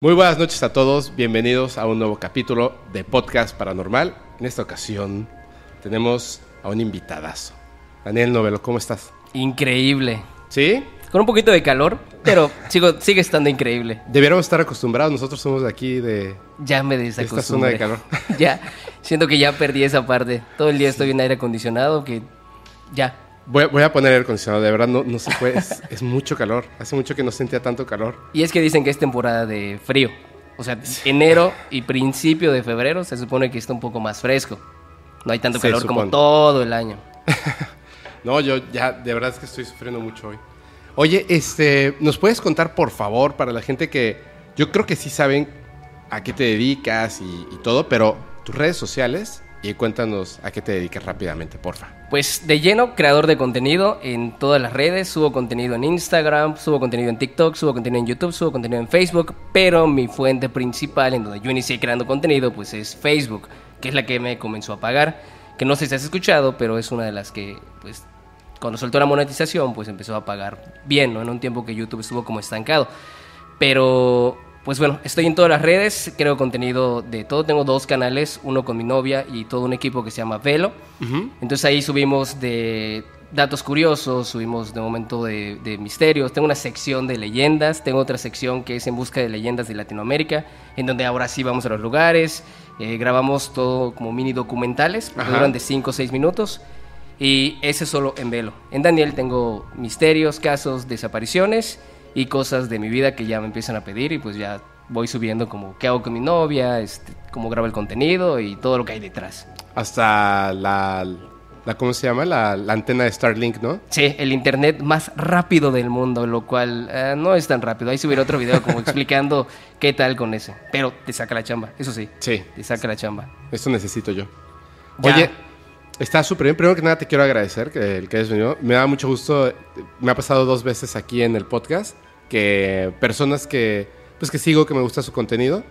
Muy buenas noches a todos, bienvenidos a un nuevo capítulo de Podcast Paranormal. En esta ocasión tenemos a un invitadazo. Daniel Novelo, ¿cómo estás? Increíble. ¿Sí? Con un poquito de calor, pero sigo, sigue estando increíble. Debiéramos estar acostumbrados, nosotros somos de aquí de... Ya me esta zona desacostumbré. de calor. ya, siento que ya perdí esa parte. Todo el día estoy en aire acondicionado que ya. Voy, voy a poner el acondicionado, de verdad no, no se puede, es, es mucho calor. Hace mucho que no sentía tanto calor. Y es que dicen que es temporada de frío. O sea, enero y principio de febrero se supone que está un poco más fresco. No hay tanto calor como todo el año. No, yo ya, de verdad es que estoy sufriendo mucho hoy. Oye, este, ¿nos puedes contar, por favor, para la gente que yo creo que sí saben a qué te dedicas y, y todo, pero tus redes sociales y cuéntanos a qué te dedicas rápidamente, porfa. Pues de lleno, creador de contenido en todas las redes. Subo contenido en Instagram, subo contenido en TikTok, subo contenido en YouTube, subo contenido en Facebook. Pero mi fuente principal en donde yo inicié creando contenido, pues es Facebook, que es la que me comenzó a pagar. Que no sé si has escuchado, pero es una de las que, pues, cuando soltó la monetización, pues empezó a pagar bien, ¿no? En un tiempo que YouTube estuvo como estancado. Pero, pues bueno, estoy en todas las redes, creo contenido de todo. Tengo dos canales, uno con mi novia y todo un equipo que se llama Velo. Entonces ahí subimos de datos curiosos, subimos de momento de, de misterios. Tengo una sección de leyendas, tengo otra sección que es en busca de leyendas de Latinoamérica, en donde ahora sí vamos a los lugares. eh, grabamos todo como mini documentales, que duran de 5 o 6 minutos. Y ese solo en Velo. En Daniel tengo misterios, casos, desapariciones y cosas de mi vida que ya me empiezan a pedir y pues ya voy subiendo como qué hago con mi novia, este, cómo grabo el contenido y todo lo que hay detrás. Hasta la, la ¿cómo se llama? La, la antena de Starlink, ¿no? Sí, el internet más rápido del mundo, lo cual eh, no es tan rápido. Ahí subiré otro video como explicando qué tal con ese. Pero te saca la chamba, eso sí, Sí, te saca la chamba. esto necesito yo. Ya. Oye, está súper bien. Primero que nada te quiero agradecer que el que hayas venido. Me da mucho gusto. Me ha pasado dos veces aquí en el podcast que personas que pues que sigo que me gusta su contenido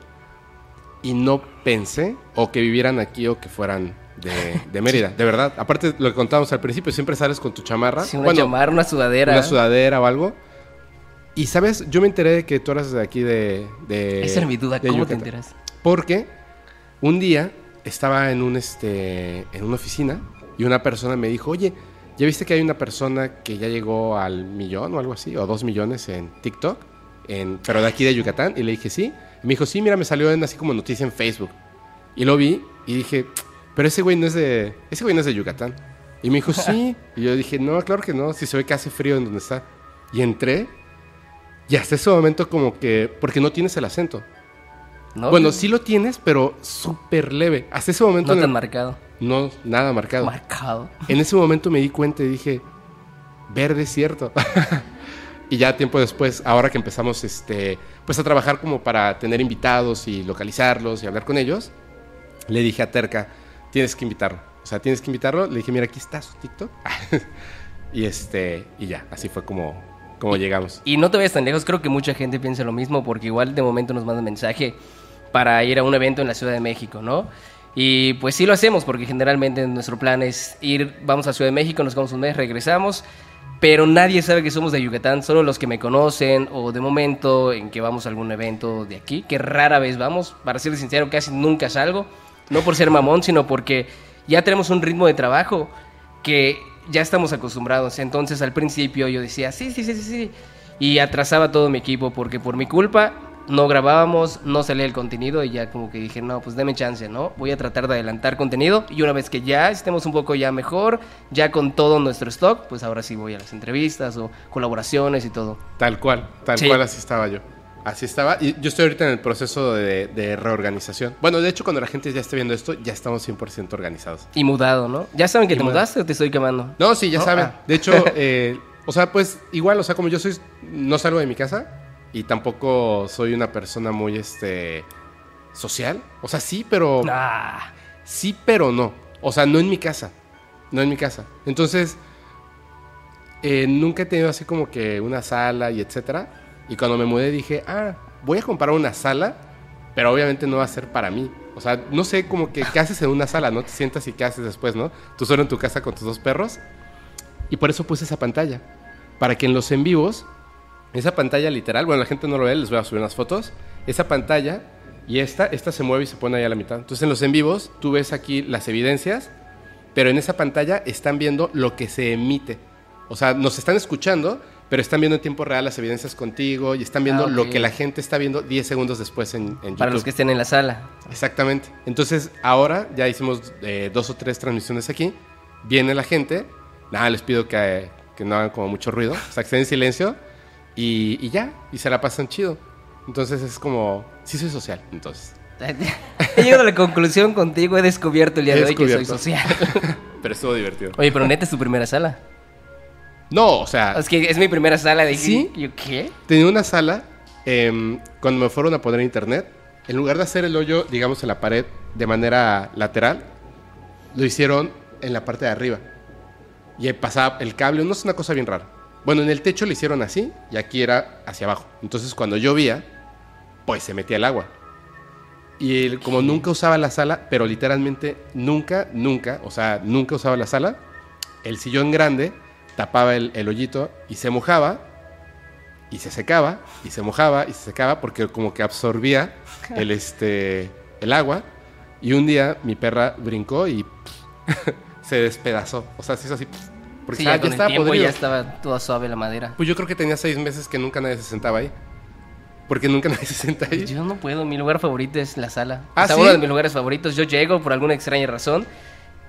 y no pensé o que vivieran aquí o que fueran de, de Mérida. De verdad. Aparte lo que contábamos al principio, siempre sales con tu chamarra. Sí, una Bueno, chamarra, una sudadera. una sudadera o algo. Y sabes, yo me enteré de que tú eras de aquí de, de Esa era mi duda, ¿cómo te enteras? Porque un día estaba en un este en una oficina y una persona me dijo, oye, ¿ya viste que hay una persona que ya llegó al millón o algo así? O dos millones en TikTok, en, pero de aquí de Yucatán. Y le dije, sí. Y me dijo, sí, mira, me salió en, así como noticia en Facebook. Y lo vi y dije, pero ese güey no es de, ese güey no es de Yucatán. Y me dijo, sí. Y yo dije, no, claro que no, si se ve que hace frío en donde está. Y entré y hasta ese momento como que, porque no tienes el acento. ¿No? Bueno, sí lo tienes, pero súper leve. Hasta ese momento No tan el- marcado. no, nada marcado. Marcado. En ese momento me di cuenta y dije, verde es cierto. y ya tiempo después, ahora que empezamos este, pues a trabajar como para tener invitados y localizarlos y hablar con ellos, le dije a Terca, tienes que invitarlo. O sea, tienes que invitarlo. Le dije, mira, aquí está su TikTok. y este, y ya, así fue como, como llegamos. Y no te vayas tan lejos, creo que mucha gente piensa lo mismo, porque igual de momento nos mandan mensaje para ir a un evento en la Ciudad de México, ¿no? Y pues sí lo hacemos, porque generalmente nuestro plan es ir, vamos a Ciudad de México, nos vamos un mes, regresamos, pero nadie sabe que somos de Yucatán, solo los que me conocen, o de momento en que vamos a algún evento de aquí, que rara vez vamos, para ser sincero, casi nunca salgo, no por ser mamón, sino porque ya tenemos un ritmo de trabajo que ya estamos acostumbrados. Entonces al principio yo decía, sí, sí, sí, sí, sí. Y atrasaba todo mi equipo porque por mi culpa no grabábamos, no salía el contenido y ya como que dije, no, pues deme chance, ¿no? Voy a tratar de adelantar contenido y una vez que ya estemos un poco ya mejor, ya con todo nuestro stock, pues ahora sí voy a las entrevistas o colaboraciones y todo. Tal cual, tal Sí. cual así estaba yo. Así estaba. Y yo estoy ahorita en el proceso de, de reorganización. Bueno, de hecho, cuando la gente ya esté viendo esto, ya estamos 100% organizados. Y mudado, ¿no? ¿Ya saben que Y te mudado. mudaste o te estoy quemando? No, sí, ya No, saben. ah. De hecho, eh, o sea, pues igual, o sea, como yo soy, no salgo de mi casa y tampoco soy una persona muy, este, social. O sea, sí, pero... Ah, Sí, pero no. O sea, no en mi casa. No en mi casa. Entonces, eh, nunca he tenido así como que una sala y etcétera. Y cuando me mudé dije, ah, voy a comprar una sala, pero obviamente no va a ser para mí. O sea, no sé como que qué haces en una sala, ¿no? Te sientas y qué haces después, ¿no? Tú solo en tu casa con tus dos perros. Y por eso puse esa pantalla. Para que en los en vivos Esa pantalla literal, bueno, la gente no lo ve, les voy a subir unas fotos. Esa pantalla y esta, esta se mueve y se pone ahí a la mitad. Entonces en los en vivos tú ves aquí las evidencias, pero en esa pantalla están viendo lo que se emite. O sea, nos están escuchando, pero están viendo en tiempo real las evidencias contigo y están viendo Ah, lo que la gente está viendo 10 segundos después en, en YouTube. Para los que estén en la sala. Exactamente. Entonces, ahora ya hicimos eh, dos o tres transmisiones aquí. Viene la gente. Nada, les pido que, que no hagan como mucho ruido. O sea, que estén en silencio. Y, y ya. Y se la pasan chido. Entonces es como... Sí soy social, entonces. He llegado a la conclusión contigo, he descubierto el día He de hoy que soy social. Pero estuvo divertido. Oye, pero neta es tu primera sala. No, o sea, Es que es mi primera sala de ¿Sí? ¿Yo qué? tenía una sala em, cuando me fueron a poner internet. En lugar de hacer el hoyo, digamos, en la pared de manera lateral, lo hicieron en la parte de arriba. Y ahí pasaba el cable, no es una cosa bien rara. Bueno, en el techo lo hicieron así y aquí era hacia abajo. Entonces cuando llovía, pues se metía el agua. Y él, como nunca usaba la sala, pero literalmente nunca, nunca, o sea, nunca usaba la sala, el sillón grande tapaba el, el hoyito y se mojaba y se secaba y se mojaba y se secaba porque como que absorbía el, este, el agua. Y un día mi perra brincó y se despedazó. O sea, se hizo así. Porque Sí, ya, ya ya con el estaba tiempo podrido. ya estaba toda suave la madera. Pues yo creo que tenía seis meses que nunca nadie se sentaba ahí. Porque nunca nadie se sienta ahí. Yo no puedo, mi lugar favorito es la sala. ¿Ah, Está sí? uno de mis lugares favoritos. Yo llego por alguna extraña razón,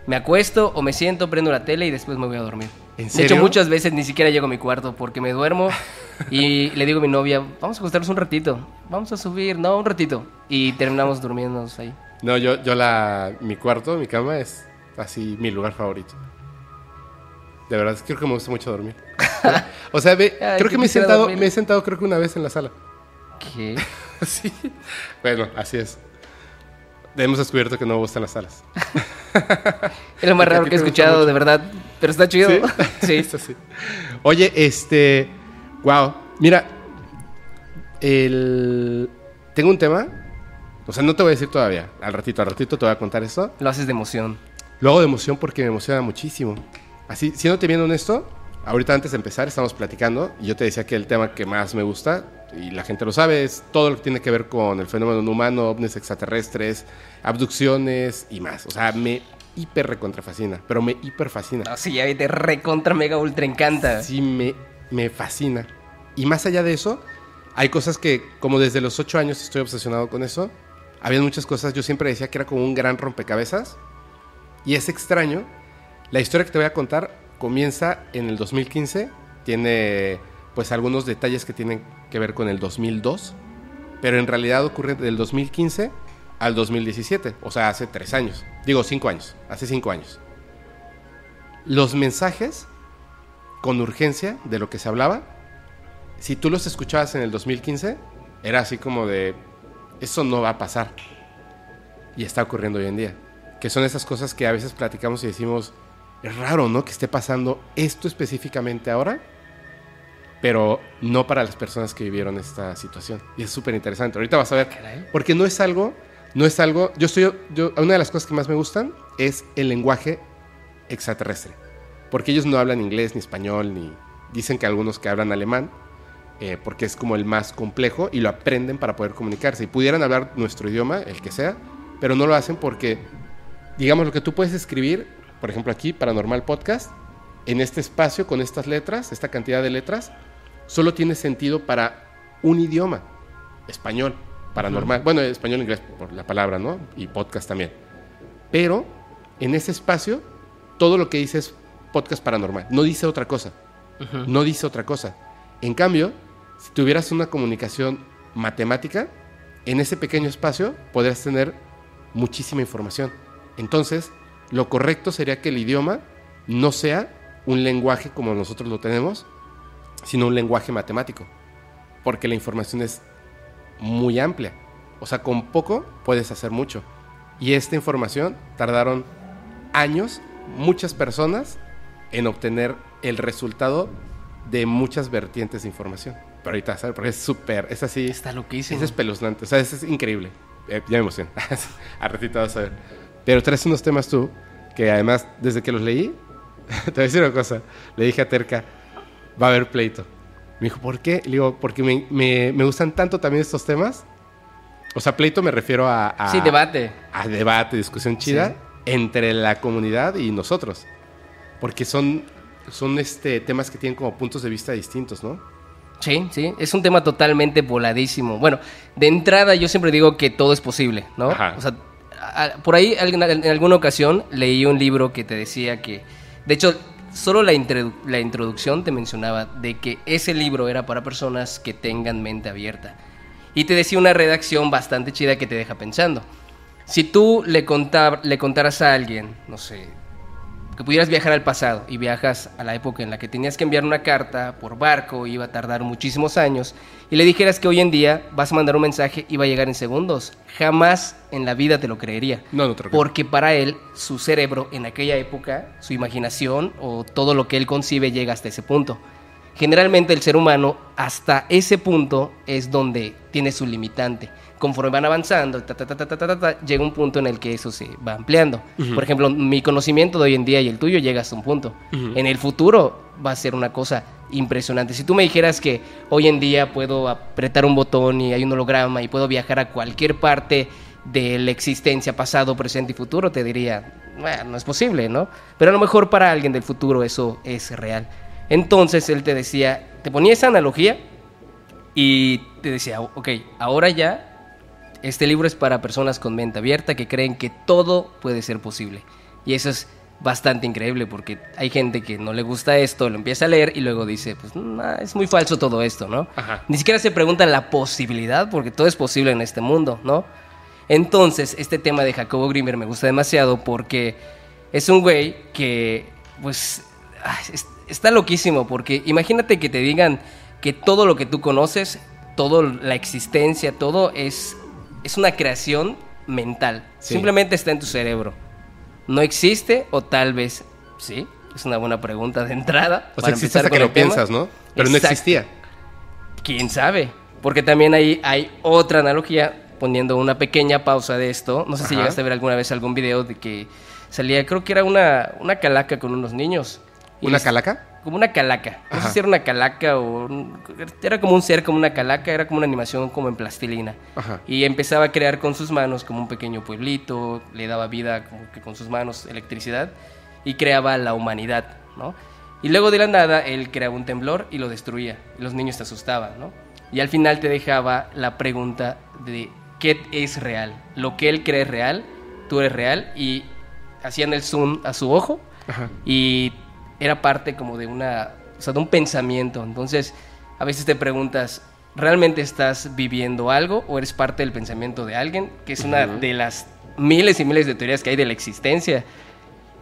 me acuesto o me siento, prendo la tele y después me voy a dormir. ¿En De serio? hecho, muchas veces ni siquiera llego a mi cuarto porque me duermo y le digo a mi novia, vamos a acostarnos un ratito, vamos a subir, no, un ratito. Y terminamos durmiéndonos ahí. No, yo, yo la, mi cuarto, mi cama es así mi lugar favorito. De verdad, creo que me gusta mucho dormir. o sea, ve, Ay, creo que me he sentado, dormir. me he sentado creo que una vez en la sala. ¿Qué? sí. Bueno, así es. Hemos descubierto que no me gustan las salas. Es lo más ¿Y que a raro que he escuchado, de verdad. Pero está chido. Sí. Esto sí. Oye, este. Wow. Mira. El. Tengo un tema. O sea, no te voy a decir todavía. Al ratito, al ratito te voy a contar esto. Lo haces de emoción. Lo hago de emoción porque me emociona muchísimo. Así, siéndote bien honesto, ahorita antes de empezar estamos platicando y yo te decía que el tema que más me gusta, y la gente lo sabe, es todo lo que tiene que ver con el fenómeno no humano, ovnis extraterrestres, abducciones y más. O sea, me hiper recontra fascina, pero me hiper fascina. No, sí, ya te recontra mega ultra encanta. Sí, me, me fascina. Y más allá de eso, hay cosas que, como desde los ocho años estoy obsesionado con eso, había muchas cosas, yo siempre decía que era como un gran rompecabezas. Y es extraño. La historia que te voy a contar comienza en el 2015, tiene pues algunos detalles que tienen que ver con el 2002, pero en realidad ocurre del 2015 al 2017, o sea, hace tres años. Digo, cinco años, hace cinco años. Los mensajes con urgencia de lo que se hablaba, si tú los escuchabas en el 2015, era así como de, eso no va a pasar. Y está ocurriendo hoy en día. Que son esas cosas que a veces platicamos y decimos, es raro, ¿no? Que esté pasando esto específicamente ahora, pero no para las personas que vivieron esta situación. Y es súper interesante. Ahorita vas a ver, Caray. porque no es algo, no es algo, yo estoy, yo, una de las cosas que más me gustan es el lenguaje extraterrestre. Porque ellos no hablan inglés ni español, ni dicen que algunos que hablan alemán, eh, porque es como el más complejo y lo aprenden para poder comunicarse. Y pudieran hablar nuestro idioma, el que sea, pero no lo hacen porque, digamos, lo que tú puedes escribir, por ejemplo aquí, Paranormal Podcast, en este espacio con estas letras, esta cantidad de letras, solo tiene sentido para un idioma, español, paranormal. Bueno, español, inglés por la palabra, ¿no? Y podcast también. Pero en ese espacio, todo lo que dice es podcast paranormal. No dice otra cosa. Ujú. No dice otra cosa. En cambio, si tuvieras una comunicación matemática, en ese pequeño espacio podrías tener muchísima información. Entonces, lo correcto sería que el idioma no sea un lenguaje como nosotros lo tenemos, sino un lenguaje matemático. Porque la información es muy amplia. O sea, con poco puedes hacer mucho. Y esta información tardaron años, muchas personas, en obtener el resultado de muchas vertientes de información. Pero ahorita, ¿sabes? Porque es súper, es así, Está loquísimo. es espeluznante, o sea, es, es increíble. Eh, ya me emocioné. A ratito vas a ver. Pero traes unos temas tú que además, desde que los leí, te voy a decir una cosa. Le dije a Terca, va a haber pleito. Me dijo, ¿por qué? Le digo, porque me, me- me gustan tanto también estos temas. O sea, pleito me refiero a... a Sí, debate. A debate, discusión chida Sí. entre la comunidad y nosotros. Porque son, son este, temas que tienen como puntos de vista distintos, ¿no? Sí, sí, es un tema totalmente voladísimo. Bueno, de entrada yo siempre digo que todo es posible, ¿no? Ajá. O sea, por ahí en alguna ocasión leí un libro que te decía que, de hecho, solo la, la introducción te mencionaba de que ese libro era para personas que tengan mente abierta. Y te decía una redacción bastante chida que te deja pensando. Si tú le, contar- le contaras a alguien, no sé, que pudieras viajar al pasado y viajas a la época en la que tenías que enviar una carta por barco, iba a tardar muchísimos años, y le dijeras que hoy en día vas a mandar un mensaje y va a llegar en segundos, jamás en la vida te lo creería. No, no te lo creo. Porque para él, su cerebro en aquella época, su imaginación o todo lo que él concibe llega hasta ese punto. Generalmente el ser humano hasta ese punto es donde tiene su limitante conforme van avanzando, llega un punto en el que eso se va ampliando. Por ejemplo, mi conocimiento de hoy en día y el tuyo llega hasta un punto. En el futuro va a ser una cosa impresionante. Si tú me dijeras que hoy en día puedo apretar un botón y hay un holograma y puedo viajar a cualquier parte de la existencia pasado, presente y futuro, te diría, no es posible, ¿no? Pero a lo mejor para alguien del futuro eso es real. Entonces él te decía, te ponía esa analogía y te decía, ok, ahora ya este libro es para personas con mente abierta que creen que todo puede ser posible. Y eso es bastante increíble porque hay gente que no le gusta esto, lo empieza a leer y luego dice, pues nah, es muy falso todo esto, ¿no? Ajá. Ni siquiera se pregunta la posibilidad porque todo es posible en este mundo, ¿no? Entonces, este tema de Jacobo Grimmer me gusta demasiado porque es un güey que, pues, está loquísimo porque imagínate que te digan que todo lo que tú conoces, toda la existencia, todo es, es una creación mental. Sí. Simplemente está en tu cerebro. No existe o tal vez sí. Es una buena pregunta de entrada. O sea, para existe empezar hasta que lo tema. piensas, ¿no? Pero no existía. ¿Quién sabe? Porque también hay, hay otra analogía, poniendo una pequeña pausa de esto. No sé si llegaste a ver alguna vez algún video de que salía, creo que era una, una calaca con unos niños. ¿Una les- calaca? Como una calaca. No Ajá. sé si era una calaca o... un- Era como un ser, como una calaca, era como una animación como en plastilina. Ajá. Y empezaba a crear con sus manos como un pequeño pueblito, le daba vida como que con sus manos electricidad y creaba la humanidad, ¿no? Y luego de la nada él creaba un temblor y lo destruía. Y los niños se asustaban, ¿no? Y al final te dejaba la pregunta de qué es real. Lo que él cree es real, tú eres real y hacían el zoom a su ojo Ajá. y era parte como de una, o sea, de un pensamiento. Entonces, a veces te preguntas, ¿realmente estás viviendo algo o eres parte del pensamiento de alguien? Que es una de las miles y miles de teorías que hay de la existencia.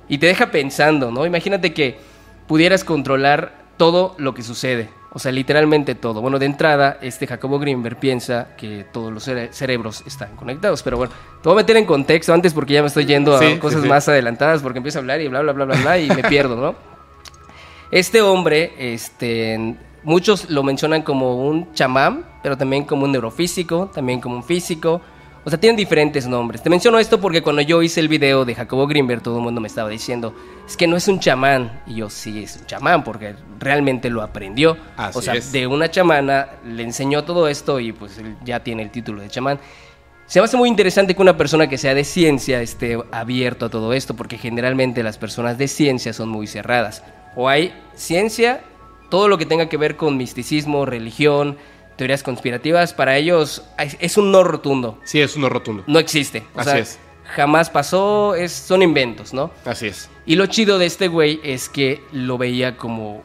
Y te deja pensando, ¿no? Imagínate que pudieras controlar todo lo que sucede. O sea, literalmente todo. Bueno, de entrada, este Jacobo Greenberg piensa que todos los cere- cerebros están conectados. Pero bueno, te voy a meter en contexto antes porque ya me estoy yendo a Sí, sí, cosas sí. más adelantadas porque empiezo a hablar y bla, bla, bla, bla, bla y me pierdo, ¿no? Este hombre, este, muchos lo mencionan como un chamán, pero también como un neurofísico, también como un físico. O sea, tienen diferentes nombres. Te menciono esto porque cuando yo hice el video de Jacobo Greenberg, todo el mundo me estaba diciendo, es que no es un chamán. Y yo, sí, es un chamán, porque realmente lo aprendió. Así o sea, es. de una chamana le enseñó todo esto y pues él ya tiene el título de chamán. Se me hace muy interesante que una persona que sea de ciencia esté abierto a todo esto, porque generalmente las personas de ciencia son muy cerradas. O hay ciencia, todo lo que tenga que ver con misticismo, religión, teorías conspirativas, para ellos es- un no rotundo. Sí, es uno rotundo. No existe. O Así sea, es. jamás pasó, es, son inventos, ¿no? Así es. Y lo chido de este güey es que lo veía como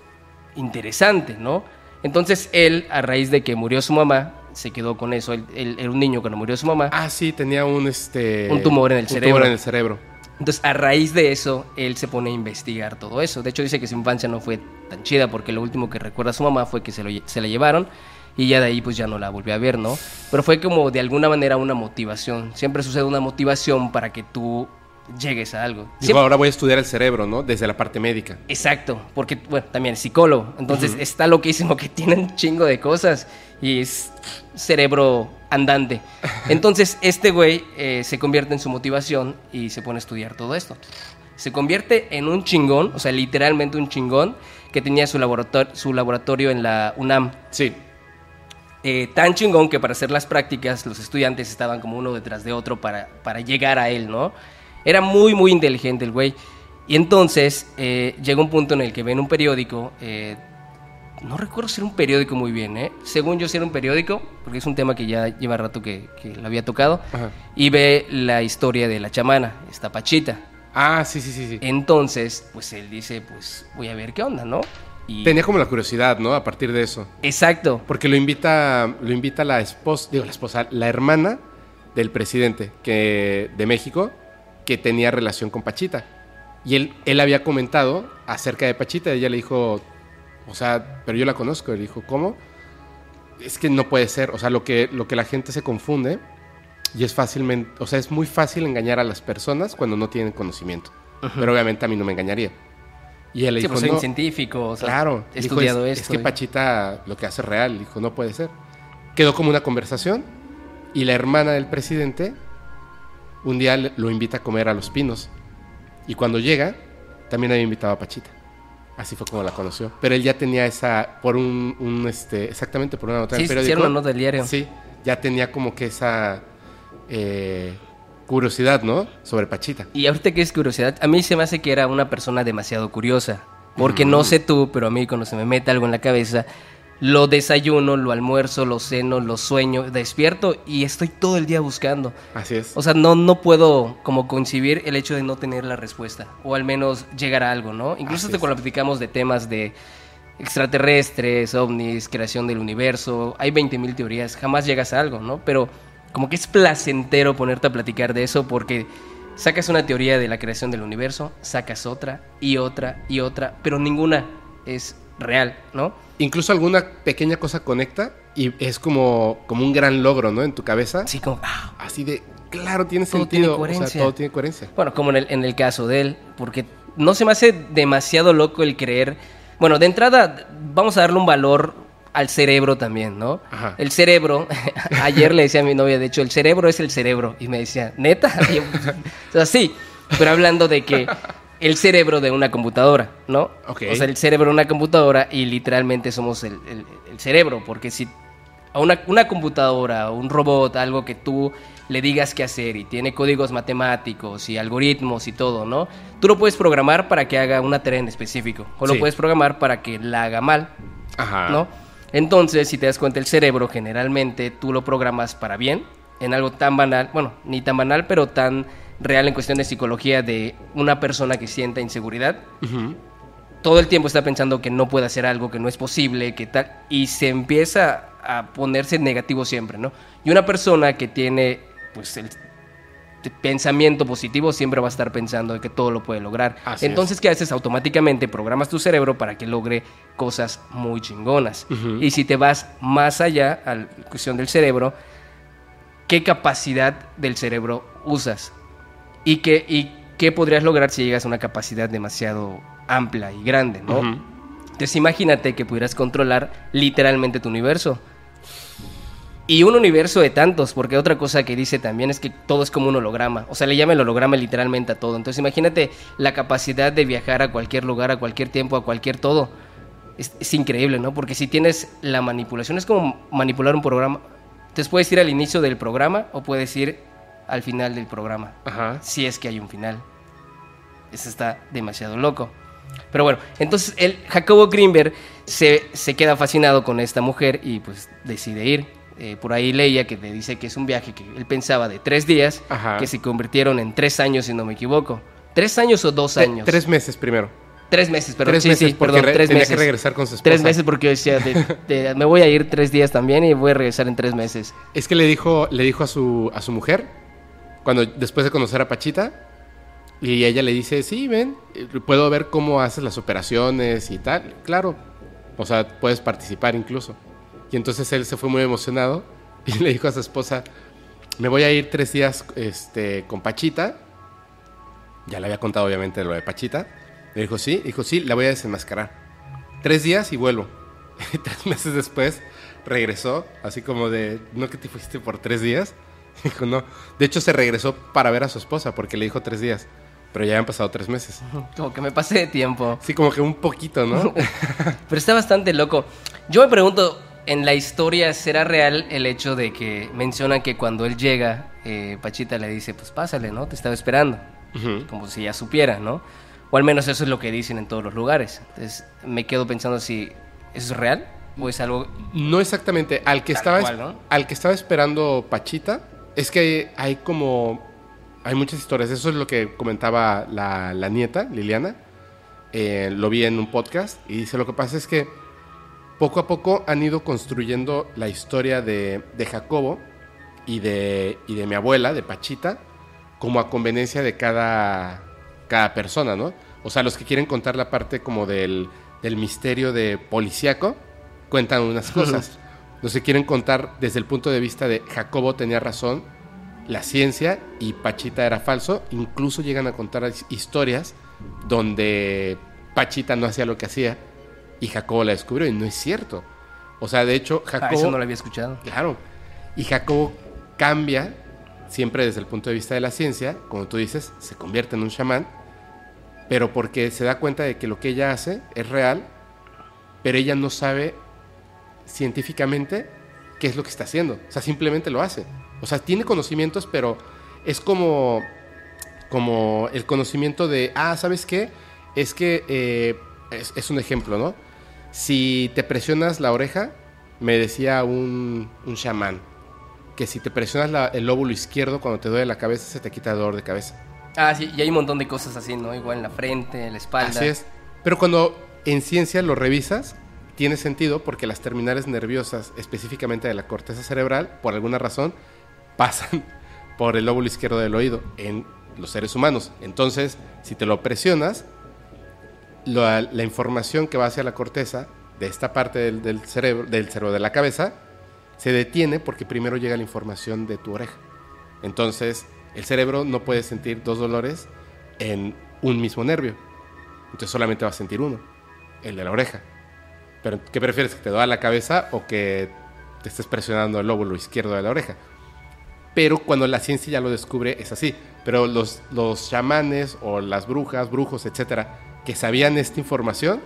interesante, ¿no? Entonces él, a raíz de que murió su mamá, se quedó con eso. Él, él era un niño cuando murió su mamá. Ah, sí, tenía un este. Un tumor en el un cerebro. tumor en el cerebro. Entonces, a raíz de eso, él se pone a investigar todo eso. De hecho, dice que su infancia no fue tan chida porque lo último que recuerda a su mamá fue que se, lo se la llevaron y ya de ahí pues ya no la volvió a ver, ¿no? Pero fue como de alguna manera una motivación. Siempre sucede una motivación para que tú llegues a algo. Digo, ahora voy a estudiar el cerebro, ¿no? Desde la parte médica. Exacto, porque, bueno, también psicólogo. Entonces está loquísimo que tiene un chingo de cosas y es cerebro andante. Entonces este güey eh, se convierte en su motivación y se pone a estudiar todo esto. Se convierte en un chingón, o sea, literalmente un chingón, que tenía su laboratorio, su laboratorio en la UNAM. Sí. Eh, tan chingón que para hacer las prácticas los estudiantes estaban como uno detrás de otro para, para llegar a él, ¿no? Era muy, muy inteligente el güey. Y entonces eh, llega un punto en el que ven un periódico, eh, no recuerdo si era un periódico muy bien, ¿eh? Según yo si era un periódico, porque es un tema que ya lleva rato que, que lo había tocado, Ajá. y ve la historia de la chamana, esta Pachita. Ah, sí, sí, sí, sí. Entonces, pues él dice, pues voy a ver qué onda, ¿no? Y... Tenía como la curiosidad, ¿no? A partir de eso. Exacto. Porque lo invita, lo invita la esposa, digo la esposa, la hermana del presidente que, de México que tenía relación con Pachita. Y él, él había comentado acerca de Pachita. Y ella le dijo, o sea, pero yo la conozco. Él dijo, ¿cómo? Es que no puede ser. O sea, lo que, lo que la gente se confunde y es fácilmente, o sea, es muy fácil engañar a las personas cuando no tienen conocimiento. Pero obviamente a mí no me engañaría. Y él le Sí, dijo, pues soy "No". científico, o sea, Claro. he Dijo, estudiado es, esto. Es que y- Pachita lo que hace es real. Dijo, no puede ser. Quedó como una conversación y la hermana del presidente un día lo invita a comer a Los Pinos. Y cuando llega, también había invitado a Pachita. Así fue como la conoció. Pero él ya tenía esa, por un, un, este, exactamente por una nota Sí, del periódico. una nota del diario. Sí, ya tenía como que esa eh, curiosidad, ¿no? Sobre Pachita. Y ahorita que es curiosidad, a mí se me hace que era una persona demasiado curiosa. Porque no sé tú, pero a mí cuando se me mete algo en la cabeza, lo desayuno, lo almuerzo, lo ceno, lo sueño, despierto y estoy todo el día buscando. Así es. O sea, no, no puedo como concebir el hecho de no tener la respuesta. O al menos llegar a algo, ¿no? Incluso hasta cuando platicamos de temas de extraterrestres, ovnis, creación del universo, hay 20.000 teorías, jamás llegas a algo, ¿no? Pero como que es placentero ponerte a platicar de eso porque sacas una teoría de la creación del universo, sacas otra y otra y otra, pero ninguna es real, ¿no? Incluso alguna pequeña cosa conecta y es como, como un gran logro, ¿no? En tu cabeza. Así como... ah, Así de, claro, tiene Todo sentido. tiene o sea, todo tiene coherencia. Bueno, como en el, en el caso de él, porque no se me hace demasiado loco el creer. Bueno, de entrada, vamos a darle un valor al cerebro también, ¿no? Ajá. El cerebro, ayer le decía a mi novia, de hecho, el cerebro es el cerebro. Y me decía, ¿neta? Yo, o sea, sí, pero hablando de que el cerebro de una computadora, ¿no? Ok. O sea, el cerebro de una computadora y literalmente somos el, el- el cerebro, porque si a una, una computadora, un robot, algo que tú le digas qué hacer y tiene códigos matemáticos y algoritmos y todo, ¿no? Tú lo puedes programar para que haga una tarea en específico o lo puedes programar para que la haga mal, Ajá. ¿no? Entonces, si te das cuenta, el cerebro generalmente tú lo programas para bien, en algo tan banal, bueno, ni tan banal, pero tan real en cuestión de psicología de una persona que sienta inseguridad. Todo el tiempo está pensando que no puede hacer algo, que no es posible, que tal, y se empieza a ponerse negativo siempre, ¿no? Y una persona que tiene, pues, el pensamiento positivo siempre va a estar pensando de que todo lo puede lograr. Así Entonces, ¿qué haces? Automáticamente programas tu cerebro para que logre cosas muy chingonas. Y si te vas más allá a la cuestión del cerebro, ¿qué capacidad del cerebro usas? ¿Y qué, y qué podrías lograr si llegas a una capacidad demasiado amplia y grande, ¿no? Entonces imagínate que pudieras controlar literalmente tu universo. Y un universo de tantos, porque otra cosa que dice también es que todo es como un holograma. O sea, le llama el holograma literalmente a todo. Entonces imagínate la capacidad de viajar a cualquier lugar, a cualquier tiempo, a cualquier todo. Es, es increíble, ¿no? Porque si tienes la manipulación, es como manipular un programa. Entonces puedes ir al inicio del programa o puedes ir al final del programa Ajá. si es que hay un final. Eso está demasiado loco. Pero bueno, entonces el Jacobo Greenberg se, se queda fascinado con esta mujer y pues decide ir. Eh, por ahí leía que le dice que es un viaje que él pensaba de tres días, Ajá. que se convirtieron en tres años, si no me equivoco. ¿Tres años o dos Te- años? Tres meses primero. Tres meses, perdón. tres sí, meses sí, perdón, re- tres tenía meses. que regresar con su esposa. Tres meses porque yo decía, de- de- me voy a ir tres días también y voy a regresar en tres meses. Es que le dijo, le dijo a su, a su mujer, cuando después de conocer a Pachita, y ella le dice, sí, ven, puedo ver cómo haces las operaciones y tal. Claro. O sea, puedes participar incluso. Y entonces él se fue muy emocionado y le dijo a su esposa, me voy a ir tres días este, con Pachita. Ya le había contado obviamente lo de Pachita. Le dijo, sí, dijo, sí, la voy a desenmascarar. Tres días y vuelvo. Y tres meses después regresó, así como de, ¿no que te fuiste por tres días? Dijo, no. De hecho, se regresó para ver a su esposa porque le dijo tres días. Pero ya han pasado tres meses. Como que me pasé de tiempo. Sí, como que un poquito, ¿no? Pero está bastante loco. Yo me pregunto, en la historia, ¿será real el hecho de que mencionan que cuando él llega, eh, Pachita le dice, pues pásale, ¿no? Te estaba esperando. Como si ya supiera, ¿no? O al menos eso es lo que dicen en todos los lugares. Entonces me quedo pensando si eso es real o es algo... No exactamente. Al que, estaba, cual, ¿no? al que estaba esperando Pachita, es que hay como. Hay muchas historias. Eso es lo que comentaba la, la nieta, Liliana. Eh, lo vi en un podcast y dice: Lo que pasa es que poco a poco han ido construyendo la historia de, de Jacobo y de, y de mi abuela, de Pachita, como a conveniencia de cada, cada persona, ¿no? O sea, los que quieren contar la parte como del, del misterio de policíaco, cuentan unas cosas. Que quieren contar desde el punto de vista de Jacobo tenía razón, la ciencia y Pachita era falso, incluso llegan a contar his- historias donde Pachita no hacía lo que hacía y Jacobo la descubrió y no es cierto. O sea, de hecho, Ah, Jacobo... eso no lo había escuchado. Claro. Y Jacobo cambia, siempre desde el punto de vista de la ciencia, como tú dices, se convierte en un chamán, pero porque se da cuenta de que lo que ella hace es real, pero ella no sabe científicamente qué es lo que está haciendo. O sea, simplemente lo hace. O sea, tiene conocimientos, pero es como, como el conocimiento de, ah, ¿sabes qué? Es que eh, es, es un ejemplo, ¿no? Si te presionas la oreja, me decía un, un chamán, que si te presionas la- el lóbulo izquierdo cuando te duele la cabeza, se te quita el dolor de cabeza. Ah, sí, y hay un montón de cosas así, ¿no? Igual en la frente, en la espalda. Así es. Pero cuando en ciencia lo revisas, tiene sentido porque las terminales nerviosas, específicamente de la corteza cerebral, por alguna razón, pasan por el lóbulo izquierdo del oído en los seres humanos. Entonces, si te lo presionas, la, información que va hacia la corteza de esta parte del, del cerebro, del cerebro de la cabeza, se detiene porque primero llega la información de tu oreja. Entonces, el cerebro no puede sentir dos dolores en un mismo nervio. Entonces solamente va a sentir uno, el de la oreja. Pero ¿qué prefieres? ¿Que te duela la cabeza o que te estés presionando el lóbulo izquierdo de la oreja? Pero cuando la ciencia ya lo descubre es así. Pero los, los chamanes o las brujas, brujos, etcétera, que sabían esta información,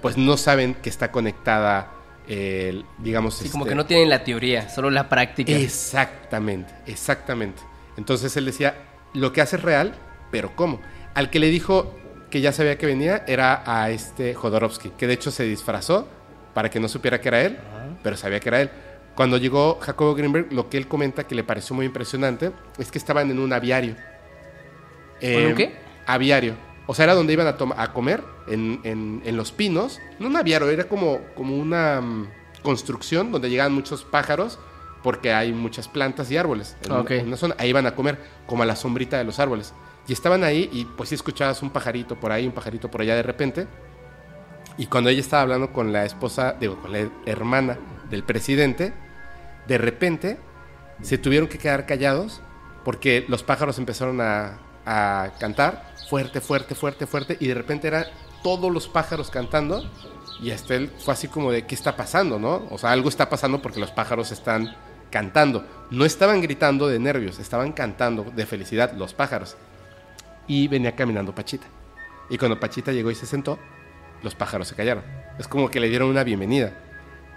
pues no saben que está conectada, el, digamos, Sí, como este- que no tienen la teoría, solo la práctica. Exactamente, exactamente. Entonces él decía, lo que hace es real, pero ¿cómo? Al que le dijo que ya sabía que venía era a este Jodorowsky, que de hecho se disfrazó para que no supiera que era él, pero sabía que era él. Cuando llegó Jacobo Greenberg, lo que él comenta que le pareció muy impresionante es que estaban en un aviario. ¿En un qué? Aviario. O sea, era donde iban a, a comer, en, en- en Los Pinos. No un aviario, era como, como una mm, construcción donde llegaban muchos pájaros porque hay muchas plantas y árboles en, Ok. en una zona. Ahí iban a comer, como a la sombrita de los árboles. Y estaban ahí y pues sí escuchabas un pajarito por ahí, un pajarito por allá de repente. Y cuando ella estaba hablando con la esposa, digo, con la hermana del presidente, de repente se tuvieron que quedar callados porque los pájaros empezaron a, a cantar fuerte, fuerte, fuerte, fuerte, y de repente eran todos los pájaros cantando, y hasta él fue así como de, ¿qué está pasando, no? O sea, algo está pasando porque los pájaros están cantando. No estaban gritando de nervios, estaban cantando de felicidad los pájaros. Y venía caminando Pachita. Y cuando Pachita llegó y se sentó, los pájaros se callaron. Es como que le dieron una bienvenida.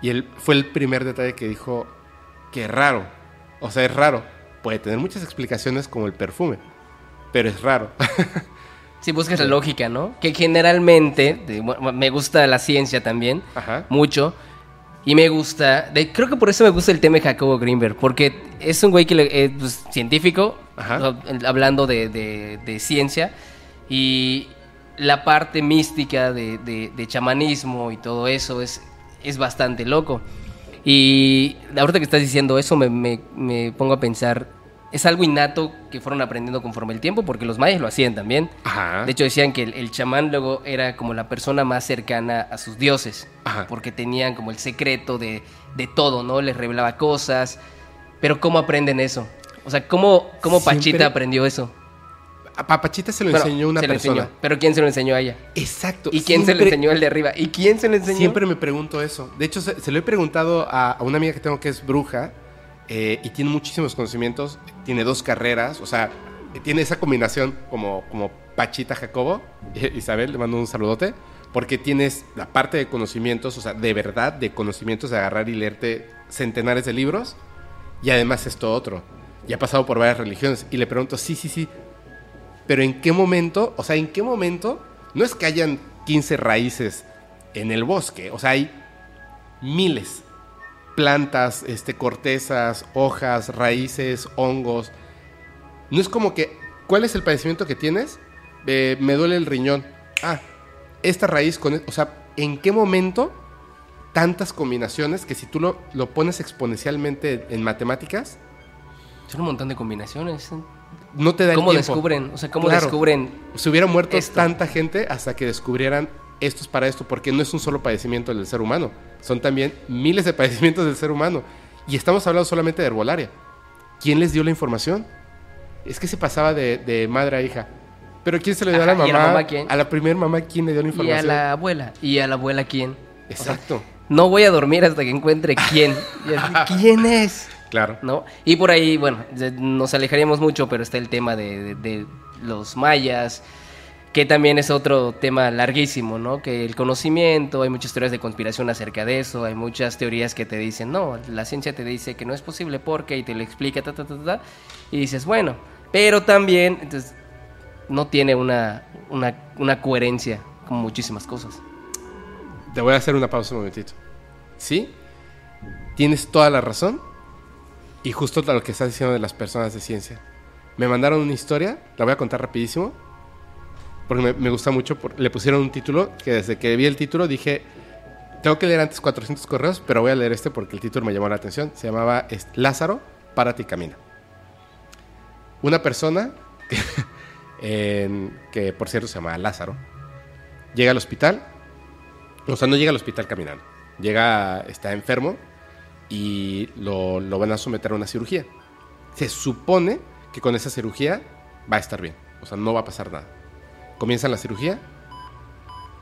Y él fue el primer detalle que dijo, qué raro. O sea, es raro. Puede tener muchas explicaciones como el perfume, pero es raro. Si buscas la lógica, ¿no? Que generalmente, de- bueno, me gusta la ciencia también, Ajá. mucho. Y me gusta, de- creo que por eso me gusta el tema de Jacobo Greenberg, porque es un güey que le- eh, pues, científico, Ajá. hablando de, de- de ciencia, y la parte mística de, de- de chamanismo y todo eso es, es bastante loco. Y ahorita que estás diciendo eso me, me- me pongo a pensar, es algo innato que fueron aprendiendo conforme el tiempo, porque los mayas lo hacían también. Ajá. De hecho, decían que el, el chamán luego era como la persona más cercana a sus dioses, Ajá. porque tenían como el secreto de, de todo, ¿no? Les revelaba cosas. Pero ¿cómo aprenden eso? O sea, ¿cómo, cómo Siempre- Pachita aprendió eso? a Papachita se lo Bueno, enseñó una se lo persona. enseñó, pero ¿quién se lo enseñó a ella? Exacto. ¿Y quién se lo enseñó el de arriba? ¿Y quién se lo enseñó? Siempre me pregunto eso. De hecho, se, se lo he preguntado a, a una amiga que tengo que es bruja eh, y tiene muchísimos conocimientos. Tiene dos carreras. O sea, tiene esa combinación como, como Pachita Jacobo, Isabel, le mando un saludote, porque tienes la parte de conocimientos, o sea, de verdad, de conocimientos, de agarrar y leerte centenares de libros, y además esto otro. Y ha pasado por varias religiones. Y le pregunto, sí, sí, sí, pero ¿en qué momento? O sea, ¿en qué momento? No es que hayan 15 raíces en el bosque, o sea, hay miles. Plantas, este, cortezas, hojas, raíces, hongos. No es como que, ¿cuál es el padecimiento que tienes? Eh, me duele el riñón. Ah, esta raíz con... O sea, ¿en qué momento tantas combinaciones que si tú lo, lo pones exponencialmente en matemáticas... Son un montón de combinaciones. No te da el ¿Cómo tiempo. descubren? O sea, ¿cómo Claro. descubren? Se hubiera muerto Esto. tanta gente hasta que descubrieran esto es para esto, porque no es un solo padecimiento del ser humano, son también miles de padecimientos del ser humano. Y estamos hablando solamente de herbolaria. ¿Quién les dio la información? Es que se pasaba de, de madre a hija. Pero ¿quién se le dio a la Ajá, ¿y mamá? a la mamá quién? A la primer mamá, ¿quién le dio la Y a información? la abuela. ¿Y a la abuela quién? Exacto, No voy a dormir hasta que encuentre quién. ¿Quién es? Claro. ¿no? Y por ahí, bueno, nos alejaríamos mucho, pero está el tema de, de- de los mayas, que también es otro tema larguísimo, ¿no? Que el conocimiento, hay muchas teorías de conspiración acerca de eso, hay muchas teorías que te dicen, no, la ciencia te dice que no es posible porque, y te lo explica, ta, ta, ta, ta, ta, y dices, bueno, pero también, entonces, no tiene una, una, una coherencia con muchísimas cosas. Te voy a hacer una pausa un momentito. ¿Sí? Tienes toda la razón. Y justo lo que estás diciendo de las personas de ciencia. Me mandaron una historia, la voy a contar rapidísimo. Porque me, gusta mucho. le pusieron un título que desde que vi el título dije, tengo que leer antes 400 correos, pero voy a leer este porque el título me llamó la atención. Se llamaba Lázaro, párate y camina. Una persona que, que, por cierto, se llama Lázaro, llega al hospital o sea, no llega al hospital caminando. Llega, está enfermo y lo, lo van a someter a una cirugía. Se supone que con esa cirugía va a estar bien. O sea, no va a pasar nada. Comienza la cirugía.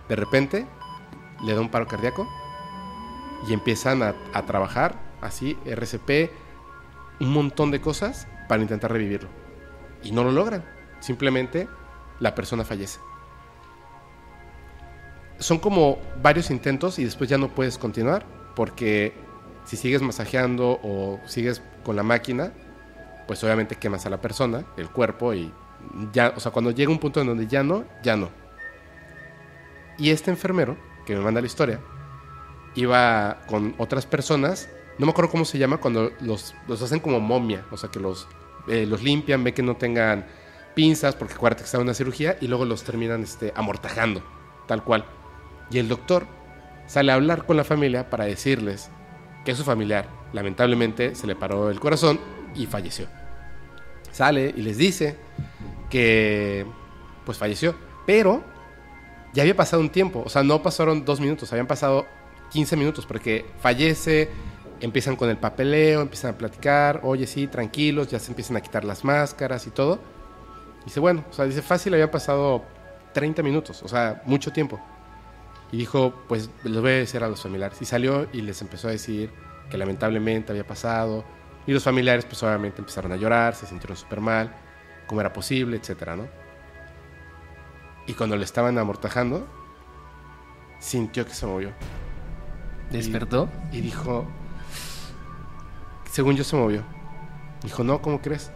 De repente le da un paro cardíaco y empiezan a, a trabajar así, RCP, un montón de cosas para intentar revivirlo. Y no lo logran. Simplemente la persona fallece son como varios intentos y después ya no puedes continuar porque si sigues masajeando o sigues con la máquina, pues obviamente quemas a la persona, el cuerpo y ya, o sea, cuando llega un punto en donde ya no, ya no. Y este enfermero que me manda la historia iba con otras personas, no me acuerdo cómo se llama cuando los, los hacen como momia, o sea, que los, eh, los limpian, ve que no tengan pinzas porque acuérdate que está en una cirugía y luego los terminan este, amortajando, tal cual. Y el doctor sale a hablar con la familia para decirles que su familiar lamentablemente se le paró el corazón y falleció. Sale y les dice que pues falleció, pero ya había pasado un tiempo, o sea, no pasaron dos minutos, habían pasado 15 minutos porque fallece, empiezan con el papeleo, empiezan a platicar, oye, sí, tranquilos, ya se empiezan a quitar las máscaras y todo. Dice, bueno, o sea, dice, fácil, había pasado 30 minutos, o sea, mucho tiempo. Y dijo, pues les voy a decir a los familiares. Y salió y les empezó a decir que lamentablemente había pasado. Y los familiares, pues obviamente empezaron a llorar, se sintieron súper mal, cómo era posible, etcétera, ¿no? Y cuando le estaban amortajando, sintió que se movió. ¿Despertó? Y dijo, según yo se movió. Dijo, no, ¿cómo crees?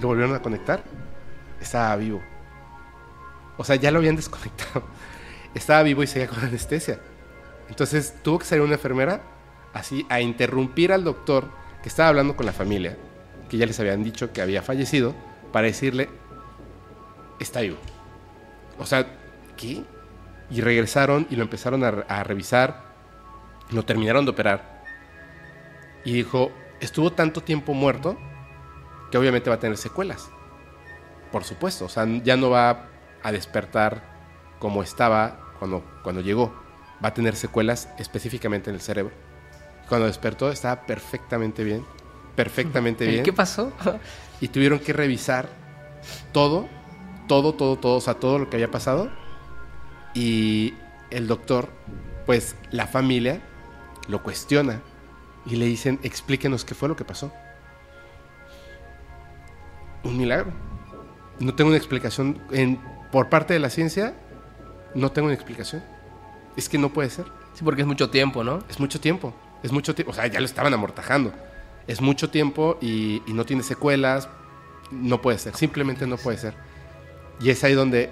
Lo volvieron a conectar. Estaba vivo. O sea, ya lo habían desconectado. Estaba vivo y seguía con anestesia. Entonces tuvo que salir una enfermera así a interrumpir al doctor que estaba hablando con la familia, que ya les habían dicho que había fallecido, para decirle, está vivo. O sea, ¿qué? Y regresaron y lo empezaron a, a revisar, lo terminaron de operar. Y dijo, estuvo tanto tiempo muerto que obviamente va a tener secuelas. Por supuesto, o sea, ya no va a despertar como estaba cuando, cuando llegó. Va a tener secuelas específicamente en el cerebro. Cuando despertó estaba perfectamente bien, perfectamente bien. ¿Qué pasó? Y tuvieron que revisar todo, todo, todo, todo, o sea, todo lo que había pasado. Y el doctor, pues la familia lo cuestiona y le dicen, explíquenos qué fue lo que pasó. Un milagro. No tengo una explicación. En, por parte de la ciencia, no tengo una explicación. Es que no puede ser. Sí, porque es mucho tiempo, ¿no? Es mucho tiempo. Es mucho tiempo. O sea, ya lo estaban amortajando. Es mucho tiempo y, y no tiene secuelas. No puede ser. Simplemente no puede ser. Y es ahí donde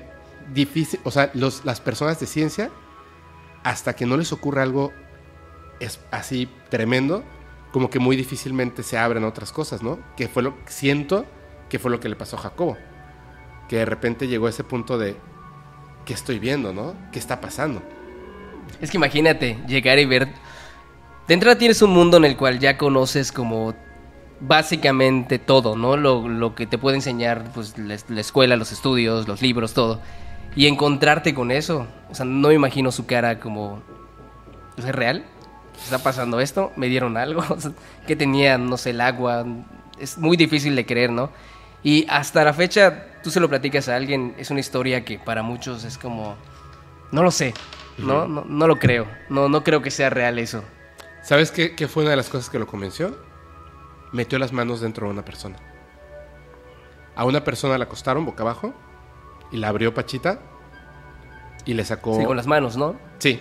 difícil. O sea, los, las personas de ciencia, hasta que no les ocurra algo es así tremendo, como que muy difícilmente se abren otras cosas, ¿no? Que fue lo siento que fue lo que le pasó a Jacobo. Que de repente llegó a ese punto de ¿qué estoy viendo, no? ¿Qué está pasando? Es que imagínate llegar y ver. De entrada tienes un mundo en el cual ya conoces como básicamente todo, ¿no? Lo, que te puede enseñar pues, la, la escuela, los estudios, los libros, todo. Y encontrarte con eso. O sea, no me imagino su cara como. ¿Es real? ¿Está pasando esto? ¿Me dieron algo? ¿Qué tenía? No sé, el agua. Es muy difícil de creer, ¿no? Y hasta la fecha, tú se lo platicas a alguien, es una historia que para muchos es como. No lo sé. No, no, no lo creo. No, no creo que sea real eso. ¿Sabes qué, qué fue una de las cosas que lo convenció? Metió las manos dentro de una persona. A una persona la acostaron boca abajo y la abrió Pachita y le sacó. Sí, con las manos, ¿no? Sí.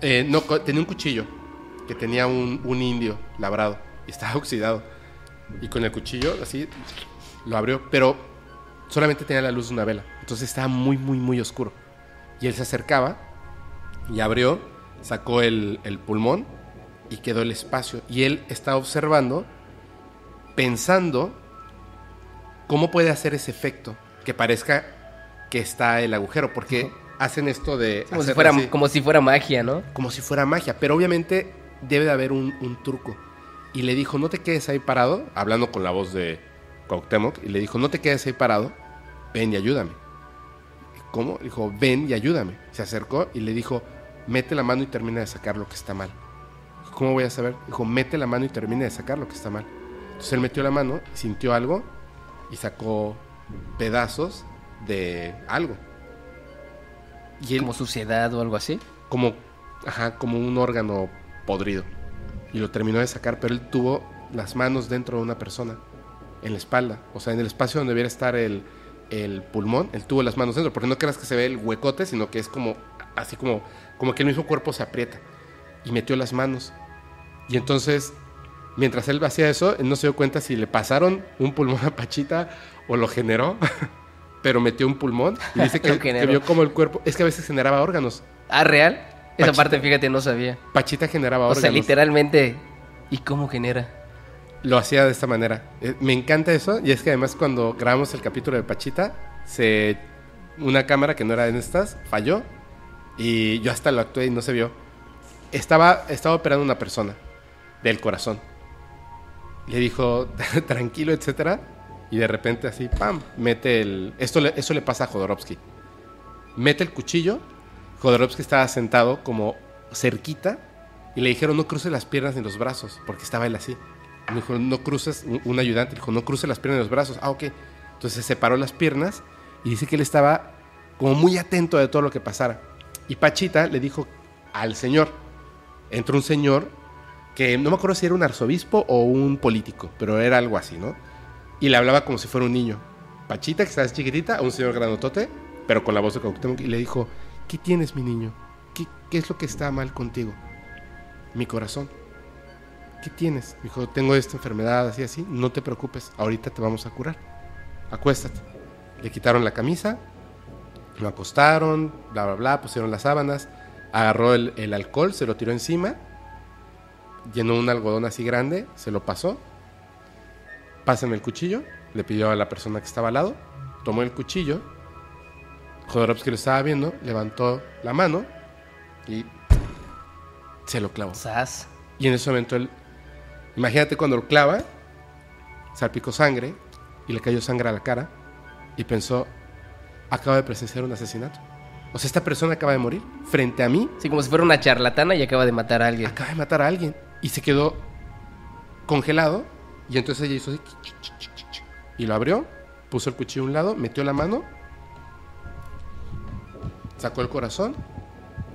Eh, no, tenía un cuchillo que tenía un, un indio labrado y estaba oxidado. Y con el cuchillo, así, lo abrió, pero solamente tenía la luz de una vela. Entonces estaba muy, muy, muy oscuro. Y él se acercaba y abrió, sacó el, el pulmón y quedó el espacio. Y él estaba observando, pensando cómo puede hacer ese efecto que parezca que está el agujero, porque hacen esto de... Como si, fuera, así como si fuera magia, ¿no? como si fuera magia, pero obviamente debe de haber un, un truco. Y le dijo, no te quedes ahí parado, hablando con la voz de Cuauhtémoc, y le dijo, no te quedes ahí parado, ven y ayúdame. ¿Cómo? Dijo, ven y ayúdame. Se acercó y le dijo, mete la mano y termina de sacar lo que está mal. ¿Cómo voy a saber? Dijo, mete la mano y termina de sacar lo que está mal. Entonces él metió la mano, sintió algo y sacó pedazos de algo. Y él, Como suciedad o algo así. como, ajá, como un órgano podrido. Y lo terminó de sacar, pero él tuvo las manos dentro de una persona, en la espalda. O sea, en el espacio donde debiera estar el, el pulmón, él tuvo las manos dentro. Porque no creas que se ve el huecote, sino que es como, así como, como que el mismo cuerpo se aprieta. Y metió las manos. Y entonces, mientras él hacía eso, él no se dio cuenta si le pasaron un pulmón a Pachita o lo generó. pero metió un pulmón y dice que, que vio como el cuerpo. Es que a veces generaba órganos. Ah, ¿real? Esa Pachita. parte, fíjate, no sabía. Pachita generaba O órganos. sea, literalmente. ¿Y cómo genera? Lo hacía de esta manera. Eh, me encanta eso. Y es que además cuando grabamos el capítulo de Pachita, se una cámara que no era de estas falló. Y yo hasta lo actué y no se vio. Estaba, estaba operando una persona del corazón. Le dijo, tranquilo, etcétera. Y de repente así, pam, mete el... Esto eso le pasa a Jodorowsky. Mete el cuchillo. Jodorowsky estaba sentado como cerquita. Y le dijeron, no cruce las piernas ni los brazos. Porque estaba él así. Me dijo, no cruces, un, ayudante dijo, no cruce las piernas ni los brazos. Ah, ok. Entonces separó las piernas y dice que él estaba como muy atento de todo lo que pasara. Y Pachita le dijo al señor, entró un señor que no me acuerdo si era un arzobispo o un político, pero era algo así, ¿no? Y le hablaba como si fuera un niño. Pachita, que estaba chiquitita, a un señor grandotote, pero con la voz de Cuauhtémoc, y le dijo, ¿qué tienes, mi niño? ¿Qué, qué es lo que está mal contigo? Mi corazón. ¿Qué tienes? Dijo, tengo esta enfermedad, así, así. No te preocupes, ahorita te vamos a curar. Acuéstate. Le quitaron la camisa, lo acostaron, bla, bla, bla, pusieron las sábanas, agarró el, el alcohol, se lo tiró encima, llenó un algodón así grande, se lo pasó, pásame el cuchillo, le pidió a la persona que estaba al lado, tomó el cuchillo, Jodorowsky lo estaba viendo, levantó la mano y se lo clavó. Sas. Y en ese momento él, imagínate cuando lo clava, salpicó sangre y le cayó sangre a la cara y pensó, acaba de presenciar un asesinato. O sea, esta persona acaba de morir frente a mí, Sí, como si fuera una charlatana y acaba de matar a alguien. acaba de matar a alguien y se quedó congelado y entonces ella hizo así, y lo abrió, puso el cuchillo a un lado, metió la mano, sacó el corazón,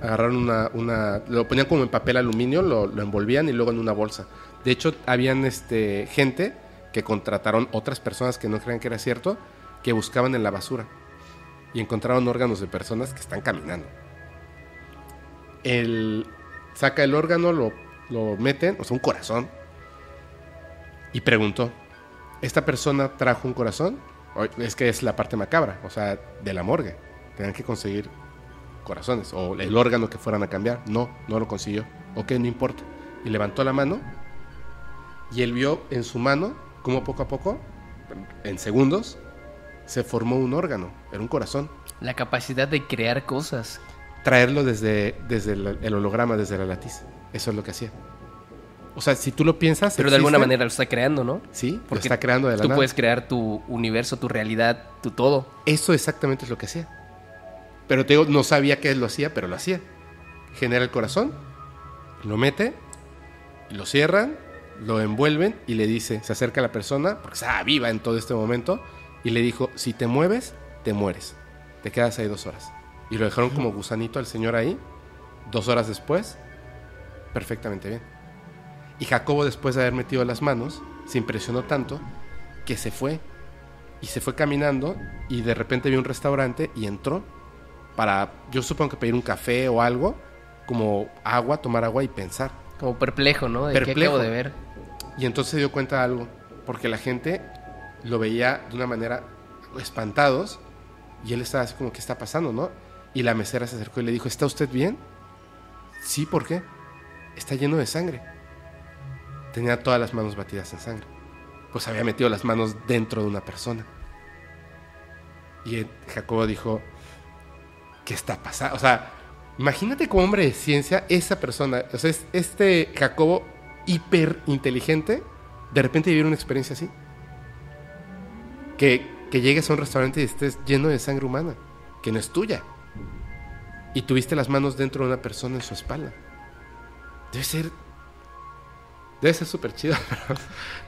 agarraron una, una lo ponían como en papel aluminio, lo, lo envolvían y luego en una bolsa. De hecho, habían este, gente que contrataron otras personas que no creían que era cierto que buscaban en la basura y encontraron órganos de personas que están caminando. Él saca el órgano, lo, lo meten, o sea, un corazón, y preguntó, ¿esta persona trajo un corazón? Es que es la parte macabra, o sea, de la morgue. Tenían que conseguir corazones o el órgano que fueran a cambiar. No, no lo consiguió. Ok, no importa. Y levantó la mano y él vio en su mano cómo poco a poco, en segundos, se formó un órgano. Era un corazón. La capacidad de crear cosas. Traerlo desde, desde el, el holograma, desde la latiz. Eso es lo que hacía. O sea, si tú lo piensas... Pero de alguna manera lo está creando, ¿no? Sí, lo Porque está creando de la Tú nada. puedes crear tu universo, tu realidad, tu todo. Eso exactamente es lo que hacía. Pero te digo, no sabía que él lo hacía, pero lo hacía. Genera el corazón, lo mete, lo cierran, lo envuelven y le dice, se acerca a la persona, porque estaba viva en todo este momento, y le dijo, si te mueves, te mueres. Te quedas ahí dos horas. Y lo dejaron como gusanito al señor ahí, dos horas después, perfectamente bien. Y Jacobo, después de haber metido las manos, se impresionó tanto que se fue y se fue caminando y de repente vio un restaurante y entró para, yo supongo que pedir un café o algo, como agua, tomar agua y pensar. Como perplejo, ¿no? De qué Perplejo. acabo de ver. Y entonces se dio cuenta de algo, porque la gente lo veía de una manera espantados y él estaba así como, ¿qué está pasando, no? Y la mesera se acercó y le dijo, ¿está usted bien? Sí, ¿por qué? Está lleno de sangre. Tenía todas las manos batidas en sangre. Pues había metido las manos dentro de una persona. Y Jacobo dijo, ¿qué está pasando? O sea, imagínate como hombre de ciencia esa persona, o sea, es- este Jacobo hiper inteligente, de repente vivir una experiencia así. Que, que llegues a un restaurante y estés lleno de sangre humana, que no es tuya. Y tuviste las manos dentro de una persona en su espalda. Debe ser... Debe ser súper chido, pero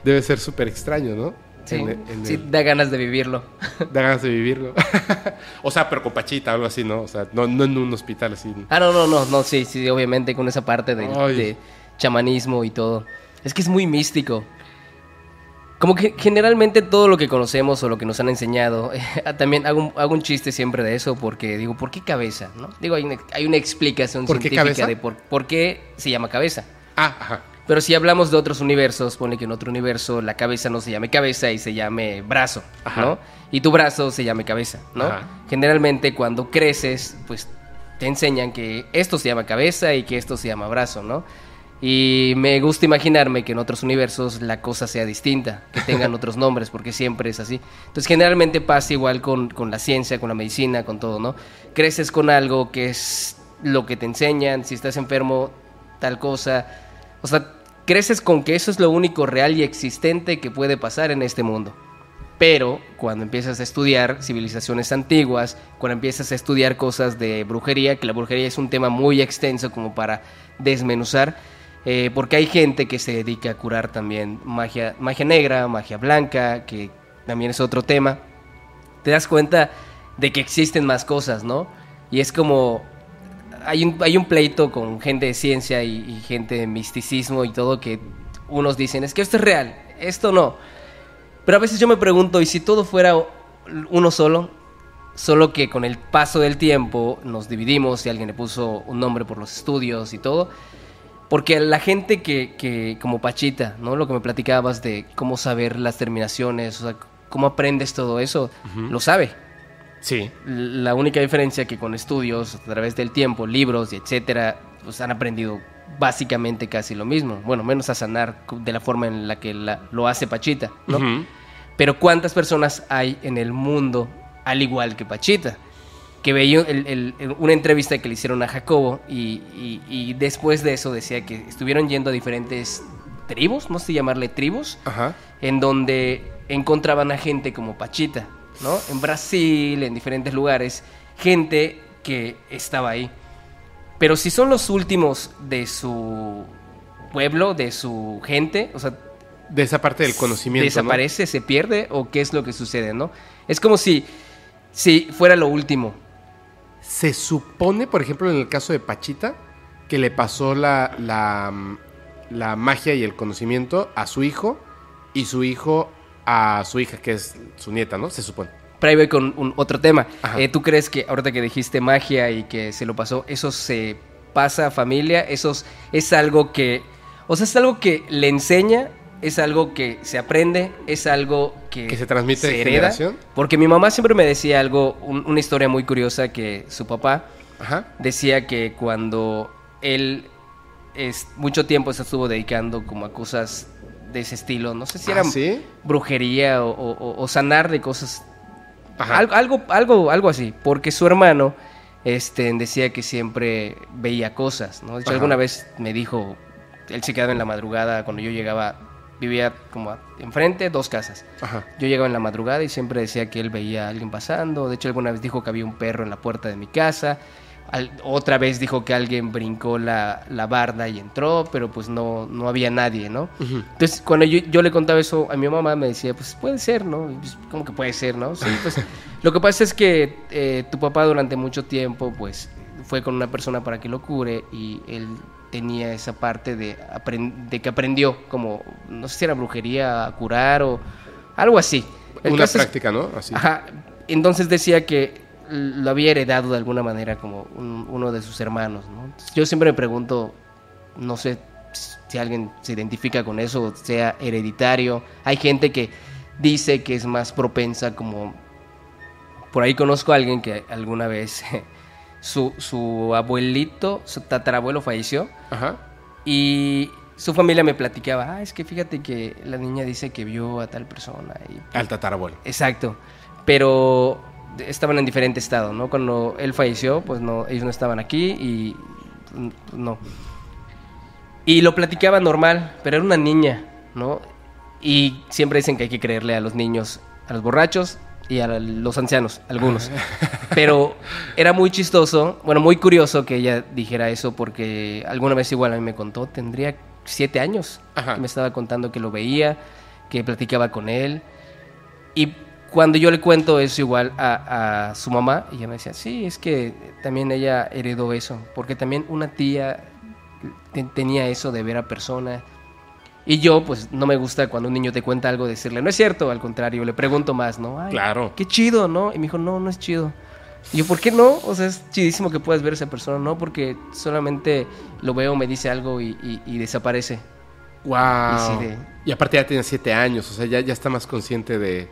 debe ser súper extraño, ¿no? Sí, En- en sí, el- da ganas de vivirlo. Da ganas de vivirlo. o sea, pero con Pachita, algo así, ¿no? O sea, no, no en un hospital así. Ah, no, no, no, no, sí, sí, obviamente con esa parte de, de chamanismo y todo. Es que es muy místico. Como que generalmente todo lo que conocemos o lo que nos han enseñado, también hago un, hago un chiste siempre de eso porque digo, ¿por qué cabeza? ¿no? Digo, hay una, hay una explicación ¿Por científica cabeza? de por, por qué se llama cabeza. Ah, ajá. Pero si hablamos de otros universos, pone que en otro universo la cabeza no se llame cabeza y se llame brazo, Ajá. ¿no? Y tu brazo se llame cabeza, ¿no? Ajá. Generalmente cuando creces, pues te enseñan que esto se llama cabeza y que esto se llama brazo, ¿no? Y me gusta imaginarme que en otros universos la cosa sea distinta, que tengan otros nombres, porque siempre es así. Entonces generalmente pasa igual con, con la ciencia, con la medicina, con todo, ¿no? Creces con algo que es lo que te enseñan, si estás enfermo, tal cosa. O sea, creces con que eso es lo único real y existente que puede pasar en este mundo. Pero cuando empiezas a estudiar civilizaciones antiguas, cuando empiezas a estudiar cosas de brujería, que la brujería es un tema muy extenso como para desmenuzar, eh, porque hay gente que se dedica a curar también magia, magia negra, magia blanca, que también es otro tema, te das cuenta de que existen más cosas, ¿no? Y es como, hay un, hay un pleito con gente de ciencia y, y gente de misticismo y todo que unos dicen, es que esto es real, esto no. Pero a veces yo me pregunto, ¿y si todo fuera uno solo? Solo que con el paso del tiempo nos dividimos y alguien le puso un nombre por los estudios y todo. Porque la gente que, que como Pachita, ¿no? Lo que me platicabas de cómo saber las terminaciones, o sea, cómo aprendes todo eso, lo sabe. Sí. La única diferencia que con estudios, a través del tiempo, libros y etcétera, pues han aprendido básicamente casi lo mismo. Bueno, menos a sanar de la forma en la que la- lo hace Pachita, ¿no? Pero ¿cuántas personas hay en el mundo al igual que Pachita? Que veía el- el- el- una entrevista que le hicieron a Jacobo y, y- y después de eso decía que estuvieron yendo a diferentes tribus, no sé llamarle tribus, Ajá. en donde encontraban a gente como Pachita, ¿no? En Brasil, en diferentes lugares, gente que estaba ahí. Pero si son los últimos de su pueblo, de su gente, o sea, De esa parte del conocimiento. ¿no? desaparece, se pierde o qué es lo que sucede, ¿no? Es como si, si fuera lo último. Se supone, por ejemplo, en el caso de Pachita, que le pasó la, la, la magia y el conocimiento a su hijo y su hijo a su hija, que es su nieta, ¿no? Se supone. pero ahí voy con un- otro tema. Eh, ¿Tú crees que ahorita que dijiste magia y que se lo pasó, eso se pasa a familia? ¿Eso es- es algo que, o sea, es algo que le enseña? ¿Es algo que se aprende? ¿Es algo que, ¿Que se transmite de hereda? generación? Porque mi mamá siempre me decía algo, un- una historia muy curiosa que su papá Ajá. decía que cuando él es, mucho tiempo se estuvo dedicando como a cosas de ese estilo, no sé si ¿Ah, era sí? brujería o, o- o- o sanar de cosas, Ajá. algo, algo, algo, algo así, porque su hermano este, decía que siempre veía cosas, ¿no? De hecho, alguna vez me dijo, él se quedaba en la madrugada cuando yo llegaba, vivía como enfrente, dos casas. Ajá. Yo llegaba en la madrugada y siempre decía que él veía a alguien pasando. De hecho, alguna vez dijo que había un perro en la puerta de mi casa. Al- otra vez dijo que alguien brincó la, la barda y entró, pero pues no, no había nadie, ¿no? Entonces, cuando yo, yo le contaba eso a mi mamá, me decía, pues puede ser, ¿no? Pues, ¿Cómo que puede ser, no? Sí, pues lo que pasa es que eh, tu papá durante mucho tiempo, pues, fue con una persona para que lo cure y él tenía esa parte de, de que aprendió, como, no sé si era brujería, a curar o algo así. El Una es- práctica, ¿no? Así. Ajá. Entonces decía que lo había heredado de alguna manera como un- uno de sus hermanos, ¿no? Entonces, yo siempre me pregunto, no sé si alguien se identifica con eso, sea hereditario. Hay gente que dice que es más propensa como... Por ahí conozco a alguien que alguna vez su, su abuelito, su tatarabuelo falleció Ajá. y su familia me platicaba, ah, es que fíjate que la niña dice que vio a tal persona y Al tatarabuelo. Exacto. Pero estaban en diferente estado, ¿no? Cuando él falleció, pues no, ellos no estaban aquí y mm, no. Y lo platicaba normal, pero era una niña, ¿no? Y siempre dicen que hay que creerle a los niños, a los borrachos y a los ancianos, algunos. Pero era muy chistoso, bueno, muy curioso que ella dijera eso porque alguna vez igual a mí me contó, tendría siete años, Ajá. que me estaba contando que lo veía, que platicaba con él. Y cuando yo le cuento eso igual a, a su mamá, ella me decía, sí, es que también ella heredó eso, porque también una tía te- tenía eso de ver a personas. Y yo, pues, no me gusta cuando un niño te cuenta algo decirle, no es cierto, al contrario, le pregunto más, ¿no? Ay, Claro. Qué chido, ¿no? Y me dijo, no, no es chido. Y yo, ¿por qué no? O sea, es chidísimo que puedas ver a esa persona, ¿no? Porque solamente lo veo, me dice algo y, y- y desaparece. Wow. Y sí, de- Y aparte ya tiene siete años, o sea, ya, ya está más consciente de,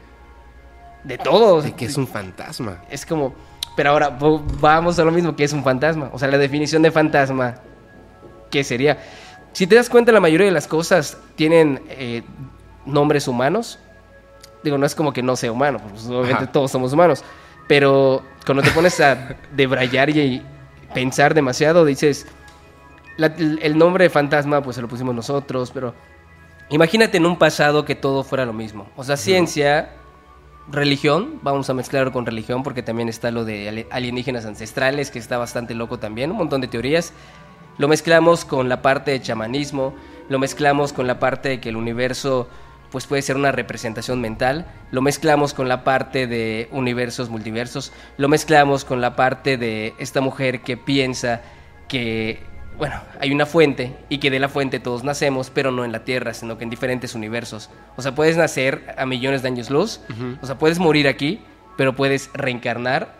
De todo. de que es un fantasma. Es como, pero ahora vamos a lo mismo que es un fantasma. O sea, la definición de fantasma, ¿qué sería? Si te das cuenta, la mayoría de las cosas tienen eh, nombres humanos. Digo, no es como que no sea humano, pues obviamente Ajá. todos somos humanos. Pero cuando te pones a debrayar y pensar demasiado, dices, la- el nombre de fantasma, pues se lo pusimos nosotros, pero imagínate en un pasado que todo fuera lo mismo. O sea, ciencia, religión, vamos a mezclarlo con religión porque también está lo de ali- alienígenas ancestrales, que está bastante loco también, un montón de teorías. Lo mezclamos con la parte de chamanismo, lo mezclamos con la parte de que el universo pues puede ser una representación mental, lo mezclamos con la parte de universos multiversos, lo mezclamos con la parte de esta mujer que piensa que bueno, hay una fuente y que de la fuente todos nacemos, pero no en la Tierra, sino que en diferentes universos. O sea, puedes nacer a millones de años luz, o sea, puedes morir aquí, pero puedes reencarnar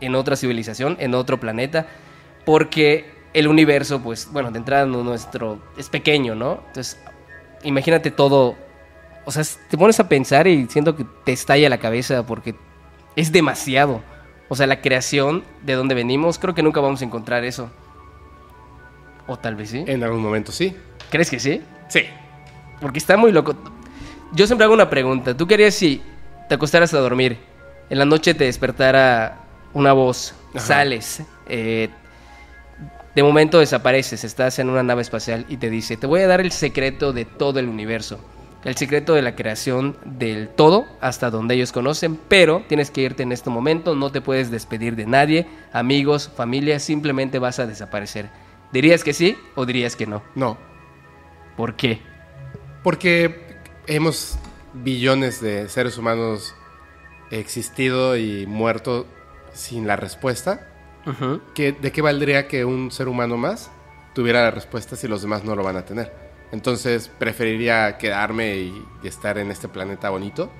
en otra civilización, en otro planeta, porque el universo, pues, bueno, de entrada nuestro es pequeño, ¿no? Entonces, imagínate todo, o sea, te pones a pensar y siento que te estalla la cabeza porque es demasiado. O sea, la creación de donde venimos, creo que nunca vamos a encontrar eso. O tal vez sí. En algún momento sí. ¿Crees que sí? Sí. Porque está muy loco. Yo siempre hago una pregunta. ¿Tú querías si te acostaras a dormir, en la noche te despertara una voz, Ajá. sales, eh, de momento desapareces, estás en una nave espacial y te dice, te voy a dar el secreto de todo el universo, el secreto de la creación del todo hasta donde ellos conocen, pero tienes que irte en este momento, no te puedes despedir de nadie, amigos, familia, simplemente vas a desaparecer. ¿Dirías que sí o dirías que no? No. ¿Por qué? Porque hemos billones de seres humanos existido y muerto sin la respuesta. ¿Qué- ¿De qué valdría que un ser humano más tuviera la respuesta si los demás no lo van a tener? Entonces preferiría quedarme y, y estar en este planeta bonito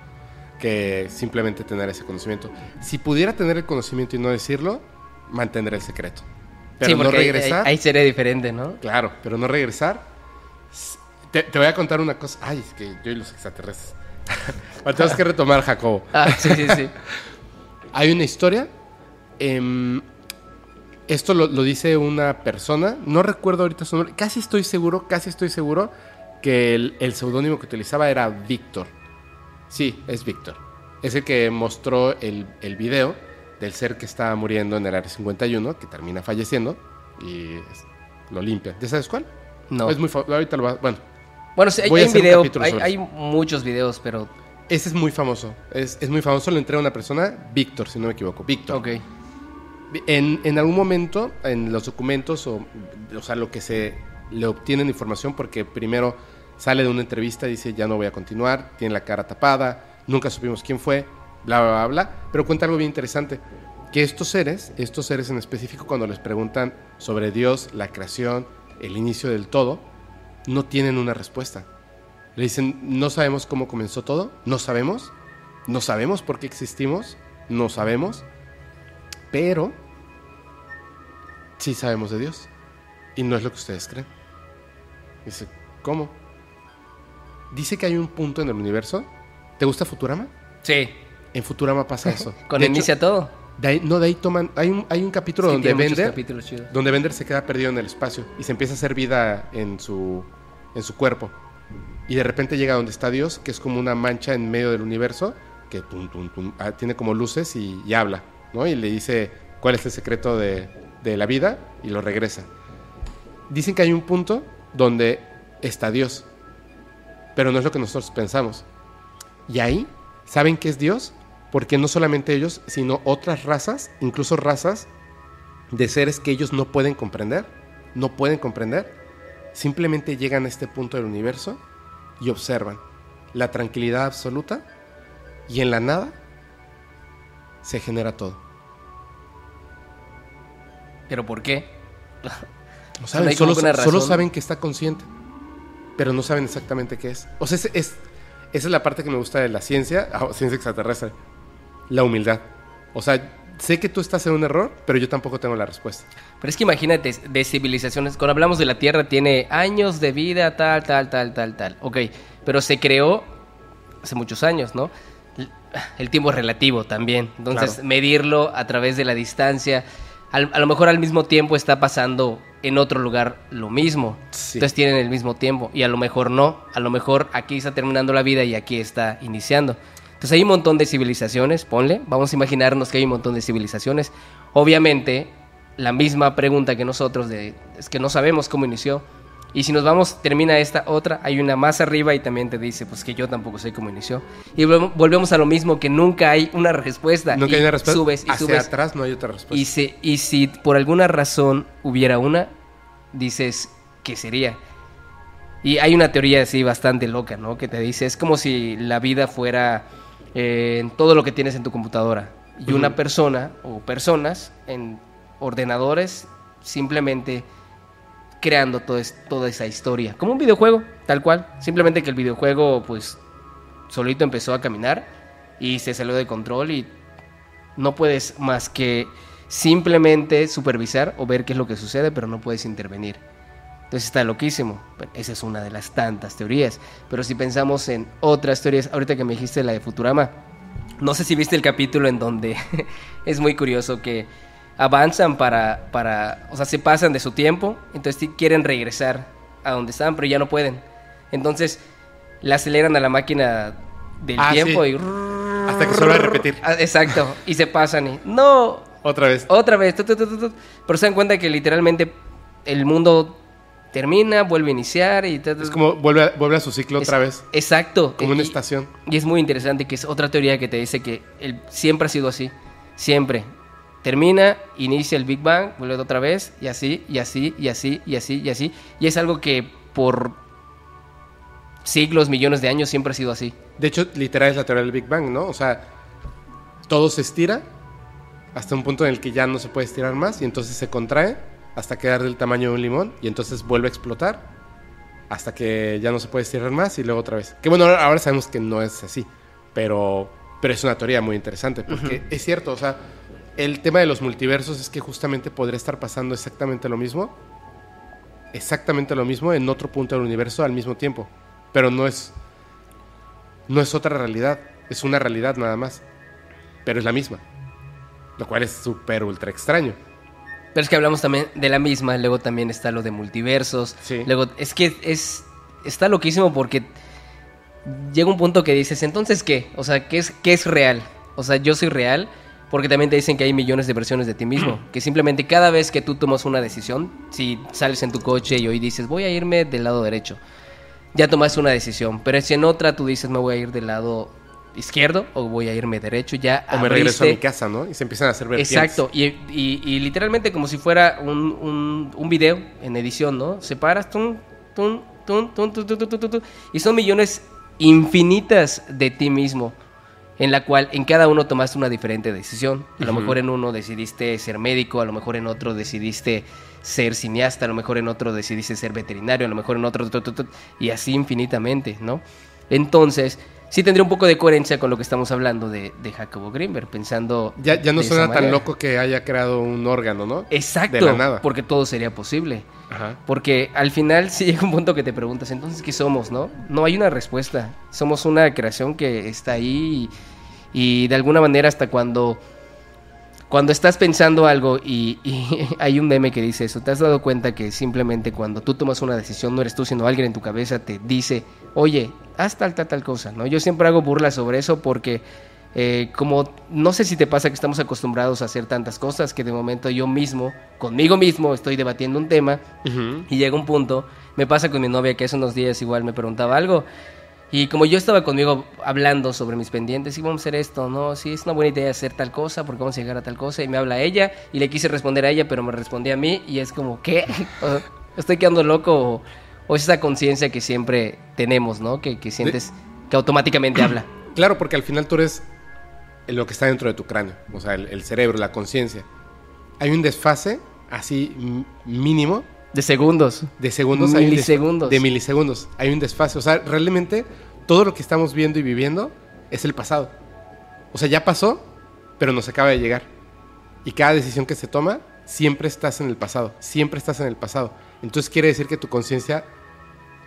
que simplemente tener ese conocimiento. Si pudiera tener el conocimiento y no decirlo, mantendré el secreto. Pero sí, no porque regresar. ahí, ahí sería diferente, ¿no? Claro, pero no regresar. Te, te voy a contar una cosa. Ay, es que yo y los extraterrestres. Bueno, Tenemos que retomar, Jacobo. Ah, sí, sí, sí. Hay una historia. em, esto lo, lo dice una persona. No recuerdo ahorita su nombre. Casi estoy seguro, casi estoy seguro que el, el seudónimo que utilizaba era Víctor. Sí, es Víctor. Es el que mostró el, el video del ser que estaba muriendo en el área 51, que termina falleciendo y lo limpia. ¿Ya sabes cuál? No. Es muy Ahorita lo va. Bueno, Bueno, sí, hay, hay un un video, capítulo hay, hay muchos videos, pero... ese es muy famoso. Es, es muy famoso. Lo entrega una persona, Víctor, si no me equivoco. Víctor. Ok. En, algún momento, en los documentos, o, o sea, lo que se le obtiene de información, porque primero sale de una entrevista y dice, ya no voy a continuar, tiene la cara tapada, nunca supimos quién fue, bla, bla, bla, bla. Pero cuenta algo bien interesante, que estos seres, estos seres en específico, cuando les preguntan sobre Dios, la creación, el inicio del todo, no tienen una respuesta. Le dicen, no sabemos cómo comenzó todo, no sabemos, no sabemos por qué existimos, no sabemos, pero sí sabemos de Dios. Y no es lo que ustedes creen. Dice, ¿cómo? Dice que hay un punto en el universo. ¿Te gusta Futurama? Sí, En Futurama pasa eso. con De hecho, inicia todo. de ahí- no, de ahí toman. Hay un, hay un capítulo donde Bender, donde Bender se queda perdido en el espacio y se empieza a hacer vida en su, en su cuerpo. Y de repente llega donde está Dios, que es como una mancha en medio del universo, que tum, tum, tum, ah, tiene como luces y, y habla, ¿no? Y le dice cuál es el secreto de, de la vida y lo regresa. Dicen que hay un punto donde está Dios, pero no es lo que nosotros pensamos. Y ahí, ¿saben qué es Dios? Porque no solamente ellos, sino otras razas, incluso razas de seres que ellos no pueden comprender, no pueden comprender, simplemente llegan a este punto del universo y observan la tranquilidad absoluta y en la nada se genera todo. ¿Pero por qué? No saben, solo, solo saben que está consciente, pero no saben exactamente qué es. O sea, es, es- esa es la parte que me gusta de la ciencia, ah, ciencia extraterrestre, la humildad. O sea, sé que tú estás en un error, pero yo tampoco tengo la respuesta. Pero es que imagínate, de civilizaciones, cuando hablamos de la Tierra, tiene años de vida, tal, tal, tal, tal, tal. Ok, pero se creó hace muchos años, ¿no? El tiempo es relativo también. Entonces, Claro. medirlo a través de la distancia, al- a lo mejor al mismo tiempo está pasando en otro lugar lo mismo. Sí. Entonces tienen el mismo tiempo. Y a lo mejor no. A lo mejor aquí está terminando la vida y aquí está iniciando. Entonces hay un montón de civilizaciones, ponle. Vamos a imaginarnos que hay un montón de civilizaciones. Obviamente, la misma pregunta que nosotros de, es que no sabemos cómo inició. Y si nos vamos, termina esta otra, hay una más arriba y también te dice, pues que yo tampoco sé cómo inició. Y volvemos- a lo mismo, que nunca hay una respuesta. Nunca Y hay una respuesta. Subes y Hacia subes. atrás no hay otra respuesta. Y, si, y si por alguna razón hubiera una, dices, ¿qué sería? Y hay una teoría así bastante loca, ¿no? Que te dice, es como si la vida fuera eh, todo lo que tienes en tu computadora. Y una Ujú. persona o personas en ordenadores simplemente creando toda esa historia. Como un videojuego, tal cual. Simplemente que el videojuego, pues, solito empezó a caminar y se salió de control y no puedes más que simplemente supervisar o ver qué es lo que sucede, pero no puedes intervenir. Entonces está loquísimo. Esa es una de las tantas teorías. Pero si pensamos en otras teorías, ahorita que me dijiste la de Futurama, no sé si viste el capítulo en donde es muy curioso que avanzan para, para, o sea, se pasan de su tiempo, entonces quieren regresar a donde estaban, pero ya no pueden. Entonces le aceleran a la máquina del Ah, tiempo sí. y... Hasta que se vuelve a repetir. Ah, Exacto, y se pasan y... No, Otra vez. otra vez. tu, tu, tu, tu, tu. Pero se dan cuenta que literalmente el mundo termina, vuelve a iniciar y... Es como vuelve a, vuelve a su ciclo Es- otra vez. Exacto. Como una Y- estación. Y es muy interesante que es otra teoría que te dice que el, siempre ha sido así. Siempre. Termina, inicia el Big Bang, vuelve otra vez, y así, y así, y así, y así, y así. Y es algo que por siglos, millones de años siempre ha sido así. De hecho, literal es la teoría del Big Bang, ¿no? O sea, todo se estira hasta un punto en el que ya no se puede estirar más y entonces se contrae hasta quedar del tamaño de un limón y entonces vuelve a explotar hasta que ya no se puede estirar más y luego otra vez. Que bueno, ahora, sabemos que no es así, pero Pero es una teoría muy interesante, porque es cierto, o sea, el tema de los multiversos es que justamente podría estar pasando exactamente lo mismo, exactamente lo mismo en otro punto del universo al mismo tiempo, pero no es, no es otra realidad, es una realidad nada más, pero es la misma, lo cual es súper ultra extraño. Pero es que hablamos también de la misma, luego también está lo de multiversos. Sí. Luego, es que es está loquísimo porque llega un punto que dices, entonces qué? O sea, ¿qué es, qué es real? O sea, yo soy real porque también te dicen que hay millones de versiones de ti mismo. Que simplemente cada vez que tú tomas una decisión, si sales en tu coche y hoy dices, voy a irme del lado derecho, ya tomaste una decisión. Pero si en otra tú dices, me voy a ir del lado izquierdo o voy a irme derecho, ya. O abriste. me regreso a mi casa, ¿no? Y se empiezan a hacer vertientes. Exacto. Y, y, y, literalmente como si fuera un, un, un video en edición, ¿no? Separas, tum, tum, tum, y son millones infinitas de ti mismo en la cual en cada uno tomaste una diferente decisión. A lo mejor en uno decidiste ser médico, a lo mejor en otro decidiste ser cineasta, a lo mejor en otro decidiste ser veterinario, a lo mejor en otro, y así infinitamente, ¿no? Entonces, sí tendría un poco de coherencia con lo que estamos hablando de, de Jacobo Greenberg, pensando... Ya, ya no suena tan manera. loco que haya creado un órgano, ¿no? Exacto, De la nada. porque todo sería posible. Ajá. Porque al final sí llega un punto que te preguntas, entonces, ¿qué somos, no? No hay una respuesta. Somos una creación que está ahí y, y de alguna manera hasta cuando, cuando estás pensando algo y, y hay un meme que dice eso, ¿te has dado cuenta que simplemente cuando tú tomas una decisión no eres tú, sino alguien en tu cabeza te dice, oye, haz tal, tal, tal cosa, ¿no? Yo siempre hago burla sobre eso porque... eh, como no sé si te pasa que estamos acostumbrados a hacer tantas cosas que de momento yo mismo, conmigo mismo, estoy debatiendo un tema y llega un punto, me pasa con mi novia que hace unos días igual me preguntaba algo. Y como yo estaba conmigo hablando sobre mis pendientes, y vamos a hacer esto, ¿no? Sí, es una buena idea hacer tal cosa, porque vamos a llegar a tal cosa. Y me habla ella, y le quise responder a ella, pero me respondía a mí, y es como, ¿qué? ¿Estoy quedando loco? O, o es esa conciencia que siempre tenemos, ¿no? Que, que sientes que automáticamente habla. Claro, porque al final tú eres lo que está dentro de tu cráneo, o sea, el, el cerebro, la conciencia. Hay un desfase así mínimo De segundos. de segundos. hay Milisegundos. de milisegundos. Hay un desfase. O sea, realmente todo lo que estamos viendo y viviendo es el pasado. O sea, ya pasó, pero nos acaba de llegar. Y cada decisión que se toma, siempre estás en el pasado. Siempre estás en el pasado. Entonces quiere decir que tu conciencia,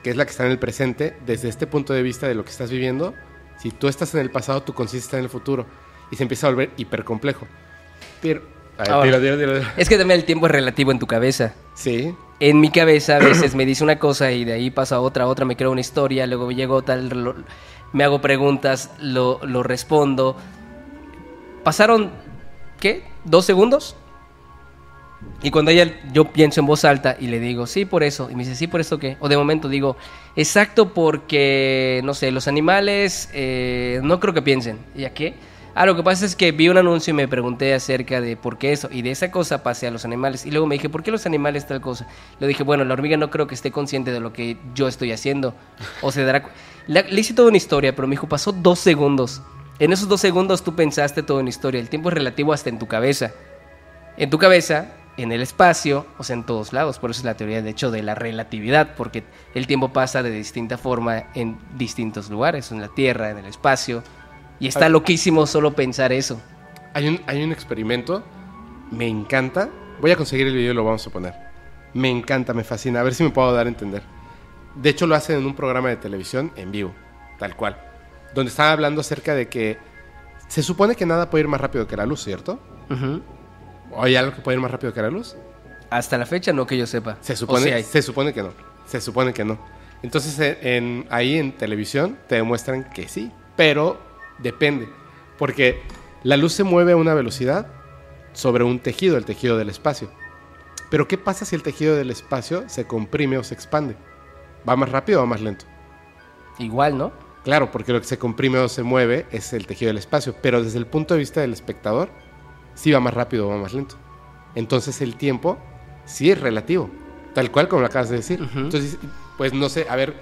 que es la que está en el presente, desde este punto de vista de lo que estás viviendo, si tú estás en el pasado, tu conciencia está en el futuro. Y se empieza a volver hipercomplejo. Pero... Ver, Ahora. Es que también el tiempo es relativo en tu cabeza. Sí. en mi cabeza a veces me dice una cosa y de ahí pasa otra, otra, me creo una historia, luego llego tal, lo- me hago preguntas, lo, lo respondo. Pasaron, ¿qué? ¿Dos segundos? Y cuando ella, yo pienso en voz alta y le digo, sí, por eso. Y me dice, sí, por eso qué. O de momento digo, exacto porque, no sé, los animales eh, no creo que piensen. ¿Y a qué? Ah, lo que pasa es que vi un anuncio y me pregunté acerca de por qué eso. Y de esa cosa pasé a los animales. Y luego me dije, ¿por qué los animales tal cosa? Le dije, bueno, la hormiga no creo que esté consciente de lo que yo estoy haciendo. O se dará... La- le hice toda una historia, pero me dijo, pasó dos segundos. En esos dos segundos tú pensaste toda una historia. El tiempo es relativo hasta en tu cabeza en tu cabeza, en el espacio, o sea, en todos lados. Por eso es la teoría, de hecho, de la relatividad, porque el tiempo pasa de distinta forma en distintos lugares, en la Tierra, en el espacio. Y está loquísimo solo pensar eso. Hay un, hay un experimento, me encanta. Voy a conseguir el video y lo vamos a poner. Me encanta, me fascina. A ver si me puedo dar a entender. De hecho, lo hacen en un programa de televisión en vivo, tal cual. Donde están hablando acerca de que se supone que nada puede ir más rápido que la luz, ¿cierto? Ujú. ¿O hay algo que puede ir más rápido que la luz? Hasta la fecha, no que yo sepa. Se supone, hay. se supone que no. Se supone que no. Entonces, en, en- ahí en televisión te demuestran que sí, pero depende. Porque la luz se mueve a una velocidad sobre un tejido, el tejido del espacio. Pero ¿qué pasa si el tejido del espacio se comprime o se expande? ¿Va más rápido o va más lento? Igual, ¿no? Claro, porque lo que se comprime o se mueve es el tejido del espacio, pero desde el punto de vista del espectador, sí va más rápido o va más lento. Entonces el tiempo sí es relativo, tal cual como lo acabas de decir. Entonces, pues no sé, a ver,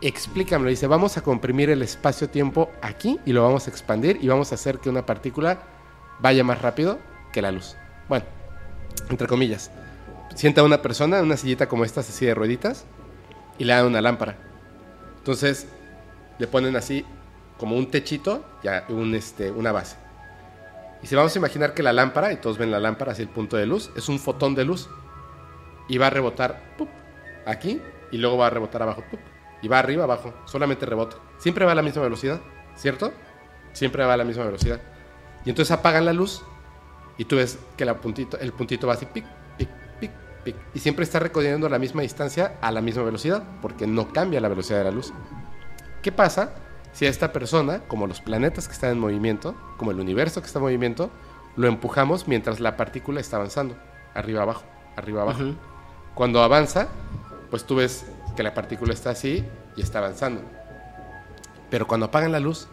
explícamelo. Dice, vamos a comprimir el espacio-tiempo aquí y lo vamos a expandir y vamos a hacer que una partícula vaya más rápido que la luz. Bueno, entre comillas. Sienta una persona en una sillita como esta, así de rueditas, y le dan una lámpara. Entonces, le ponen así como un techito y un, este, una base. Y si vamos a imaginar que la lámpara, y todos ven la lámpara hacia el punto de luz, es un fotón de luz. Y va a rebotar aquí y luego va a rebotar abajo. Y va arriba, abajo. Solamente rebota. Siempre va a la misma velocidad, ¿cierto? Siempre va a la misma velocidad. Y entonces apagan la luz y tú ves que la puntito, el puntito va así, pic, pic, pic, pic. Y siempre está recorriendo la misma distancia a la misma velocidad, porque no cambia la velocidad de la luz. ¿Qué pasa si a esta persona, como los planetas que están en movimiento, como el universo que está en movimiento, lo empujamos mientras la partícula está avanzando, arriba abajo, arriba abajo? Cuando avanza, pues tú ves que la partícula está así y está avanzando. Pero cuando apagan la luz,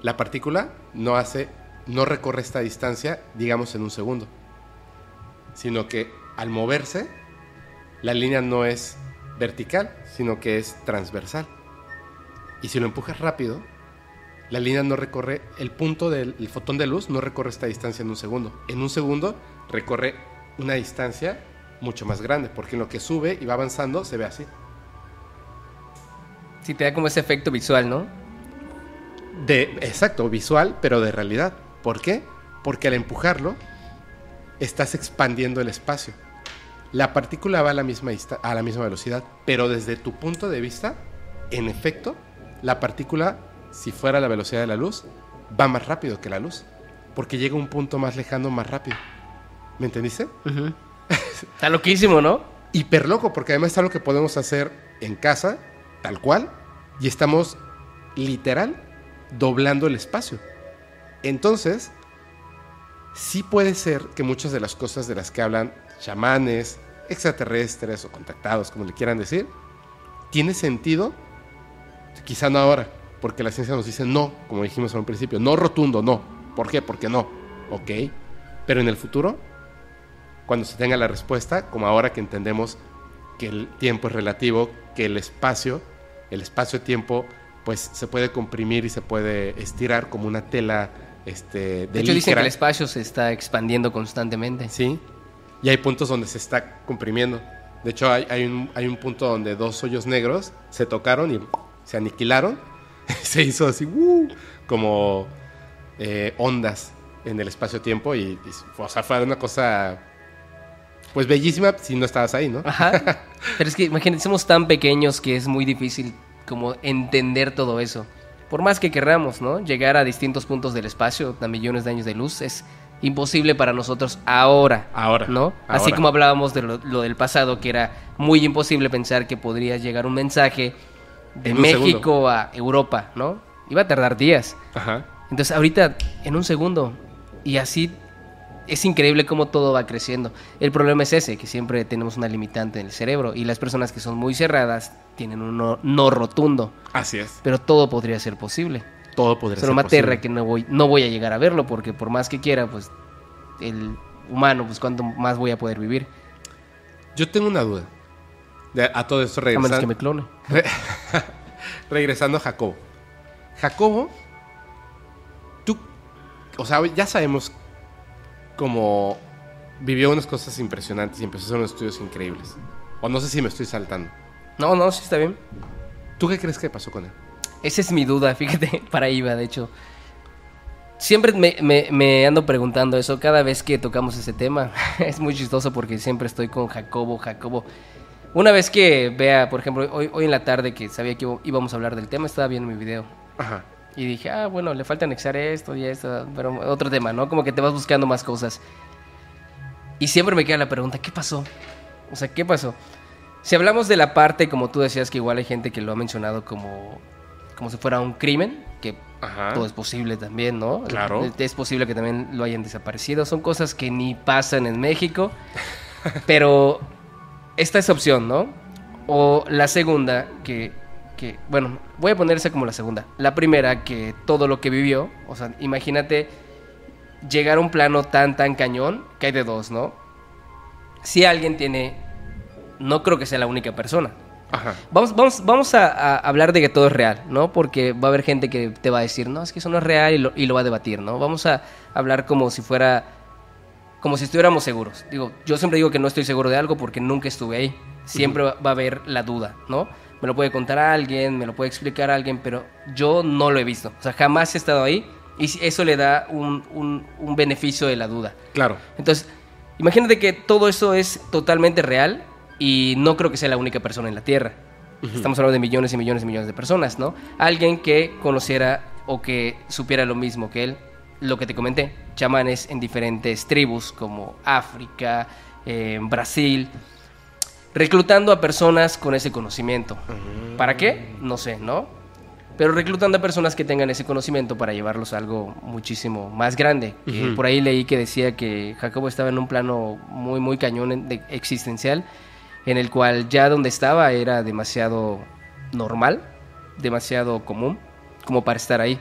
la partícula no hace, no recorre esta distancia, digamos, en un segundo, sino que al moverse, la línea no es vertical, sino que es transversal. Y si lo empujas rápido, la línea no recorre, el punto del fotón de luz no recorre esta distancia en un segundo. En un segundo recorre una distancia mucho más grande, porque en lo que sube y va avanzando se ve así. Sí, te da como ese efecto visual, ¿no? De, exacto, visual, pero de realidad. ¿Por qué? Porque al empujarlo, estás expandiendo el espacio. La partícula va a la misma, a la misma velocidad, pero desde tu punto de vista, en efecto, la partícula, si fuera la velocidad de la luz, va más rápido que la luz, porque llega a un punto más lejano más rápido. ¿Me entendiste? Está loquísimo, ¿no? Hiper loco, porque además es algo que podemos hacer en casa, tal cual, y estamos literal doblando el espacio. Entonces, sí puede ser que muchas de las cosas de las que hablan chamanes, extraterrestres o contactados, como le quieran decir, tiene sentido, quizá no ahora, porque la ciencia nos dice no, como dijimos al principio, no rotundo, no. ¿Por qué? Porque no. Ok. Pero en el futuro cuando se tenga la respuesta, como ahora que entendemos que el tiempo es relativo, que el espacio, el espacio-tiempo, pues se puede comprimir y se puede estirar como una tela este, de, de hecho, dicen que el espacio se está expandiendo constantemente. Sí, y hay puntos donde se está comprimiendo. De hecho, hay, hay, un, hay un punto donde dos hoyos negros se tocaron y se aniquilaron. se hizo así, uh, como eh, ondas en el espacio-tiempo y, y, o sea, fue una cosa pues bellísima si no estabas ahí, ¿no? Ajá. Pero es que imagínate, somos tan pequeños que es muy difícil como entender todo eso. Por más que querramos, ¿no? Llegar a distintos puntos del espacio, a millones de años de luz, es imposible para nosotros ahora. Ahora. ¿No? Así como hablábamos de lo, del pasado, que era muy imposible pensar que podría llegar un mensaje de México a Europa, ¿no? Iba a tardar días. Ajá. Entonces, ahorita, en un segundo. Y así es increíble cómo todo va creciendo. El problema es ese, que siempre tenemos una limitante en el cerebro y las personas que son muy cerradas tienen un no, rotundo. Así es. Pero todo podría ser posible. Todo podría Solo ser me aterra que no voy, no voy a llegar a verlo porque por más que quiera, pues el humano, pues cuánto más voy a poder vivir. Yo tengo una duda. a todo esto regresando. A que me clone. regresando a Jacobo. Jacobo, tú, o sea, ya sabemos como vivió unas cosas impresionantes y empezó a hacer unos estudios increíbles. O no sé si me estoy saltando. No, no, sí está bien. ¿Tú qué crees que pasó con él? Esa es mi duda, fíjate, para Iba, de hecho. Siempre me, me, ando preguntando eso cada vez que tocamos ese tema. es muy chistoso porque siempre estoy con Jacobo, Jacobo. Una vez que vea, por ejemplo, hoy, hoy en la tarde que sabía que íbamos a hablar del tema, estaba viendo mi video. Ajá. Y dije, ah, bueno, le falta anexar esto y esto, pero otro tema, ¿no? Como que te vas buscando más cosas. Y siempre me queda la pregunta, ¿qué pasó? O sea, ¿qué pasó? Si hablamos de la parte, como tú decías, que igual hay gente que lo ha mencionado como, como si fuera un crimen, que todo es posible también, ¿no? Claro. Es posible que también lo hayan desaparecido. Son cosas que ni pasan en México, pero esta es opción, ¿no? O la segunda, que bueno, voy a ponerse como la segunda. La primera, que todo lo que vivió, o sea, imagínate llegar a un plano tan, tan cañón, que hay de dos, ¿no? Si alguien tiene, no creo que sea la única persona. Ajá. Vamos, vamos, vamos a, hablar de que todo es real, ¿no? Porque va a haber gente que te va a decir, no, es que eso no es real y lo, y lo va a debatir, ¿no? Vamos a hablar como si fuera, como si estuviéramos seguros. Digo, yo siempre digo que no estoy seguro de algo porque nunca estuve ahí. Siempre va a haber la duda, ¿no? Me lo puede contar alguien, me lo puede explicar alguien, pero yo no lo he visto. O sea, jamás he estado ahí y eso le da un, un, un beneficio de la duda. Claro. Entonces, imagínate que todo eso es totalmente real y no creo que sea la única persona en la Tierra. Estamos hablando de millones y millones y millones de personas, ¿no? Alguien que conociera o que supiera lo mismo que él, lo que te comenté, chamanes en diferentes tribus como África, eh, Brasil, reclutando a personas con ese conocimiento. ¿Para qué? No sé, ¿no? Pero reclutando a personas que tengan ese conocimiento para llevarlos a algo muchísimo más grande. Por ahí leí que decía que Jacobo estaba en un plano muy, muy cañón de- existencial, en el cual ya donde estaba era demasiado normal, demasiado común, como para estar ahí.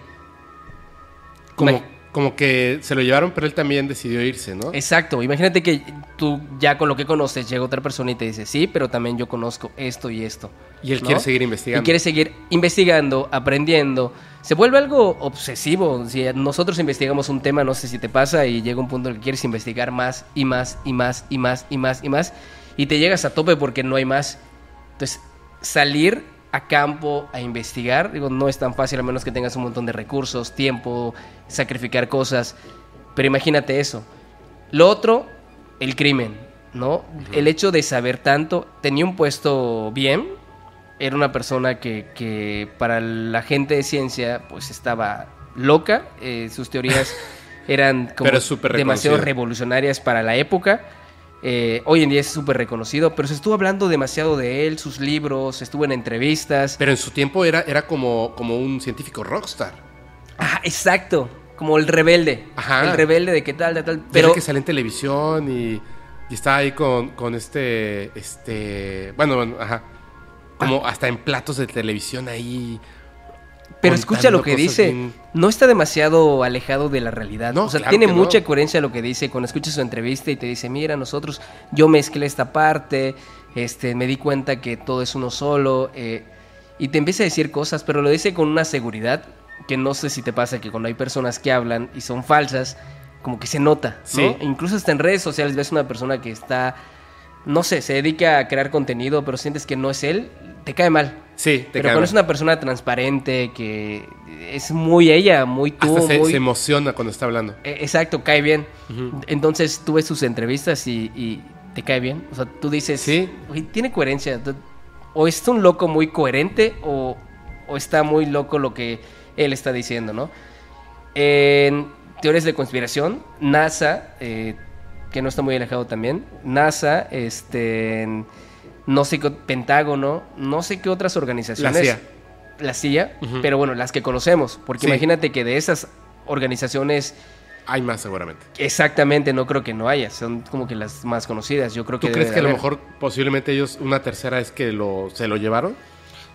Como, como que se lo llevaron, pero él también decidió irse, ¿no? Exacto, imagínate que tú ya con lo que conoces llega otra persona y te dice, sí, pero también yo conozco esto y esto. Y él ¿no? quiere seguir investigando. Y quiere seguir investigando, aprendiendo. Se vuelve algo obsesivo. Si nosotros investigamos un tema, no sé si te pasa, y llega un punto en el que quieres investigar más y más y más y más y más y más, y te llegas a tope porque no hay más. Entonces, salir a campo a investigar, digo, no es tan fácil a menos que tengas un montón de recursos, tiempo, sacrificar cosas. Pero imagínate eso. Lo otro, el crimen, ¿no? El hecho de saber tanto, tenía un puesto bien, era una persona que, que para la gente de ciencia pues estaba loca, eh, sus teorías eran como demasiado revolucionarias para la época. Eh, hoy en día es súper reconocido, pero se estuvo hablando demasiado de él, sus libros, estuvo en entrevistas. Pero en su tiempo era, era como, como un científico rockstar. Ah, exacto, como el rebelde. Ajá. El rebelde de qué tal, de tal. Pero que sale en televisión y, y está ahí con, con este, este, bueno, bueno, ajá, como hasta en platos de televisión ahí. Pero escucha lo que dice. bien- No está demasiado alejado de la realidad. No, o sea, claro tiene no. mucha coherencia lo que dice. Cuando escuchas su entrevista y te dice, mira, nosotros, yo mezclé esta parte, este, me di cuenta que todo es uno solo. eh, y te empieza a decir cosas, pero lo dice con una seguridad que no sé si te pasa que cuando hay personas que hablan y son falsas, como que se nota. ¿no? Incluso hasta en redes sociales ves una persona que está, no sé, se dedica a crear contenido, pero sientes que no es él, te cae mal. Sí, te Pero cuando es una persona transparente, que es muy ella, muy tú, Hasta se, muy... se emociona cuando está hablando. Eh, Exacto, cae bien. Entonces tú ves sus entrevistas y, y te cae bien. O sea, tú dices, Sí. "Güey, tiene coherencia. O es un loco muy coherente o, o está muy loco lo que él está diciendo, ¿no? En teorías de conspiración, NASA, eh, que no está muy alejado también, NASA, este, no sé qué, Pentágono, no sé qué otras organizaciones. La CIA. La CIA, pero bueno, las que conocemos, porque Sí. imagínate que de esas organizaciones Hay más seguramente. Exactamente, no creo que no haya, son como que las más conocidas, yo creo que ¿Tú crees que a lo mejor posiblemente ellos, una tercera es que lo, se lo llevaron?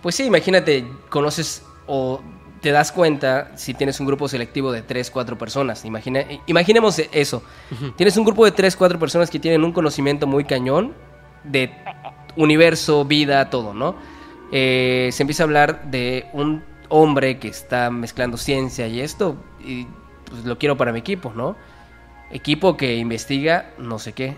Pues sí, imagínate, conoces o te das cuenta si tienes un grupo selectivo de 3, 4 personas, Imagina, imaginemos eso, tienes un grupo de 3, 4 personas que tienen un conocimiento muy cañón de universo, vida, todo, ¿no? Eh, se empieza a hablar de un hombre que está mezclando ciencia y esto, y pues lo quiero para mi equipo, ¿no? Equipo que investiga no sé qué.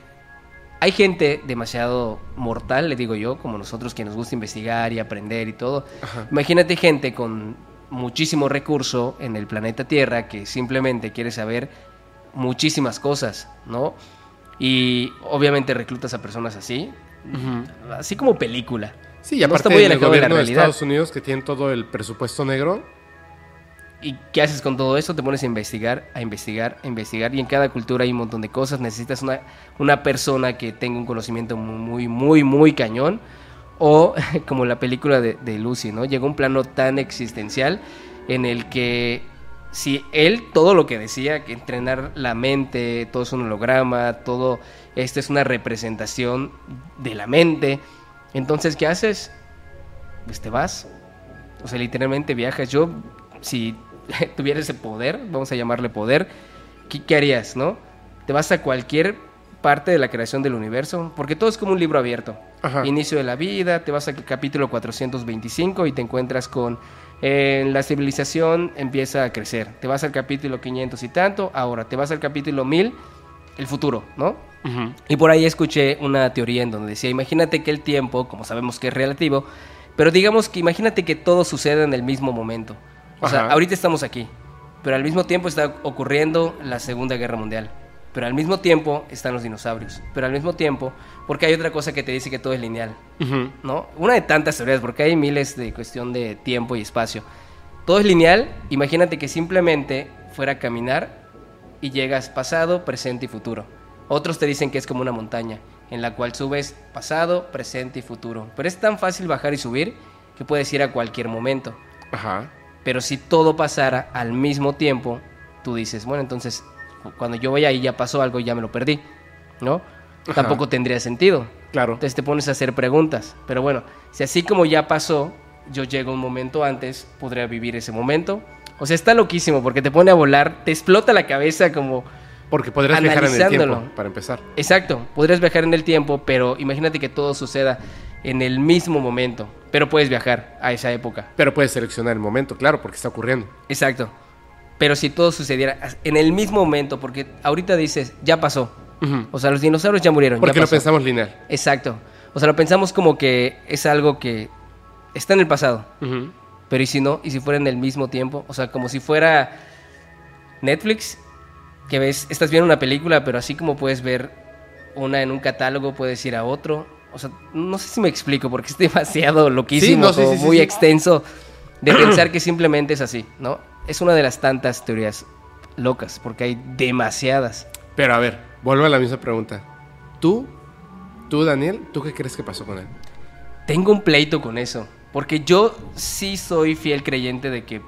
Hay gente demasiado mortal, le digo yo, como nosotros que nos gusta investigar y aprender y todo. Ajá. Imagínate gente con muchísimo recurso en el planeta Tierra que simplemente quiere saber muchísimas cosas, ¿no? Y obviamente reclutas a personas así, así como película. Sí, y No aparte está muy del alejado de la gobierno de. Estados Unidos que tiene todo el presupuesto negro. ¿Y qué haces con todo eso? Te pones a investigar, a investigar, a investigar. Y en cada cultura hay un montón de cosas. Necesitas una, una persona que tenga un conocimiento muy, muy, muy cañón. O como la película de, de Lucy, ¿no? Llegó a un plano tan existencial en el que si él todo lo que decía, que entrenar la mente, todo es un holograma, todo esto es una representación de la mente. Entonces, ¿qué haces? Pues te vas. O sea, literalmente viajas. Yo, si tuviera ese poder, vamos a llamarle poder, ¿qué, qué harías, no? Te vas a cualquier parte de la creación del universo, porque todo es como un libro abierto. Ajá. Inicio de la vida, te vas al capítulo 425 y te encuentras con eh, la civilización empieza a crecer. Te vas al capítulo 500 y tanto, ahora te vas al capítulo 1000, el futuro, ¿no? Y por ahí escuché una teoría en donde decía, imagínate que el tiempo, como sabemos que es relativo, Pero digamos que imagínate que todo sucede en el mismo momento. O sea, Ajá. ahorita estamos aquí, pero al mismo tiempo está ocurriendo la Segunda Guerra Mundial. Pero al mismo tiempo están los dinosaurios. Pero al mismo tiempo, porque hay otra cosa que te dice que todo es lineal. ¿no? Una de tantas teorías, porque hay miles de cuestión de tiempo y espacio. Todo es lineal, imagínate que simplemente fuera a caminar y llegas pasado, presente y futuro. Otros te dicen que es como una montaña, en la cual subes pasado, presente y futuro. Pero es tan fácil bajar y subir que puedes ir a cualquier momento. Ajá. Pero si todo pasara al mismo tiempo, tú dices, bueno, entonces cuando yo voy ahí ya pasó algo y ya me lo perdí, ¿no? Ajá. Tampoco tendría sentido. Claro. Entonces te pones a hacer preguntas. Pero bueno, si así como ya pasó, yo llego un momento antes, podría vivir ese momento. O sea, está loquísimo porque te pone a volar, te explota la cabeza como... Porque podrías viajar en el tiempo, para empezar. Exacto, podrías viajar en el tiempo, pero imagínate que todo suceda en el mismo momento. Pero puedes viajar a esa época. Pero puedes seleccionar el momento, claro, porque está ocurriendo. Exacto. Pero si todo sucediera en el mismo momento, porque ahorita dices, ya pasó. O sea, los dinosaurios ya murieron. ya Porque lo pasó. pensamos lineal. Exacto. O sea, lo pensamos como que es algo que está en el pasado. Pero ¿y si no? ¿Y si fuera en el mismo tiempo? O sea, como si fuera Netflix, que ves, estás viendo una película, pero así como puedes ver una en un catálogo, puedes ir a otro. O sea, no sé si me explico, porque es demasiado loquísimo, sí, como sí, sí, muy extenso de pensar que simplemente es así, ¿no? Es una de las tantas teorías locas, porque hay demasiadas. Pero a ver, vuelvo a la misma pregunta. Tú, tú, Daniel, ¿tú qué crees que pasó con él? Tengo un pleito con eso, porque yo sí soy fiel creyente de que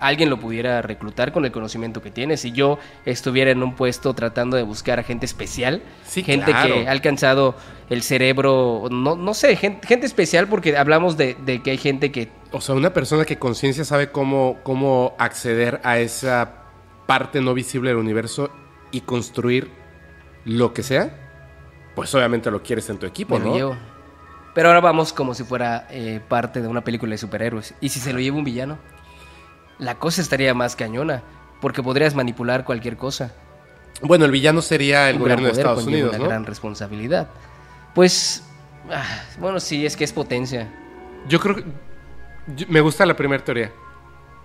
alguien lo pudiera reclutar con el conocimiento que tiene. Si yo estuviera en un puesto tratando de buscar a gente especial, Sí, gente claro. que ha alcanzado el cerebro, no, no sé, gente, gente especial porque hablamos de, de que hay gente que... O sea, una persona que conciencia sabe cómo, cómo acceder a esa parte no visible del universo y construir lo que sea, pues obviamente lo quieres en tu equipo, me ¿no? llevo. Pero ahora vamos como si fuera eh, parte de una película de superhéroes. ¿Y si se lo lleva un villano? La cosa estaría más cañona, porque podrías manipular cualquier cosa. Bueno, el villano sería el un gran gobierno de poder Estados conlleva Unidos, una ¿no? gran responsabilidad. Pues, ah, bueno, sí, es que es potencia. Yo creo que... yo- me gusta la primera teoría.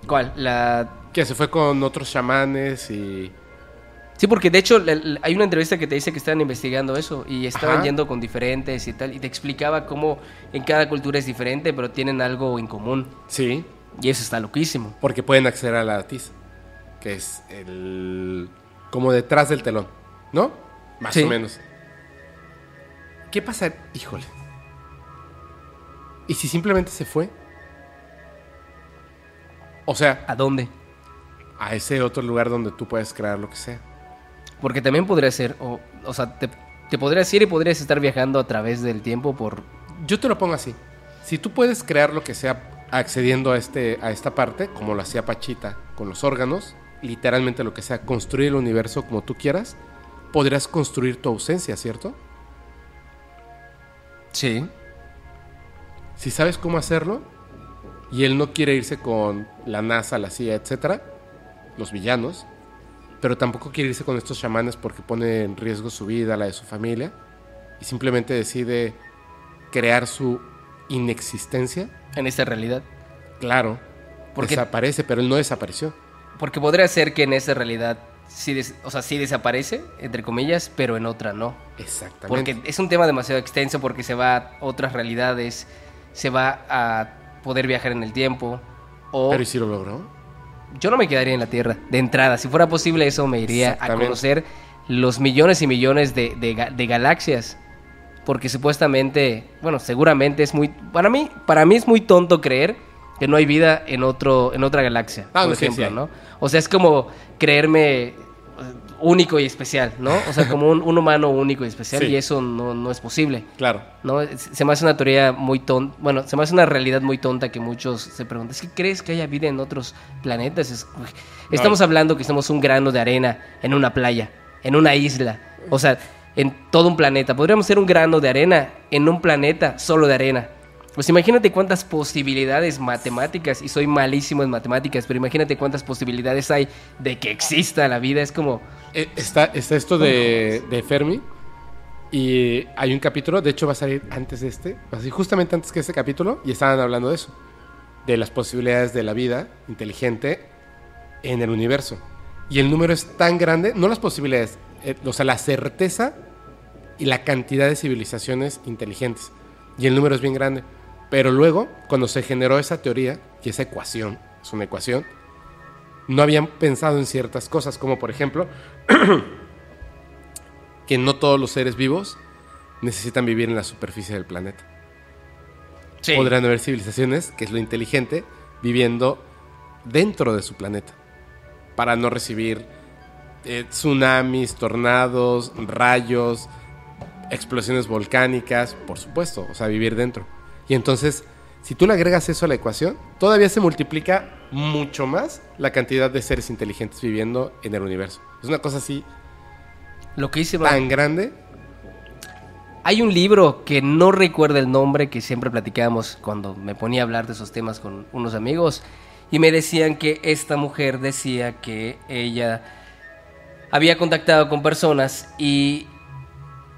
¿Cuál? La... Que se fue con otros chamanes y... Sí, porque de hecho hay una entrevista que te dice que estaban investigando eso y estaban Ajá. yendo con diferentes y tal, y te explicaba cómo en cada cultura es diferente, pero tienen algo en común. Sí, Y eso está loquísimo. porque pueden acceder a la tiza, que es el... como detrás del telón, ¿no? Más Sí. o menos. ¿Qué pasa? Híjole. ¿Y si simplemente se fue? O sea, ¿A dónde? a ese otro lugar donde tú puedes crear lo que sea. Porque también podría ser, o, o sea, te, te podrías ir y podrías estar viajando a través del tiempo por... Yo te lo pongo así. Si tú puedes crear lo que sea accediendo a, este, a esta parte, como lo hacía Pachita con los órganos, literalmente lo que sea, construir el universo como tú quieras, podrías construir tu ausencia, ¿cierto? Sí. Si sabes cómo hacerlo y él no quiere irse con la NASA, la CIA, etcétera, los villanos, pero tampoco quiere irse con estos chamanes porque pone en riesgo su vida, la de su familia, y simplemente decide crear su inexistencia, En esta realidad. claro, Porque- desaparece, pero él no desapareció. Porque podría ser que en esa realidad sí, des- o sea, sí desaparece, entre comillas, pero en otra no. Exactamente. Porque es un tema demasiado extenso porque se va a otras realidades, se va a poder viajar en el tiempo. O Pero ¿y si lo logró? yo no me quedaría en la Tierra, de entrada. Si fuera posible eso, me iría a conocer los millones y millones de, de de galaxias. Porque supuestamente, bueno, seguramente es muy... Para mí, para mí es muy tonto creer que no hay vida en, otro, en otra galaxia, Ah, por no, ejemplo, sí. ¿no? O sea, es como creerme eh, único y especial, ¿no? O sea, como un, un humano único y especial Sí. y eso no, no es posible. Claro. ¿no? Se me hace una teoría muy tonta, bueno, se me hace una realidad muy tonta que muchos se preguntan, ¿es que crees que haya vida en otros planetas? Es- estamos hablando que somos un grano de arena en una playa, en una isla, o sea, en todo un planeta. Podríamos ser un grano de arena en un planeta solo de arena. Pues imagínate cuántas posibilidades matemáticas, y soy malísimo en matemáticas, pero imagínate cuántas posibilidades hay de que exista la vida. Es como, Eh, Está, está esto de, de Fermi Y hay un capítulo, de hecho va a salir antes de este, va a salir justamente antes que este capítulo, y estaban hablando de eso, de las posibilidades de la vida inteligente en el universo. Y el número es tan grande, no las posibilidades, eh, o sea, la certeza y la cantidad de civilizaciones inteligentes. Y el número es bien grande. Pero luego, cuando se generó esa teoría, y esa ecuación, es una ecuación, no habían pensado en ciertas cosas, como por ejemplo, que no todos los seres vivos necesitan vivir en la superficie del planeta. Sí. Podrán haber civilizaciones, que es lo inteligente, viviendo dentro de su planeta, para no recibir eh, tsunamis, tornados, rayos, explosiones volcánicas, por supuesto, o sea, vivir dentro. Y entonces, si tú le agregas eso a la ecuación, todavía se multiplica mucho más la cantidad de seres inteligentes viviendo en el universo. Es una cosa así Lo que hice, tan grande. Hay un libro que no recuerdo el nombre que siempre platicábamos cuando me ponía a hablar de esos temas con unos amigos y me decían que esta mujer decía que ella había contactado con personas y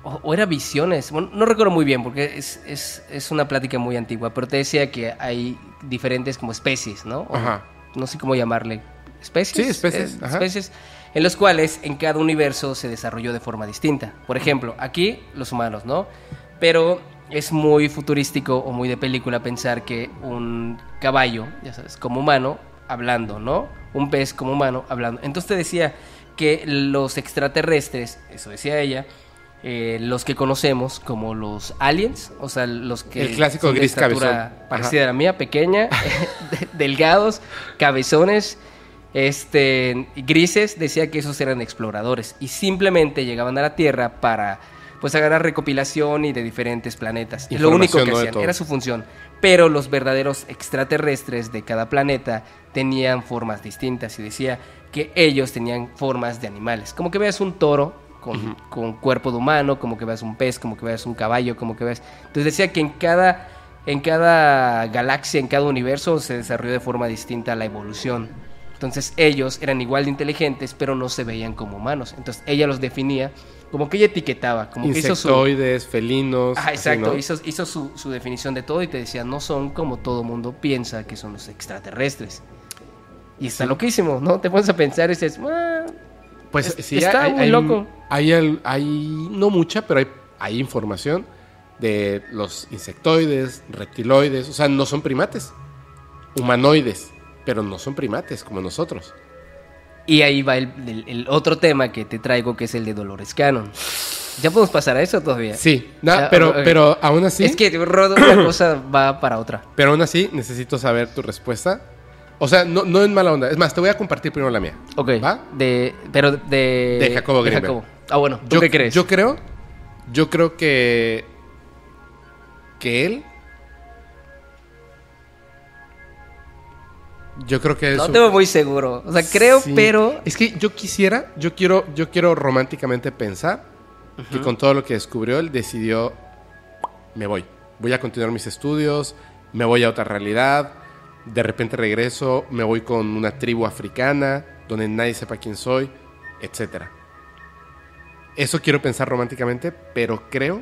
o, o era visiones, bueno, no recuerdo muy bien porque es, es, es una plática muy antigua, pero te decía que hay diferentes como especies, ¿no? O Ajá. No sé cómo llamarle. ¿Especies? Sí, especies, ajá. especies en los cuales en cada universo se desarrolló de forma distinta. Por ejemplo, aquí los humanos, ¿no? Pero es muy futurístico o muy de película pensar que un caballo, ya sabes, como humano, hablando, ¿no? Un pez como humano, hablando. Entonces te decía que los extraterrestres, eso decía ella, eh, los que conocemos como los aliens, o sea, los que El clásico gris cabezón. parecida a la mía, pequeña, de- delgados, cabezones, este, grises, decía que esos eran exploradores y simplemente llegaban a la Tierra para pues agarrar recopilación y de diferentes planetas. Lo único que hacían, era su función. Pero los verdaderos extraterrestres de cada planeta tenían formas distintas y decía que ellos tenían formas de animales. Como que veas un toro con, con cuerpo de humano, como que veas un pez, como que veas un caballo, como que veas... Entonces decía que en cada, en cada galaxia, en cada universo se desarrolló de forma distinta la evolución. Entonces ellos eran igual de inteligentes, pero no se veían como humanos. Entonces ella los definía como que ella etiquetaba, como que hizo su... Felinos. Así, exacto, ¿no? hizo, hizo su, su definición de todo y te decía, no son como todo mundo piensa que son los extraterrestres. Y está Sí. loquísimo, ¿no? Te pones a pensar y dices, "Ah, Pues Es- sí, está hay, muy hay- loco. Hay, hay- no mucha, pero hay, hay información de los insectoides, reptiloides, o sea, no son primates. Humanoides, pero no son primates como nosotros. Y ahí va el, el- el otro tema que te traigo, que es el de Dolores Cannon. ¿Ya podemos pasar a eso todavía? Sí, na- Ya, pero, ok. pero aún así, Es que Rod, una cosa va para otra. pero aún así necesito saber tu respuesta. O sea, no, no en mala onda. Es más, te voy a compartir primero la mía. Ok. ¿Va? De, pero de... De Jacobo Greenberg. Ah, bueno, ¿tú yo, qué crees? Yo creo, yo creo que que él, yo creo que es no un- te veo muy seguro. O sea, creo, Sí. pero... es que yo quisiera, yo quiero, yo quiero románticamente pensar que con todo lo que descubrió él decidió, me voy, voy a continuar mis estudios, me voy a otra realidad, de repente regreso, me voy con una tribu africana donde nadie sepa quién soy, etcétera. Eso quiero pensar románticamente, pero creo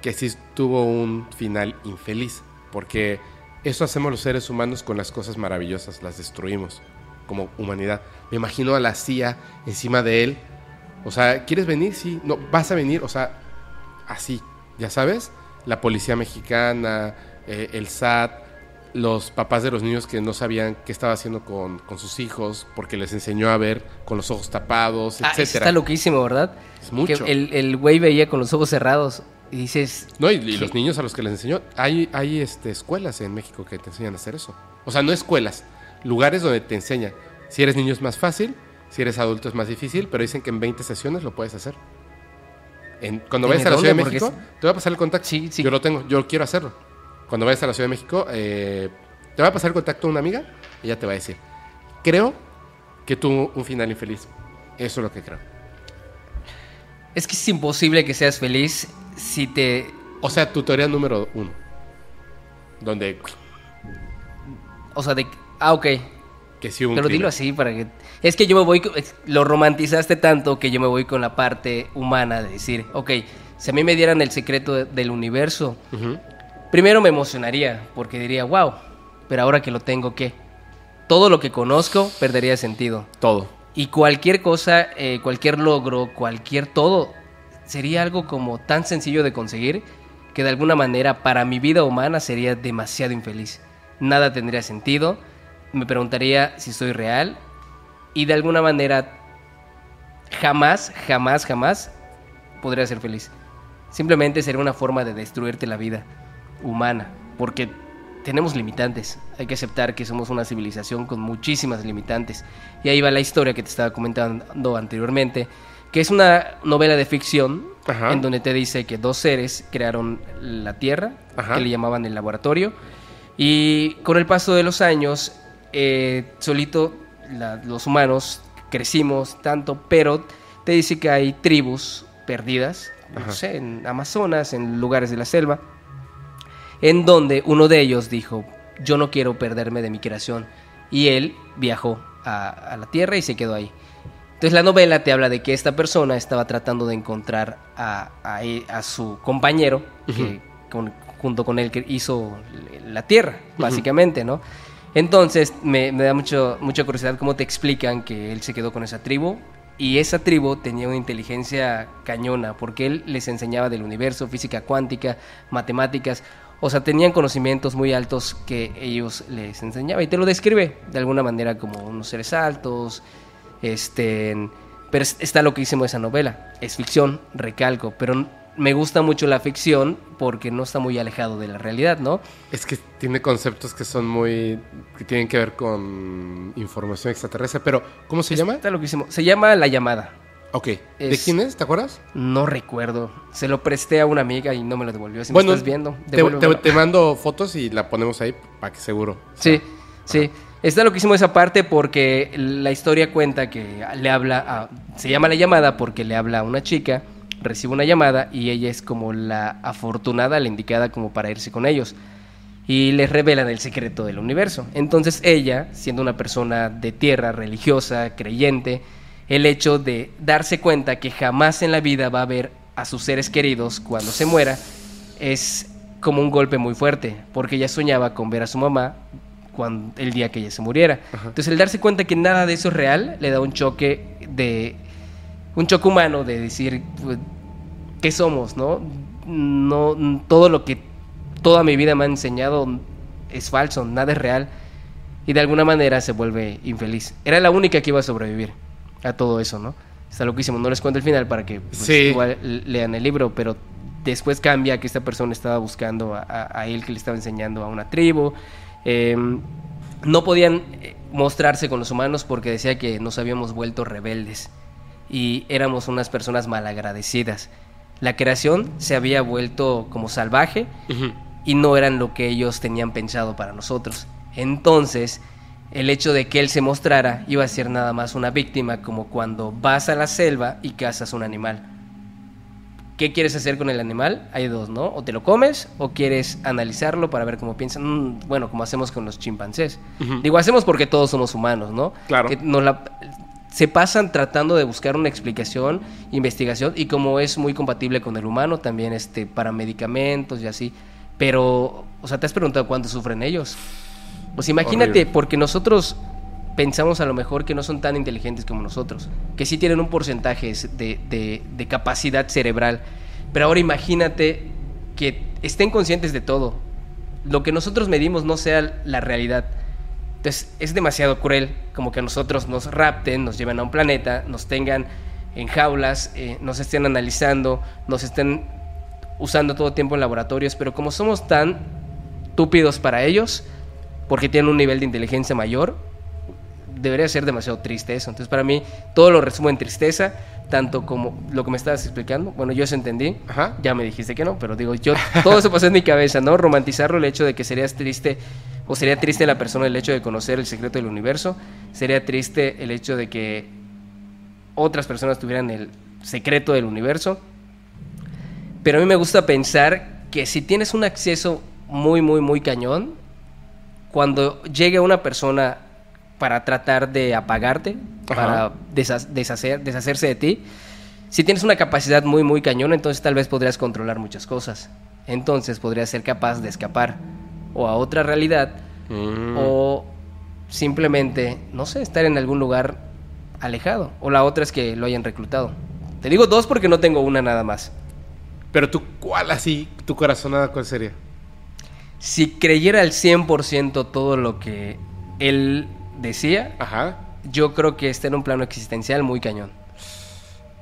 que sí tuvo un final infeliz, porque eso hacemos los seres humanos con las cosas maravillosas, las destruimos como humanidad. Me imagino a la CIA encima de él. O sea, ¿quieres venir? Sí, no, vas a venir, o sea, así, ya sabes, la policía mexicana, eh, el SAT, los papás de los niños que no sabían qué estaba haciendo con, con sus hijos porque les enseñó a ver con los ojos tapados, Ah, eso etcétera. está loquísimo, ¿verdad? Es mucho. Que el, el güey veía con los ojos cerrados y dices, No, y, y los niños a los que les enseñó. Hay, hay este, escuelas en México que te enseñan a hacer eso. O sea, no escuelas, lugares donde te enseñan. Si eres niño es más fácil, si eres adulto es más difícil, pero dicen que en 20 sesiones lo puedes hacer. En- cuando ¿En vayas a la? Ciudad de México, te voy a pasar el contacto. Sí, sí. Yo lo tengo, yo quiero hacerlo. Cuando vayas a la Ciudad de México, eh, te va a pasar el contacto a una amiga y ella te va a decir. Creo que tuvo un final infeliz. Eso es lo que creo. es que es imposible que seas feliz si te... O sea, tu teoría número uno. Donde O sea, de... Ah, ok. que sí un Pero dilo así para que... Es que yo me voy... Lo romantizaste tanto que yo me voy con la parte humana de decir, ok, Si a mí me dieran el secreto de- del universo, primero me emocionaría porque diría, wow, pero ahora que lo tengo, ¿qué? Todo lo que conozco perdería sentido. Todo. Y cualquier cosa, eh, cualquier logro, cualquier todo, sería algo como tan sencillo de conseguir que de alguna manera para mi vida humana sería demasiado infeliz. Nada tendría sentido. Me preguntaría si soy real. Y de alguna manera jamás, jamás, jamás podría ser feliz. Simplemente sería una forma de destruirte la vida humana. Porque tenemos limitantes. Hay que aceptar que somos una civilización con muchísimas limitantes. Y ahí va la historia que te estaba comentando anteriormente, que es una novela de ficción Ajá. en donde te dice que dos seres crearon la Tierra, Ajá. que le llamaban el laboratorio, y con el paso de los años, eh, solito la- los humanos crecimos tanto, pero te dice que hay tribus perdidas, Ajá. no sé, en Amazonas, en lugares de la selva, en donde uno de ellos dijo, yo no quiero perderme de mi creación. Y él viajó a, a la Tierra y se quedó ahí. Entonces la novela te habla de que esta persona estaba tratando de encontrar a, a e- a su compañero, que con- junto con él que hizo la Tierra, básicamente, ¿no? Entonces me, me da mucho, mucha curiosidad cómo te explican que él se quedó con esa tribu. Y esa tribu tenía una inteligencia cañona, porque él les enseñaba del universo, física cuántica, matemáticas. O sea, tenían conocimientos muy altos que ellos les enseñaban. Y te lo describe de alguna manera como unos seres altos. Este, pero es- está loquísimo esa novela. Es ficción, recalco. Pero me gusta mucho la ficción porque no está muy alejado de la realidad, ¿no? Es que tiene conceptos que son muy. que tienen que ver con información extraterrestre. Pero, ¿cómo se llama? Está loquísimo. Se llama La Llamada. Ok. ¿De quién es? ¿Te acuerdas? No recuerdo. Se lo presté a una amiga y no me lo devolvió. Si bueno, me estás viendo, te, devuélvemelo. te- te mando fotos y la ponemos ahí para que seguro. Sí, sí. Está loquísimo esa parte porque la historia cuenta que le habla a... Se llama La Llamada porque le habla a una chica, recibe una llamada y ella es como la afortunada, la indicada como para irse con ellos. Y les revelan el secreto del universo. Entonces ella, siendo una persona de tierra, religiosa, creyente, el hecho de darse cuenta que jamás en la vida va a ver a sus seres queridos cuando se muera es como un golpe muy fuerte, porque ella soñaba con ver a su mamá cuando, el día que ella se muriera. Entonces el darse cuenta que nada de eso es real le da un choque de un choque humano de decir pues, qué somos, ¿no? No todo lo que toda mi vida me ha enseñado es falso, nada es real y de alguna manera se vuelve infeliz. Era la única que iba a sobrevivir a todo eso, ¿no? Está loquísimo, no les cuento el final para que pues, Sí. igual lean el libro, pero después cambia que esta persona estaba buscando a, a- a él que le estaba enseñando a una tribu. Eh, no podían eh, mostrarse con los humanos porque decía que nos habíamos vuelto rebeldes y éramos unas personas malagradecidas. La creación se había vuelto como salvaje y no eran lo que ellos tenían pensado para nosotros. Entonces, el hecho de que él se mostrara iba a ser nada más una víctima, como cuando vas a la selva y cazas un animal. ¿Qué quieres hacer con el animal? Hay dos, ¿no? O te lo comes o quieres analizarlo para ver cómo piensan. Mm, bueno, como hacemos con los chimpancés. Digo, hacemos porque todos somos humanos, ¿no? Claro. Que nos la- se pasan tratando de buscar una explicación, investigación, y como es muy compatible con el humano, también este, para medicamentos y así. Pero, o sea, ¿te has preguntado cuánto sufren ellos? Pues imagínate, Horrible. porque nosotros pensamos a lo mejor que no son tan inteligentes como nosotros, que sí tienen un porcentaje de, de- de capacidad cerebral, pero ahora imagínate que estén conscientes de todo, lo que nosotros medimos no sea la realidad. Entonces es demasiado cruel como que a nosotros nos rapten, nos lleven a un planeta, nos tengan en jaulas, eh, nos estén analizando, nos estén usando todo el tiempo en laboratorios, pero como somos tan túpidos para ellos, porque tienen un nivel de inteligencia mayor, debería ser demasiado triste eso. Entonces, para mí, todo lo resumo en tristeza, tanto como lo que me estabas explicando. Bueno, yo eso entendí. Ajá. Ya me dijiste que no, pero digo, yo, todo eso pasó en mi cabeza, ¿no? Romantizarlo, el hecho de que serías triste, o sería triste la persona el hecho de conocer el secreto del universo, sería triste el hecho de que otras personas tuvieran el secreto del universo. Pero a mí me gusta pensar que si tienes un acceso muy, muy, muy cañón, cuando llegue una persona para tratar de apagarte, Ajá. para desha- deshacer, deshacerse de ti, Si tienes una capacidad muy, muy cañona, entonces tal vez podrías controlar muchas cosas. Entonces podrías ser capaz de escapar o a otra realidad Mm. o simplemente, no sé, estar en algún lugar alejado. O la otra es que lo hayan reclutado. Te digo dos porque no tengo una nada más. Pero tú, ¿cuál así, tu corazonada, cuál sería? Si creyera al 100% todo lo que él decía, Ajá. yo creo que está en un plano existencial muy cañón.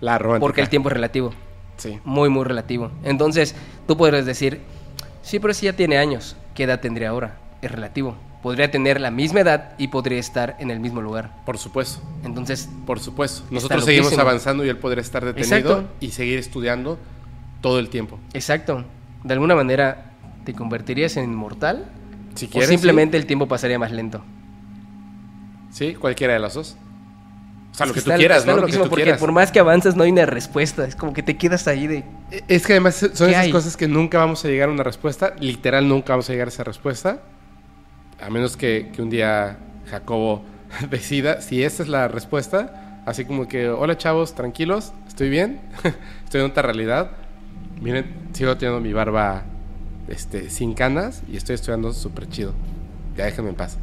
La romántica. Porque el tiempo es relativo. Sí. Muy, muy relativo. Entonces, tú podrías decir, sí, pero si ya tiene años, ¿qué edad tendría ahora? Es relativo. Podría tener la misma edad y podría estar en el mismo lugar. Por supuesto. Entonces, Por supuesto. Nosotros seguimos loquísimo. avanzando y él podría estar detenido Exacto. y seguir estudiando todo el tiempo. exacto. De alguna manera, ¿te convertirías en inmortal? Si o quieres. simplemente el tiempo pasaría más lento. Sí, Sí, cualquiera de las dos. O sea, lo que tú quieras, está ¿no? Lo que tú porque quieras. por más que avanzas no hay una respuesta. Es como que te quedas ahí de... E, Es que además son ¿Qué esas hay? cosas que nunca vamos a llegar a una respuesta. Literal, nunca vamos a llegar a esa respuesta. A menos que, que un día Jacobo decida si esa es la respuesta. Así como que, hola chavos, tranquilos, estoy bien, estoy en otra realidad. Miren, sigo teniendo mi barba este, sin canas y estoy estudiando súper chido. Ya déjenme en paz.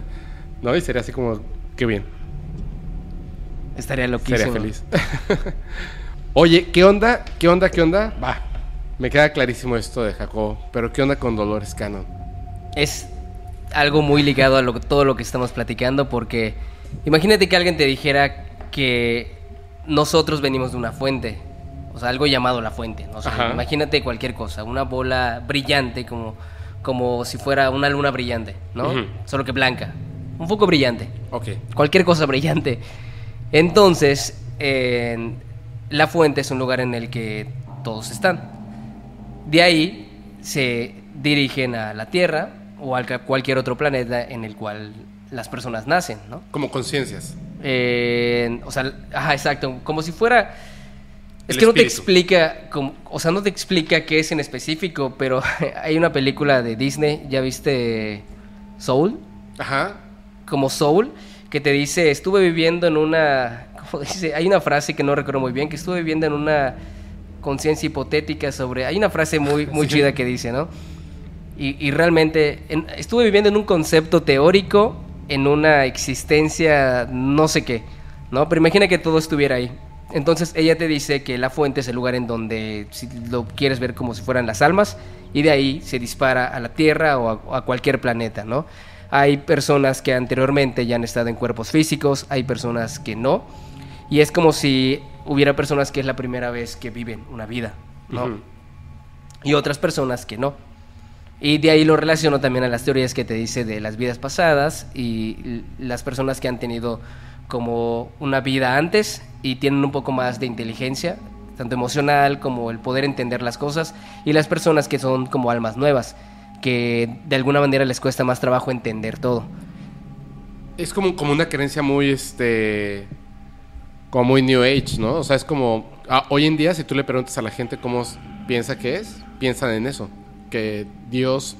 ¿No? Y sería así como, qué bien. Estaría loquísimo. Sería feliz. Oye, ¿qué onda? ¿Qué onda? ¿Qué onda? Va. Me queda clarísimo esto de Jacobo, pero ¿qué onda con Dolores Cannon? es algo muy ligado a lo, todo lo que estamos platicando porque imagínate que alguien te dijera que nosotros venimos de una fuente, o sea, algo llamado la fuente, ¿no? O sea, imagínate cualquier cosa, una bola brillante como, como si fuera una luna brillante, ¿no? Ujú. Solo que blanca, un foco brillante, Ok. cualquier cosa brillante. Entonces, en- la fuente es un lugar en el que todos están. De ahí se dirigen a la Tierra o a cualquier otro planeta en el cual las personas nacen, ¿no? Como conciencias. Eh, o sea, ajá, exacto, como si fuera... Es que no te explica, como- o sea, no te explica qué es en específico, pero hay una película de Disney, ¿ya viste Soul? Ajá. como Soul, que te dice, estuve viviendo en una, ¿cómo dice? Hay una frase que no recuerdo muy bien, que estuve viviendo en una conciencia hipotética sobre, hay una frase muy, muy Sí. chida que dice, ¿no? Y, y realmente, en- estuve viviendo en un concepto teórico, en una existencia no sé qué, ¿no? Pero imagina que todo estuviera ahí. Entonces ella te dice que la fuente es el lugar en donde, si lo quieres ver como si fueran las almas, y de ahí se dispara a la Tierra o a, cualquier planeta, ¿no? Hay personas que anteriormente ya han estado en cuerpos físicos, hay personas que no, y es como si hubiera personas que es la primera vez que viven una vida, ¿no? Y otras personas que no. Y de ahí lo relaciono también a las teorías que te dice de las vidas pasadas y las personas que han tenido como una vida antes y tienen un poco más de inteligencia, tanto emocional como el poder entender las cosas, y las personas que son como almas nuevas, que de alguna manera les cuesta más trabajo entender todo. Es como, como una creencia muy, este... Como muy New Age, ¿no? O sea, es como... ah, hoy en día, si tú le preguntas a la gente cómo piensa que es, piensan en eso. Que Dios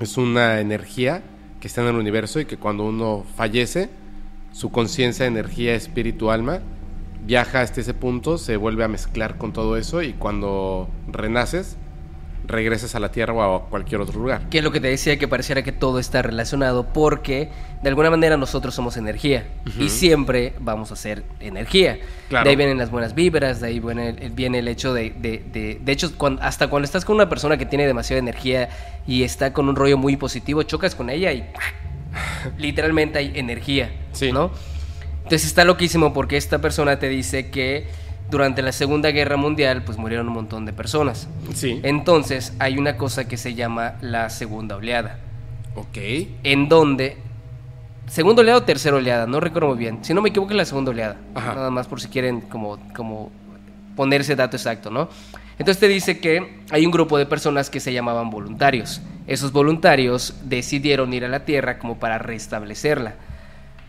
es una energía que está en el universo y que cuando uno fallece, su conciencia, energía, espíritu, alma, viaja hasta ese punto, se vuelve a mezclar con todo eso y cuando renaces, regresas a la Tierra o a cualquier otro lugar. Que es lo que te decía que pareciera que todo está relacionado porque de alguna manera nosotros somos energía y siempre vamos a ser energía. Claro. De ahí vienen las buenas vibras, de ahí viene el, viene el hecho de... De, de, de hecho, hasta cuando estás con una persona que tiene demasiada energía y está con un rollo muy positivo, chocas con ella y literalmente hay energía, Sí. ¿no? Entonces está loquísimo porque esta persona te dice que durante la Segunda Guerra Mundial pues murieron un montón de personas. Sí. Entonces hay una cosa que se llama la segunda oleada, Ok. en donde segunda oleada o tercera oleada, no recuerdo muy bien. Si no me equivoco es la segunda oleada. Ajá. Nada más por si quieren como como poner ese dato exacto, ¿no? Entonces te dice que hay un grupo de personas que se llamaban voluntarios. Esos voluntarios decidieron ir a la Tierra como para restablecerla.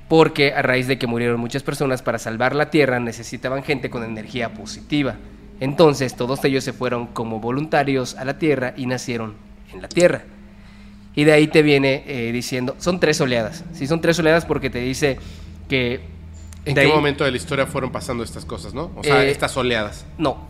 Porque a raíz de que murieron muchas personas para salvar la Tierra necesitaban gente con energía positiva. Entonces todos ellos se fueron como voluntarios a la Tierra y nacieron en la Tierra. Y de ahí te viene eh, diciendo, son tres oleadas. Sí, son tres oleadas porque te dice que ¿En De qué ahí- momento de la historia fueron pasando estas cosas, no? O sea, Eh, estas oleadas. No,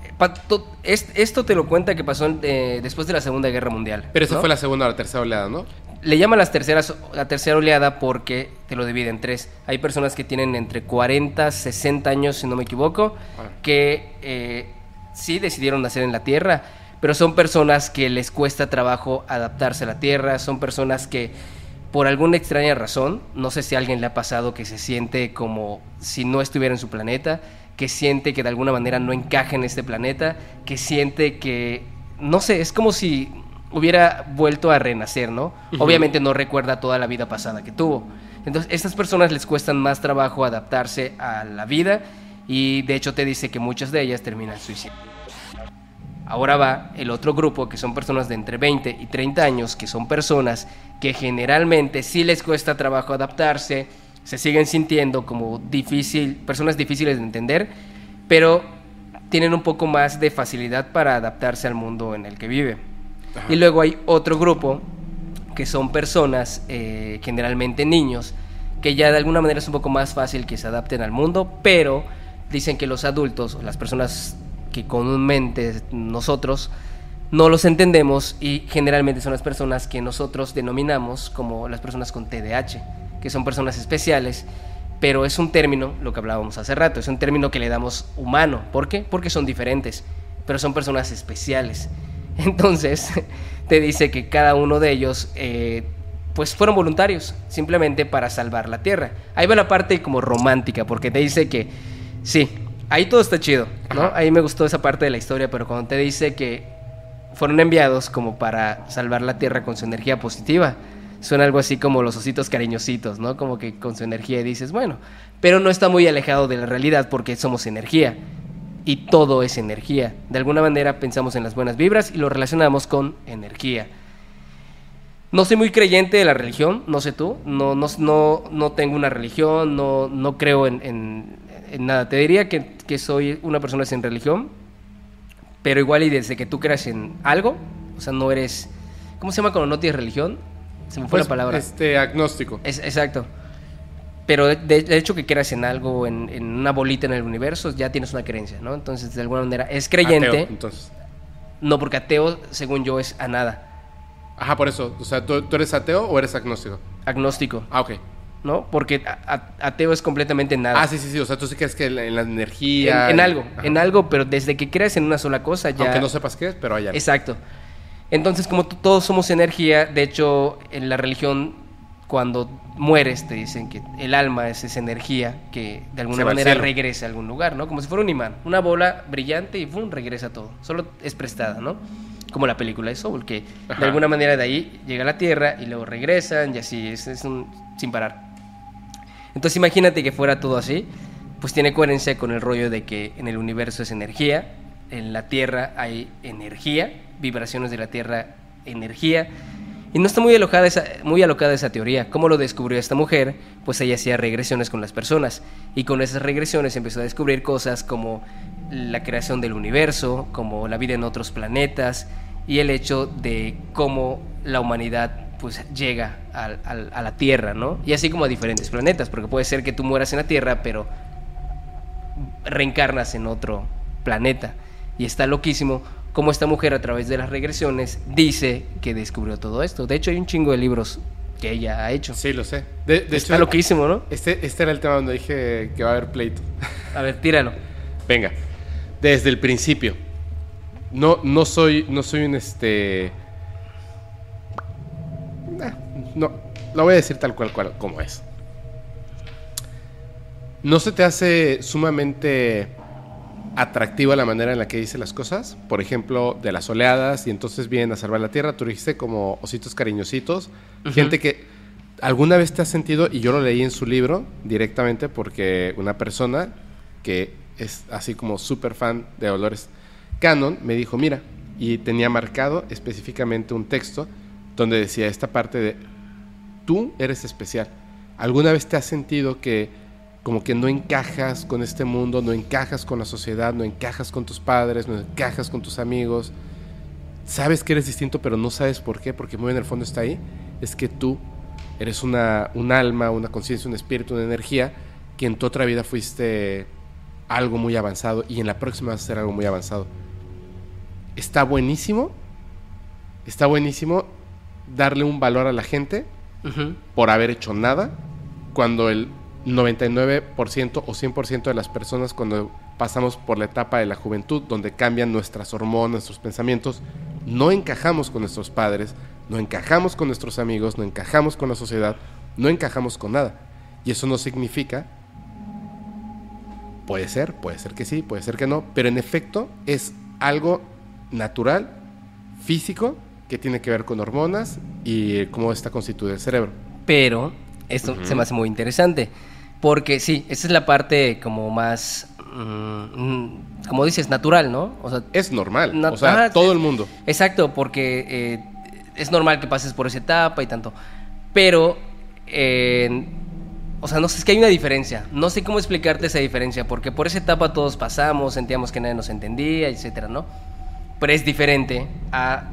es- esto te lo cuenta que pasó eh, después de la Segunda Guerra Mundial. Pero esa ¿no? fue la segunda o la tercera oleada, ¿no? Le llaman las terceras, la tercera oleada porque te lo divide en tres. Hay personas que tienen entre 40, 60 años, si no me equivoco, Ah. que eh, sí decidieron nacer en la Tierra, pero son personas que les cuesta trabajo adaptarse a la Tierra, son personas que por alguna extraña razón, no sé si a alguien le ha pasado que se siente como si no estuviera en su planeta, que siente que de alguna manera no encaja en este planeta, que siente que, no sé, es como si hubiera vuelto a renacer, ¿no? Obviamente no recuerda toda la vida pasada que tuvo. Entonces, estas personas les cuestan más trabajo adaptarse a la vida y de hecho te dice que muchas de ellas terminan suicidio. Ahora va el otro grupo, que son personas de entre 20 y 30 años, que son personas que generalmente sí les cuesta trabajo adaptarse, se siguen sintiendo como difícil, personas difíciles de entender, pero tienen un poco más de facilidad para adaptarse al mundo en el que vive. Ajá. Y luego hay otro grupo, que son personas, eh, generalmente niños, que ya de alguna manera es un poco más fácil que se adapten al mundo, pero dicen que los adultos, las personas que comúnmente nosotros no los entendemos y generalmente son las personas que nosotros denominamos como las personas con TDAH, que son personas especiales, pero es un término, lo que hablábamos hace rato, es un término que le damos humano. ¿Por qué? Porque son diferentes, pero son personas especiales. Entonces, te dice que cada uno de ellos, eh, pues fueron voluntarios, simplemente para salvar la Tierra. Ahí va la parte como romántica, porque te dice que, sí, ahí todo está chido, ¿no? Ahí me gustó esa parte de la historia, pero cuando te dice que fueron enviados como para salvar la Tierra con su energía positiva, suena algo así como los ositos cariñositos, ¿no? Como que con su energía dices, bueno, pero no está muy alejado de la realidad porque somos energía y todo es energía. De alguna manera pensamos en las buenas vibras y lo relacionamos con energía. No soy muy creyente de la religión, no sé tú, no, no, no, no tengo una religión, no, no creo en, en- en nada. Te diría que, que soy una persona sin religión, pero igual y desde que tú creas en algo, o sea, no eres... ¿Cómo se llama cuando no tienes religión? Se me fue Pues, la palabra. Este, agnóstico. Es, exacto. Pero de, de hecho que creas en algo, en, en una bolita en el universo, ya tienes una creencia, ¿no? Entonces, de alguna manera, es creyente. Ateo, entonces. No, porque ateo, según yo, es a nada. Ajá, por eso. O sea, ¿tú, tú eres ateo o eres agnóstico? Agnóstico, Ah, ok. ¿No? Porque a- a- ateo es completamente nada. Ah, sí, sí, sí. O sea, tú sí crees que en la, en la energía. en, en algo, Ajá. en algo, pero desde que creas en una sola cosa ya... Aunque no sepas qué es, pero hay algo. Exacto. Entonces, como todos somos energía, de hecho, en la religión, cuando mueres, te dicen que el alma es esa energía que de alguna manera regresa a algún lugar, ¿no? Como si fuera un imán, una bola brillante y ¡pum! regresa todo. Solo es prestada, ¿no? Como la película de Soul, que Ajá. de alguna manera de ahí llega a la Tierra y luego regresan y así, es, es un sin parar. Entonces imagínate que fuera todo así, pues tiene coherencia con el rollo de que en el universo es energía, en la Tierra hay energía, vibraciones de la Tierra, energía. Y no está muy alocada esa, muy alocada esa teoría. ¿Cómo lo descubrió esta mujer? Pues ella hacía regresiones con las personas. Y con esas regresiones empezó a descubrir cosas como la creación del universo, como la vida en otros planetas y el hecho de cómo la humanidad pues llega al- al- a la Tierra, ¿no? Y así como a diferentes planetas, porque puede ser que tú mueras en la Tierra, pero reencarnas en otro planeta. Y está loquísimo cómo esta mujer a través de las regresiones dice que descubrió todo esto. De hecho, hay un chingo de libros que ella ha hecho. Sí, lo sé. De, de está hecho, loquísimo, ¿no? Este, este era el tema donde dije que va a haber pleito. A ver, tíralo. Venga, desde el principio. No, no soy, no soy un este. Ah, No, lo voy a decir tal cual, cual como es. ¿No se te hace sumamente atractiva la manera en la que dice las cosas? Por ejemplo, de las oleadas y entonces vienen a salvar la tierra. Tú dijiste como ositos cariñositos. Gente que alguna vez te has sentido, y yo lo leí en su libro directamente porque una persona que es así como súper fan de Dolores Cannon me dijo, mira, y tenía marcado específicamente un texto donde decía esta parte de, tú eres especial. ¿Alguna vez te has sentido que como que no encajas con este mundo, no encajas con la sociedad, no encajas con tus padres, no encajas con tus amigos? Sabes que eres distinto, pero no sabes por qué, porque muy en el fondo está ahí. Es que tú eres una, un alma, una conciencia, un espíritu, una energía que en tu otra vida fuiste algo muy avanzado y en la próxima vas a ser algo muy avanzado. Está buenísimo, está buenísimo darle un valor a la gente por haber hecho nada, cuando el 99% o 100% de las personas cuando pasamos por la etapa de la juventud, donde cambian nuestras hormonas, nuestros pensamientos, no encajamos con nuestros padres, no encajamos con nuestros amigos, no encajamos con la sociedad, no encajamos con nada. Y eso no significa, puede ser, puede ser que sí, puede ser que no, pero en efecto es algo natural, físico, que tiene que ver con hormonas y cómo está constituido el cerebro. Pero esto se me hace muy interesante. Porque sí, esa es la parte como más, mm, mm, como dices, natural, ¿no? O sea, Es normal, o sea, ajá, todo es- el mundo. Exacto, porque eh, es normal que pases por esa etapa y tanto. Pero, eh, o sea, no sé, es que hay una diferencia. No sé cómo explicarte esa diferencia, porque por esa etapa todos pasamos, sentíamos que nadie nos entendía, etcétera, ¿no? Pero es diferente a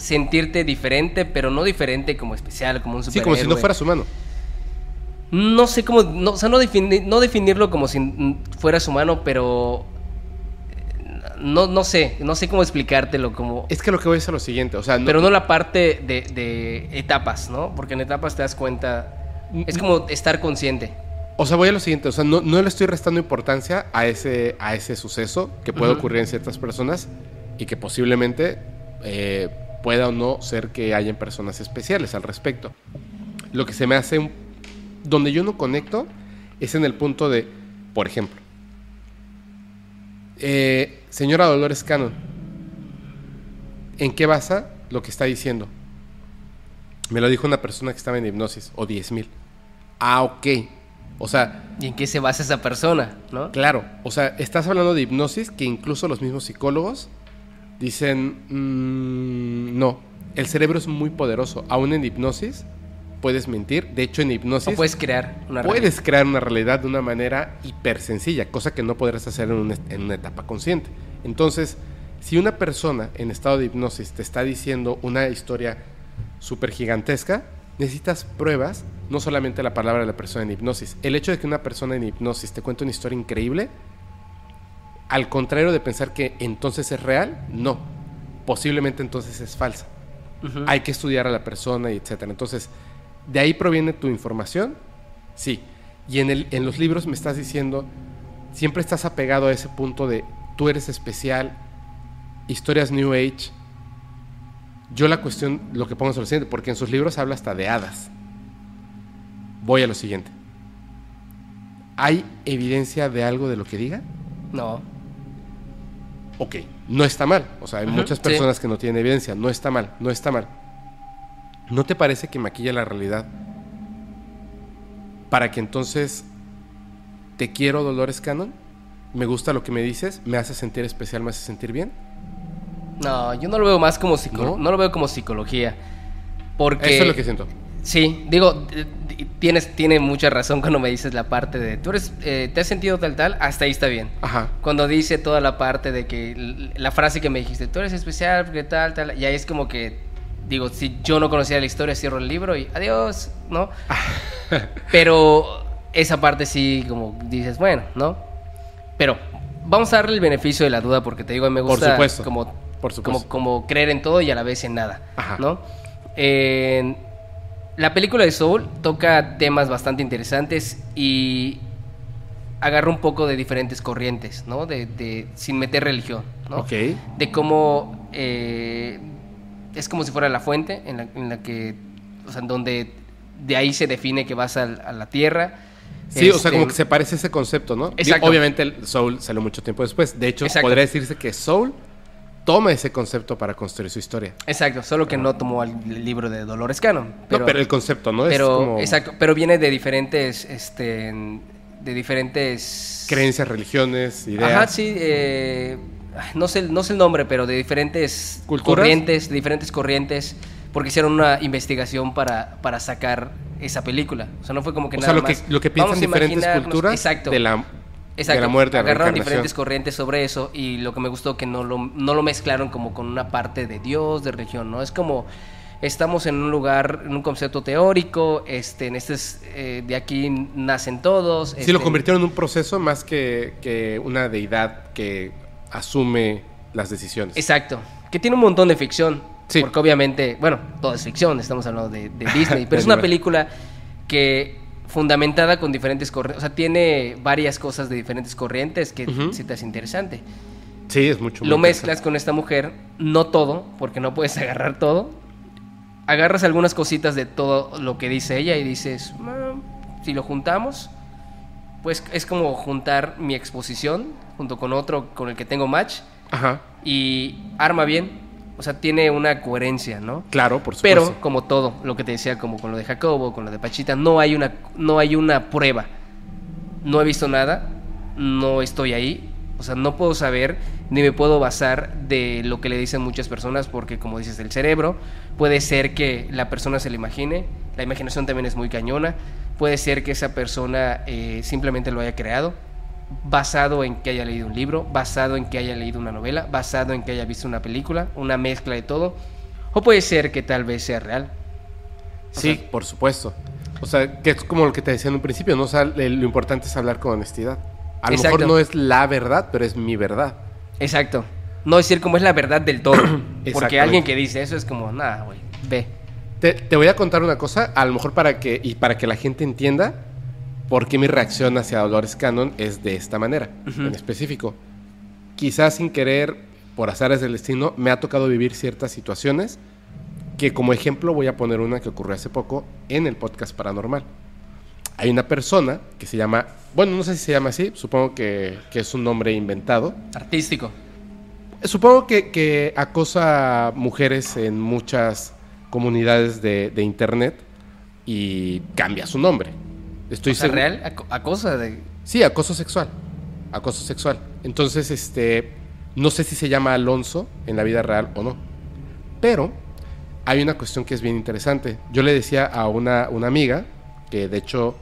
sentirte diferente, pero no diferente como especial, como un Sí, superhéroe. como si no fueras humano. No sé cómo, no, o sea, no, defini- no definirlo como si mm, fueras humano, pero no, no sé, no sé cómo explicártelo como... Es que lo que voy es a lo siguiente, o sea, no- Pero no la parte de, de etapas, ¿no? Porque en etapas te das cuenta, es como estar consciente. o sea, voy a lo siguiente, o sea, no, no le estoy restando importancia a ese, a ese suceso que puede ocurrir en ciertas personas y que posiblemente eh, pueda o no ser que hayan personas especiales al respecto. Lo que se me hace un- donde yo no conecto es en el punto de, por ejemplo, eh, señora Dolores Cannon, ¿en qué basa lo que está diciendo? Me lo dijo una persona que estaba en hipnosis, o 10 mil. Ah, ok. O sea, ¿Y en qué se basa esa persona, no? claro, o sea, estás hablando de hipnosis que incluso los mismos psicólogos dicen, "Mm, no, el cerebro es muy poderoso. Aún en hipnosis puedes mentir. De hecho, en hipnosis O puedes crear una puedes crear una realidad de una manera hiper sencilla, cosa que no podrás hacer en una, en una etapa consciente. Entonces, si una persona en estado de hipnosis te está diciendo una historia súper gigantesca, necesitas pruebas, no solamente la palabra de la persona en hipnosis. El hecho de que una persona en hipnosis te cuente una historia increíble, al contrario de pensar que entonces es real, no. Posiblemente entonces es falsa. Hay que estudiar a la persona y etcétera. Entonces, ¿de ahí proviene tu información? Sí. Y en, el, en los libros me estás diciendo, siempre estás apegado a ese punto de tú eres especial, historias New Age. Yo la cuestión, lo que pongo es lo siguiente, porque en sus libros habla hasta de hadas. Voy a lo siguiente. ¿Hay evidencia de algo de lo que diga? No. Ok, no está mal. O sea, hay muchas sí. personas que no tienen evidencia. No está mal, no está mal. ¿No te parece que maquilla la realidad para que entonces te quiero, Dolores Cannon? Me gusta lo que me dices, me hace sentir especial, me hace sentir bien. No, yo no lo veo más como psicología. ¿No? ¿No? lo veo como psicología. Porque... Eso es lo que siento. Sí, digo, eh, eh, tienes, tiene mucha razón cuando me dices la parte de, tú eres, eh, te has sentido tal, tal, hasta ahí está bien. Ajá. Cuando dice toda la parte de que, la frase que me dijiste, tú eres especial, porque tal, tal, y ahí es como que, digo, si yo no conocía la historia, cierro el libro y adiós, ¿no? Pero esa parte sí, como dices, bueno, ¿no? Pero vamos a darle el beneficio de la duda porque te digo, me Por gusta supuesto, como, por supuesto. como, como creer en todo y a la vez en nada, Ajá. ¿no? En la película de Soul toca temas bastante interesantes y agarra un poco de diferentes corrientes, ¿no? De, de- sin meter religión, ¿no? Ok. De cómo eh, es como si fuera la fuente en la, en la que, o sea, en donde de ahí se define que vas al- a, la tierra. Sí, o sea, Este, como que se parece ese concepto, ¿no? Exacto. Obviamente Soul salió mucho tiempo después. De hecho, Exacto. podría decirse que Soul toma ese concepto para construir su historia. Exacto, solo que no tomó el libro de Dolores Cannon. no, pero el concepto, ¿no? pero, es como exacto, pero viene de diferentes, este, de diferentes creencias, religiones, ideas. Ajá, sí, eh, no sé, no sé el nombre, pero de diferentes ¿Culturas? corrientes, de diferentes corrientes, porque hicieron una investigación para, para sacar esa película. O sea, no fue como que o nada sea, lo que, lo que piensan diferentes culturas exacto, de la, exacto, de la muerte, agarraron diferentes corrientes sobre eso y lo que me gustó que no lo, no lo mezclaron como con una parte de Dios, de religión, ¿no? Es como estamos en un lugar, en un concepto teórico, este, en este, es, eh, de aquí nacen todos. Sí, lo este, convirtieron en un proceso más que, que una deidad que asume las decisiones. Exacto, que tiene un montón de ficción, Sí. porque obviamente, bueno, todo es ficción, estamos hablando de, de Disney, pero es una película que fundamentada con diferentes corrientes, o sea, tiene varias cosas de diferentes corrientes que sí te hace interesante. Sí, es mucho Lo mezclas con esta mujer, no todo, porque no puedes agarrar todo. Agarras algunas cositas de todo lo que dice ella y dices, "Ah, si lo juntamos, pues es como juntar mi exposición junto con otro con el que tengo match. Ajá, y arma bien. O sea, tiene una coherencia, ¿no? claro, por supuesto. Pero como todo, lo que te decía, como con lo de Jacobo, con lo de Pachita, no hay una, no hay una prueba. No he visto nada, no estoy ahí, o sea, no puedo saber ni me puedo basar de lo que le dicen muchas personas, porque como dices, el cerebro puede ser que la persona se lo imagine, la imaginación también es muy cañona, puede ser que esa persona eh, simplemente lo haya creado, basado en que haya leído un libro, basado en que haya leído una novela, basado en que haya visto una película, una mezcla de todo, o puede ser que tal vez sea real. Sí, sea- por supuesto. O sea, que es como lo que te decía en un principio, ¿no? O sea, lo importante es hablar con honestidad. A lo Exacto. mejor no es la verdad, pero es mi verdad. Exacto. No decir como es la verdad del todo. Porque alguien que dice eso es como, nada, güey, ve. Te, te voy a contar una cosa, a lo mejor para que, y para que la gente entienda por qué mi reacción hacia Dolores Cannon es de esta manera, Ujú. en específico. Quizás sin querer, por azares del destino, me ha tocado vivir ciertas situaciones que como ejemplo voy a poner una que ocurrió hace poco en el podcast paranormal. Hay una persona que se llama, bueno, no sé si se llama así, supongo que, que es un nombre inventado. Artístico. Supongo que, que acosa a mujeres en muchas comunidades de, de internet y cambia su nombre. Estoy o sea, seguro- real, a, a cosa de... Sí, acoso sexual. Acoso sexual. Entonces, este, no sé si se llama Alonso en la vida real o no. Pero hay una cuestión que es bien interesante. Yo le decía a una, una amiga, que de hecho,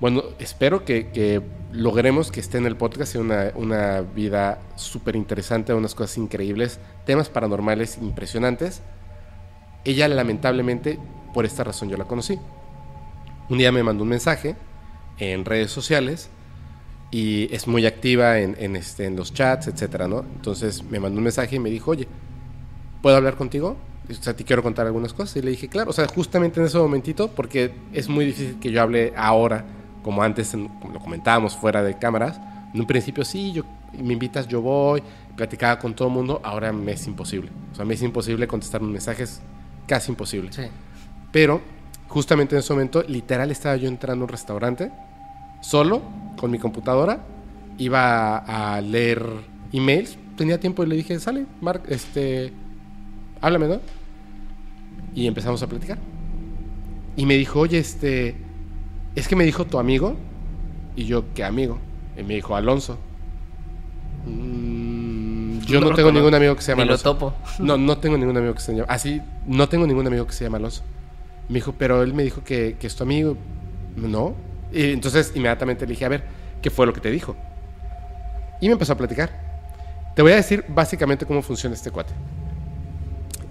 bueno, espero que, que logremos que esté en el podcast, sea una, una vida súper interesante, unas cosas increíbles, temas paranormales impresionantes. Ella lamentablemente, por esta razón yo la conocí. Un día me mandó un mensaje en redes sociales y es muy activa en, en, este, en los chats, etcétera, ¿no? Entonces me mandó un mensaje y me dijo, oye, ¿puedo hablar contigo? O sea, te quiero contar algunas cosas. Y le dije, claro, o sea, justamente en ese momentito, porque es muy difícil que yo hable ahora, como antes como lo comentábamos fuera de cámaras. En un principio sí, yo me invitas, yo voy, platicaba con todo el mundo, ahora me es imposible. O sea, me es imposible contestar un mensaje, es casi imposible. Sí. Pero justamente en ese momento, literal, estaba yo entrando a un restaurante, solo, con mi computadora, iba a, leer emails, tenía tiempo y le dije, sale, Mark, este, háblame, ¿no? Y empezamos a platicar. Y me dijo, oye, este, es que me dijo tu amigo, y yo, ¿qué amigo? Y me dijo, Alonso. "Mm, yo No tengo ningún amigo que se llame lo Alonso. topo. No, no tengo ningún amigo que se llame. Así, no tengo ningún amigo que se llame Alonso. Me dijo, pero él me dijo que, que es tu amigo. No. Y entonces inmediatamente le dije, a ver, ¿qué fue lo que te dijo? Y me empezó a platicar. Te voy a decir básicamente cómo funciona este cuate.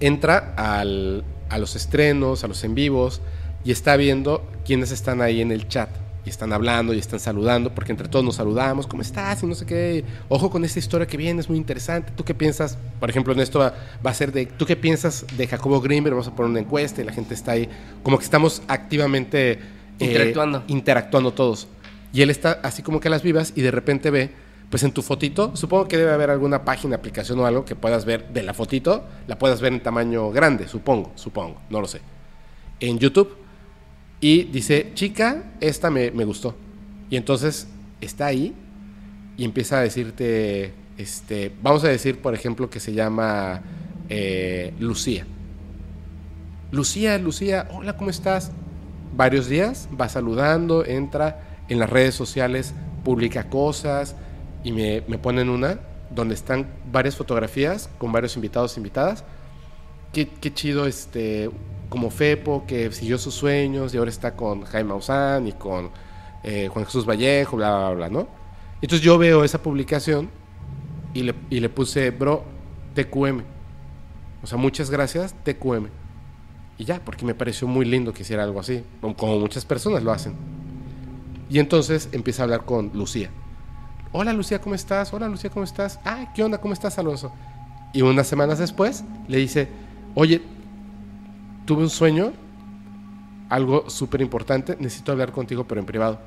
Entra al- a los estrenos, a los en vivos, y está viendo quiénes están ahí en el chat. Y están hablando y están saludando, porque entre todos nos saludamos, ¿cómo estás? Y no sé qué. Ojo con esta historia que viene, es muy interesante. ¿Tú qué piensas? Por ejemplo, en esto va, va a ser de, ¿tú qué piensas de Jacobo Greenberg? Vamos a poner una encuesta y la gente está ahí. Como que estamos activamente eh, Interactuando. interactuando todos. Y él está así como que a las vivas y de repente ve, pues en tu fotito, supongo que debe haber alguna página, aplicación o algo que puedas ver de la fotito, la puedas ver en tamaño grande, supongo, supongo, no lo sé. En YouTube. Y dice, chica, esta me, me gustó. Y entonces está ahí y empieza a decirte, este, vamos a decir, por ejemplo, que se llama eh, Lucía. Lucía, Lucía, hola, ¿cómo estás? Varios días, va saludando, entra en las redes sociales, publica cosas y me, me ponen una donde están varias fotografías con varios invitados invitadas. Qué, qué chido, este, como Fepo, que siguió sus sueños y ahora está con Jaime Maussan y con eh, Juan Jesús Vallejo, bla, bla, bla, ¿no? Entonces yo veo esa publicación y le, y le puse, bro, TQM. O sea, muchas gracias, TQM. Y ya, porque me pareció muy lindo que hiciera algo así, como muchas personas lo hacen. Y entonces empieza a hablar con Lucía. Hola Lucía, ¿cómo estás? Hola Lucía, ¿cómo estás? Ah, ¿qué onda? ¿Cómo estás, Alonso? Y unas semanas después le dice, oye, tuve un sueño, algo súper importante, necesito hablar contigo, pero en privado.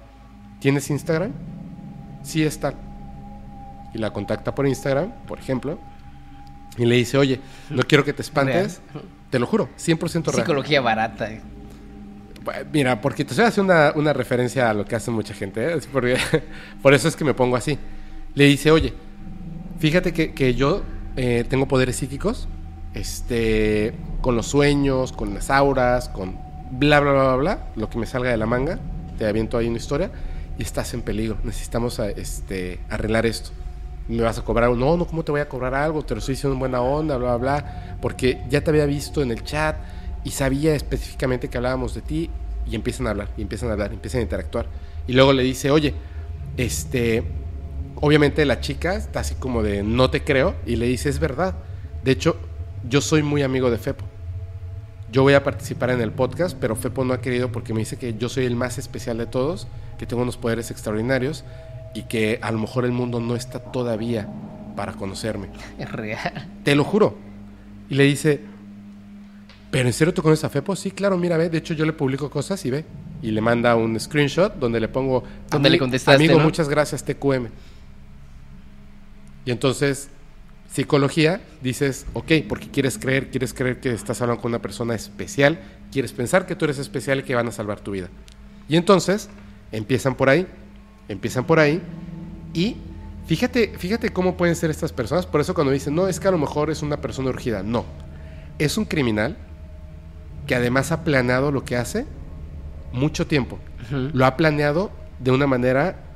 ¿Tienes Instagram? Sí, está. Y la contacta por Instagram, por ejemplo, y le dice, oye, no quiero que te espantes, te lo juro, 100% real. Psicología barata. Mira, porque te estoy haciendo una, una, referencia a lo que hace mucha gente, ¿eh? porque, por eso es que me pongo así. Le dice, oye, fíjate que, que yo eh, tengo poderes psíquicos, este, con los sueños, con las auras, con bla, bla, bla, bla, lo que me salga de la manga, te aviento ahí una historia y estás en peligro, necesitamos este, arreglar esto. Me vas a cobrar, no, no, ¿cómo te voy a cobrar algo? Te lo estoy diciendo en buena onda, bla, bla, bla, porque ya te había visto en el chat y sabía específicamente que hablábamos de ti y empiezan a hablar, y empiezan a hablar, y empiezan a interactuar. Y luego le dice, oye, este, obviamente la chica está así como de, no te creo, y le dice, es verdad. De hecho, yo soy muy amigo de Fepo. Yo voy a participar en el podcast, pero Fepo no ha querido porque me dice que yo soy el más especial de todos, que tengo unos poderes extraordinarios y que a lo mejor el mundo no está todavía para conocerme. Es real. Te lo juro. Y le dice, ¿pero en serio tú conoces a Fepo? Sí, claro, mira, ve. De hecho, yo le publico cosas y ve. Y le manda un screenshot donde le pongo... Donde le contestaste, Amigo, muchas gracias, TQM. Y entonces psicología, dices, ok, porque quieres creer, quieres creer que estás hablando con una persona especial, quieres pensar que tú eres especial y que van a salvar tu vida. Y entonces empiezan por ahí, empiezan por ahí y fíjate, fíjate cómo pueden ser estas personas. Por eso cuando dicen, no, es que a lo mejor es una persona urgida, no, es un criminal que además ha planeado lo que hace mucho tiempo. Lo ha planeado de una manera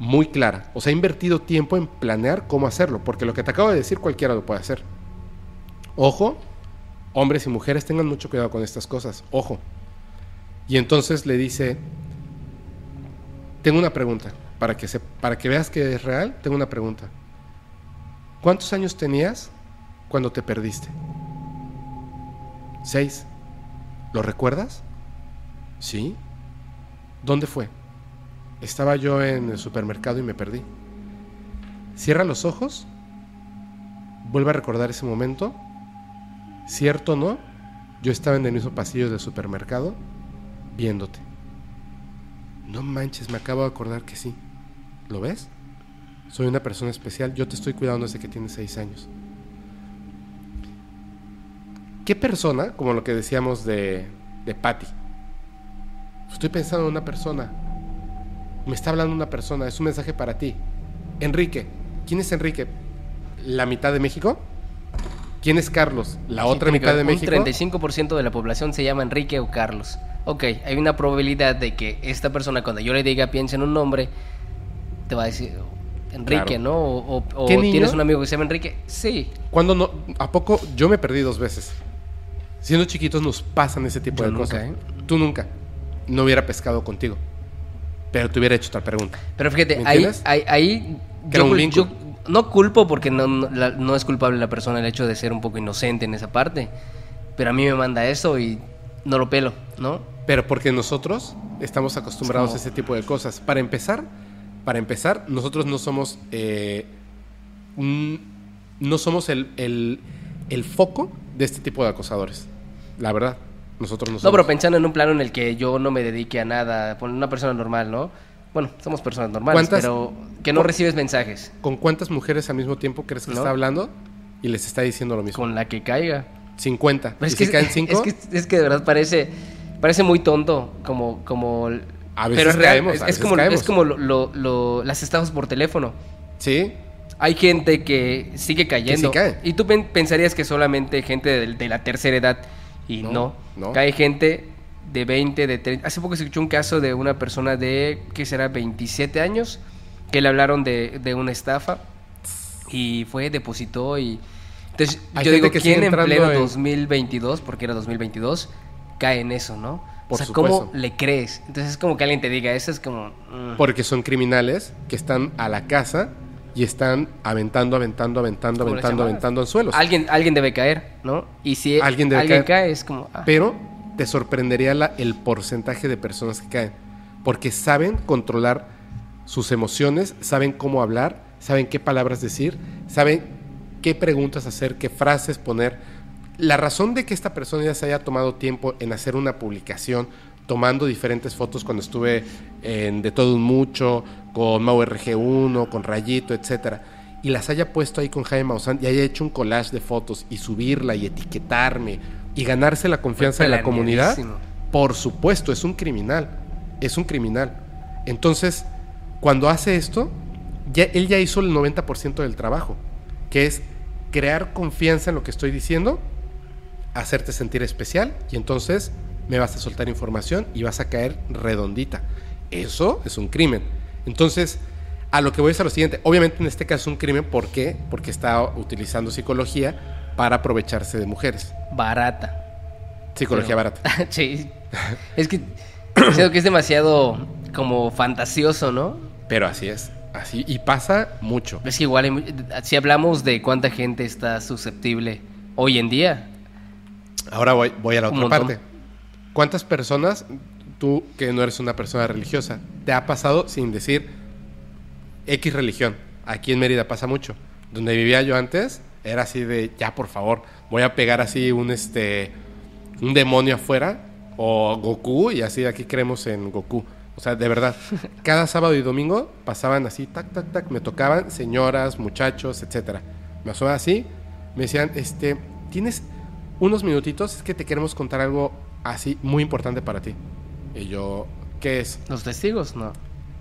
muy clara. O sea, ha invertido tiempo en planear cómo hacerlo, porque lo que te acabo de decir cualquiera lo puede hacer. Ojo, hombres y mujeres tengan mucho cuidado con estas cosas, ojo. Y entonces le dice, tengo una pregunta, para que, para que veas que es real, tengo una pregunta. ¿Cuántos años tenías cuando te perdiste? Seis. ¿Lo recuerdas? Sí. ¿Dónde fue? Estaba yo en el supermercado y me perdí. Cierra los ojos, vuelve a recordar ese momento. Cierto o no, yo estaba en el mismo pasillo del supermercado viéndote. No manches, me acabo de acordar que sí. ¿Lo ves? Soy una persona especial, yo te estoy cuidando desde que tienes seis años. ¿Qué persona, como lo que decíamos de, de Patty? Estoy pensando en una persona, me está hablando una persona, es un mensaje para ti. Enrique, ¿quién es Enrique? ¿La mitad de México? ¿Quién es Carlos? ¿La otra mitad de México? Un 35% de la población se llama Enrique o Carlos. Ok, hay una probabilidad de que esta persona, cuando yo le diga piense en un nombre, te va a decir Enrique, ¿no? O, tienes un amigo que se llama Enrique. Sí. Cuando no? ¿A poco? Yo me perdí dos veces. Siendo chiquitos nos pasan ese tipo de cosas. ¿eh? Tú nunca. No hubiera pescado contigo. Pero te hubiera hecho otra pregunta. Pero fíjate, ahí, ahí, yo, no culpo porque no, no, es culpable la persona el hecho de ser un poco inocente en esa parte. Pero a mí me manda eso y no lo pelo, ¿no? Pero porque nosotros estamos acostumbrados a ese tipo de cosas. Para empezar, para empezar, nosotros no somos eh, no somos el, el, el foco de este tipo de acosadores. La verdad. Nosotros no No, pero pensando en un plano en el que yo no me dedique a nada, una persona normal, ¿no? Bueno, somos personas normales, pero que no recibes mensajes. ¿Con cuántas mujeres al mismo tiempo crees que está hablando y les está diciendo lo mismo? Con la que caiga. 50. es, que, caen cinco? Es, que, de verdad parece, parece muy tonto, como... como a veces pero es real, es, como, es como lo, las estafas por teléfono. Sí. Hay gente que sigue cayendo. Que Y tú pensarías que solamente gente de la tercera edad y no, no, Hay gente de 20, de 30. Hace poco se escuchó un caso de una persona de, ¿qué será? 27 años, que le hablaron de, de una estafa y fue, depositó y... Entonces, yo digo, que ¿quién en pleno 2022, porque era 2022, cae en eso, no? o sea, ¿cómo le crees? Entonces es como que alguien te diga, eso es como... Mm. Porque son criminales que están a la casa y están aventando, aventando, aventando, ¿Cómo les aventando, aventando anzuelos. Alguien, alguien debe caer, ¿no? Y si Alguien alguien, debe caer. cae, es como... ah, Pero te sorprendería la- el porcentaje de personas que caen. Porque saben controlar sus emociones, saben cómo hablar, saben qué palabras decir, saben qué preguntas hacer, qué frases poner. La razón de que esta persona ya se haya tomado tiempo en hacer una publicación, tomando diferentes fotos cuando estuve en De Todo Un Mucho, con Mau RG1, con Rayito, etcétera, y las haya puesto ahí con Jaime Maussan y haya hecho un collage de fotos y subirla y etiquetarme y ganarse la confianza de la comunidad, por supuesto, es un criminal. Es un criminal. Entonces, cuando hace esto, ya, él ya hizo el 90% del trabajo, que es crear confianza en lo que estoy diciendo, hacerte sentir especial y entonces me vas a soltar información y vas a caer redondita. Eso es un crimen. Entonces, a lo que voy es a lo siguiente. Obviamente en este caso es un crimen, ¿por qué? Porque está utilizando psicología para aprovecharse de mujeres. Barata. Psicología Pero- barata. sí. Es que siento que es demasiado como fantasioso, ¿no? Pero así es. Así. Y pasa mucho. Es que igual, hay si hablamos de cuánta gente está susceptible hoy en día, Ahora voy, voy a la otra parte. ¿Cuántas personas, tú que no eres una persona religiosa, te ha pasado sin decir X religión? Aquí en Mérida pasa mucho. Donde vivía yo antes, era así de, ya por favor, voy a pegar así un, este, un demonio afuera, o Goku, y así aquí creemos en Goku. O sea, de verdad, cada sábado y domingo pasaban así, tac, tac, tac, me tocaban señoras, muchachos, etcétera. Me asomaban así, me decían, este, tienes unos minutitos, es que te queremos contar algo así muy importante para ti. Y yo, ¿qué es? los testigos, no.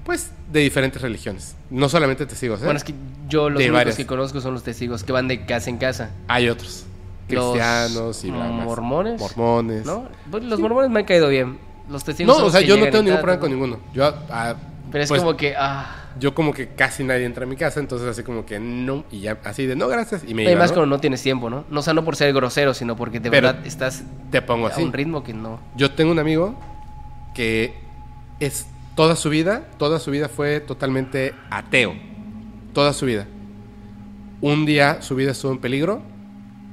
Pues de diferentes religiones. No solamente testigos, ¿eh? Bueno, es que yo los De únicos varias. que conozco son los testigos que van de casa en casa. Hay otros. Los Cristianos y bla, mormones. Mormones. ¿No? Pues los mormones me han caído bien. Los testigos No, o sea, yo no tengo ningún problema con ninguno. Yo, ah, Pero es pues, como que, ah. yo como que casi nadie entra a mi casa, entonces así como que no, y ya así de no, gracias, y me y iba, más ¿no? cuando no tienes tiempo, ¿no? No, o sea, no por ser grosero, sino porque de Pero verdad estás Te pongo a así. un ritmo que no. Yo tengo un amigo que es toda su vida, toda su vida fue totalmente ateo. Toda su vida. Un día su vida estuvo en peligro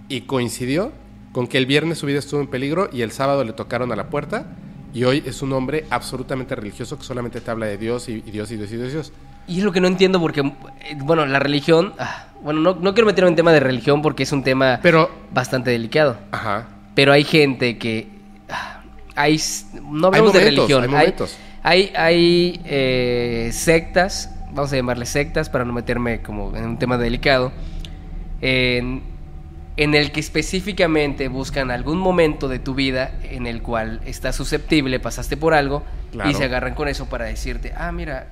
y coincidió con que el viernes su vida estuvo en peligro y el sábado le tocaron a la puerta y hoy es un hombre absolutamente religioso que solamente te habla de Dios y, y Dios y Dios y Dios y Dios. Y es lo que no entiendo porque, eh, bueno, la religión, ah, bueno, no, no quiero meterme en tema de religión porque es un tema Pero, bastante delicado. ajá, Pero hay gente que, hay, no hablamos de religión, hay hay, momentos. hay, hay, eh, sectas, vamos a llamarle sectas para no meterme como en un tema delicado, en, en el que específicamente buscan algún momento de tu vida en el cual estás susceptible, pasaste por algo Claro. y se agarran con eso para decirte, ah, mira,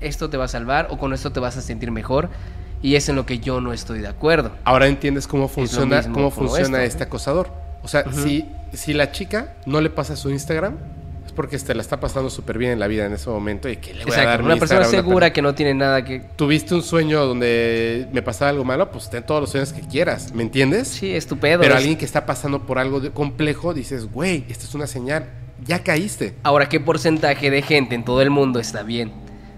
esto te va a salvar o con esto te vas a sentir mejor y es en lo que yo no estoy de acuerdo. ahora entiendes cómo funciona, cómo funciona esto, este acosador. O sea, si, si la chica no le pasa su Instagram, es porque te la está pasando súper bien en la vida en ese momento y que le voy a dar mi una persona Instagram a una segura que no tiene nada que... tuviste un sueño donde me pasaba algo malo, pues ten todos los sueños que quieras, ¿me entiendes? Sí, estupendo. Pero es- alguien que está pasando por algo de- complejo, dices, güey, esta es una señal, ya caíste. Ahora, ¿qué porcentaje de gente en todo el mundo está bien?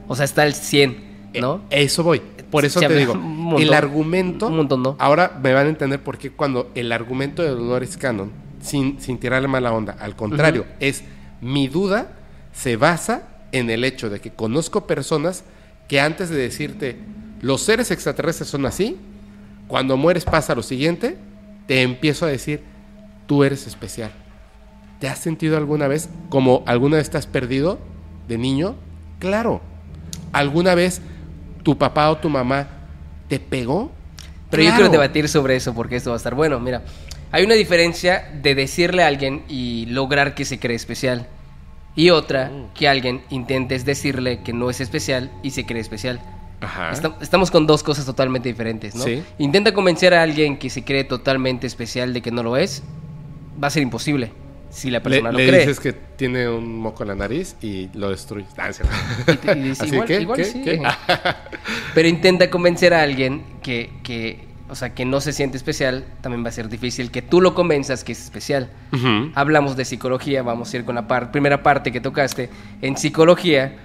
O sea, está el 100, ¿no? Eh, eso voy. Por eso Se te digo, montón. el argumento. Un montón, ¿no? Ahora me van a entender por qué cuando el argumento de Dolores Cannon, sin, sin tirarle mala onda, al contrario, es mi duda se basa en el hecho de que conozco personas que antes de decirte los seres extraterrestres son así, cuando mueres pasa lo siguiente, te empiezo a decir tú eres especial. ¿Te has sentido alguna vez como alguna vez has perdido de niño? Claro. ¿Alguna vez tu papá o tu mamá te pegó? Pero yo quiero debatir sobre eso porque esto va a estar bueno. Mira, hay una diferencia de decirle a alguien y lograr que se cree especial. Y otra, Mm. que alguien intentes decirle que no es especial y se cree especial. Ajá. Estam- Estamos con dos cosas totalmente diferentes, ¿no? Sí. Intenta convencer a alguien que se cree totalmente especial de que no lo es, va a ser imposible si la Le, persona lo le cree. dices que tiene un moco en la nariz y lo destruyes. Ah, cierto. Y y dices, Así igual, que, igual ¿qué? sí. ¿Qué? Pero intenta convencer a alguien que, que, o sea, que no se siente especial, también va a ser difícil que tú lo convenzas que es especial. Hablamos de psicología, vamos a ir con la par- primera parte que tocaste. En psicología,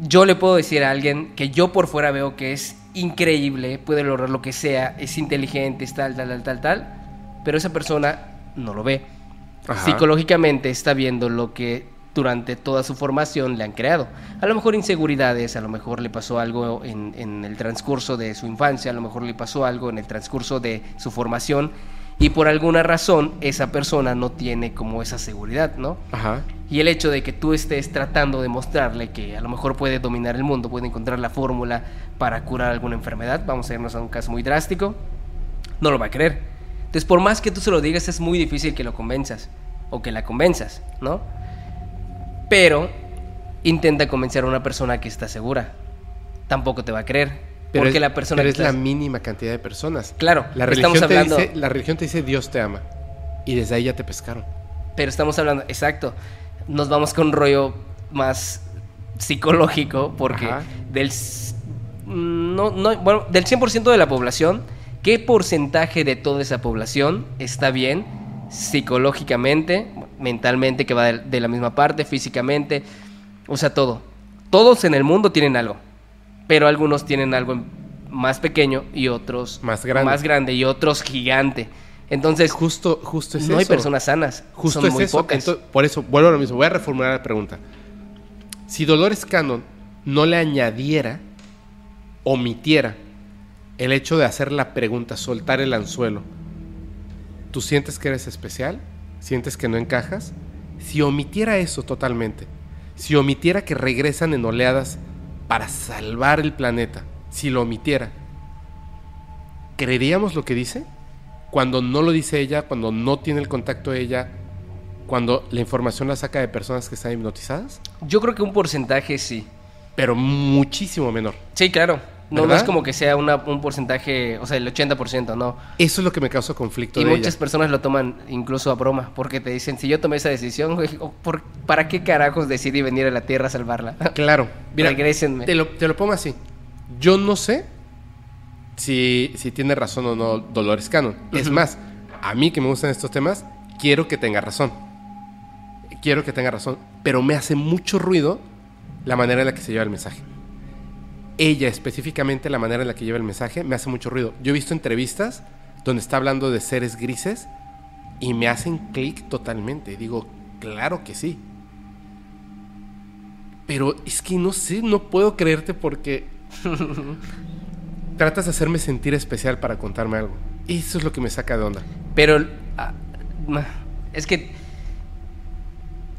yo le puedo decir a alguien que yo por fuera veo que es increíble, puede lograr lo que sea, es inteligente, es tal, tal, tal, tal, tal, pero esa persona no lo ve. Ajá. Psicológicamente está viendo lo que durante toda su formación le han creado. A lo mejor inseguridades, a lo mejor le pasó algo en, en el transcurso de su infancia, a lo mejor le pasó algo en el transcurso de su formación y por alguna razón esa persona no tiene como esa seguridad, ¿no? Ajá. Y el hecho de que tú estés tratando de mostrarle que a lo mejor puede dominar el mundo, puede encontrar la fórmula para curar alguna enfermedad, vamos a irnos a un caso muy drástico, no lo va a creer. Entonces, por más que tú se lo digas, es muy difícil que lo convenzas o que la convenzas, ¿no? Pero intenta convencer a una persona que está segura. Tampoco te va a creer. Pero porque es, la persona pero que es la mínima cantidad de personas. Claro, La estamos religión, te dice, la religión te dice Dios te ama. Y desde ahí ya te pescaron. Pero estamos hablando, exacto. Nos vamos con un rollo más psicológico porque Ajá. del no, no, bueno, del 100% de la población, ¿qué porcentaje de toda esa población está bien psicológicamente, mentalmente que va de, la misma parte, físicamente, o sea, todo. Todos en el mundo tienen algo, pero algunos tienen algo más pequeño y otros Más grande. más grande y otros gigante. Entonces, Justo, justo es no hay personas sanas, Justo son es muy eso. pocas. Entonces, por eso, vuelvo a lo mismo. Voy a reformular la pregunta. Si Dolores Cannon no le añadiera, omitiera el hecho de hacer la pregunta, soltar el anzuelo, ¿tú sientes que eres especial? ¿Sientes que no encajas? Si omitiera eso totalmente, si omitiera que regresan en oleadas para salvar el planeta, si lo omitiera, ¿creeríamos lo que dice? Cuando no lo dice ella, cuando no tiene el contacto de ella, cuando la información la saca de personas que están hipnotizadas, Yo creo que un porcentaje sí. pero muchísimo menor. Sí, claro. No, no es como que sea una- un porcentaje, o sea, el 80%, no. Eso es lo que me causa conflicto Y de muchas ella. personas lo toman incluso a broma, porque te dicen, si yo tomé esa decisión, por- ¿para qué carajos decidí venir a la Tierra a salvarla? Claro. Mira, Regrésenme. Te lo, te lo pongo así. Yo no sé si, si tiene razón o no Dolores Cannon. Es más, a mí que me gustan estos temas, quiero que tenga razón. Quiero que tenga razón. Pero me hace mucho ruido la manera en la que se lleva el mensaje. Ella específicamente, la manera en la que lleva el mensaje, me hace mucho ruido. Yo he visto entrevistas donde está hablando de seres grises y me hacen clic totalmente. Digo, claro que sí. Pero es que no sé, no puedo creerte porque tratas de hacerme sentir especial para contarme algo. Eso es lo que me saca de onda. Pero ah, es que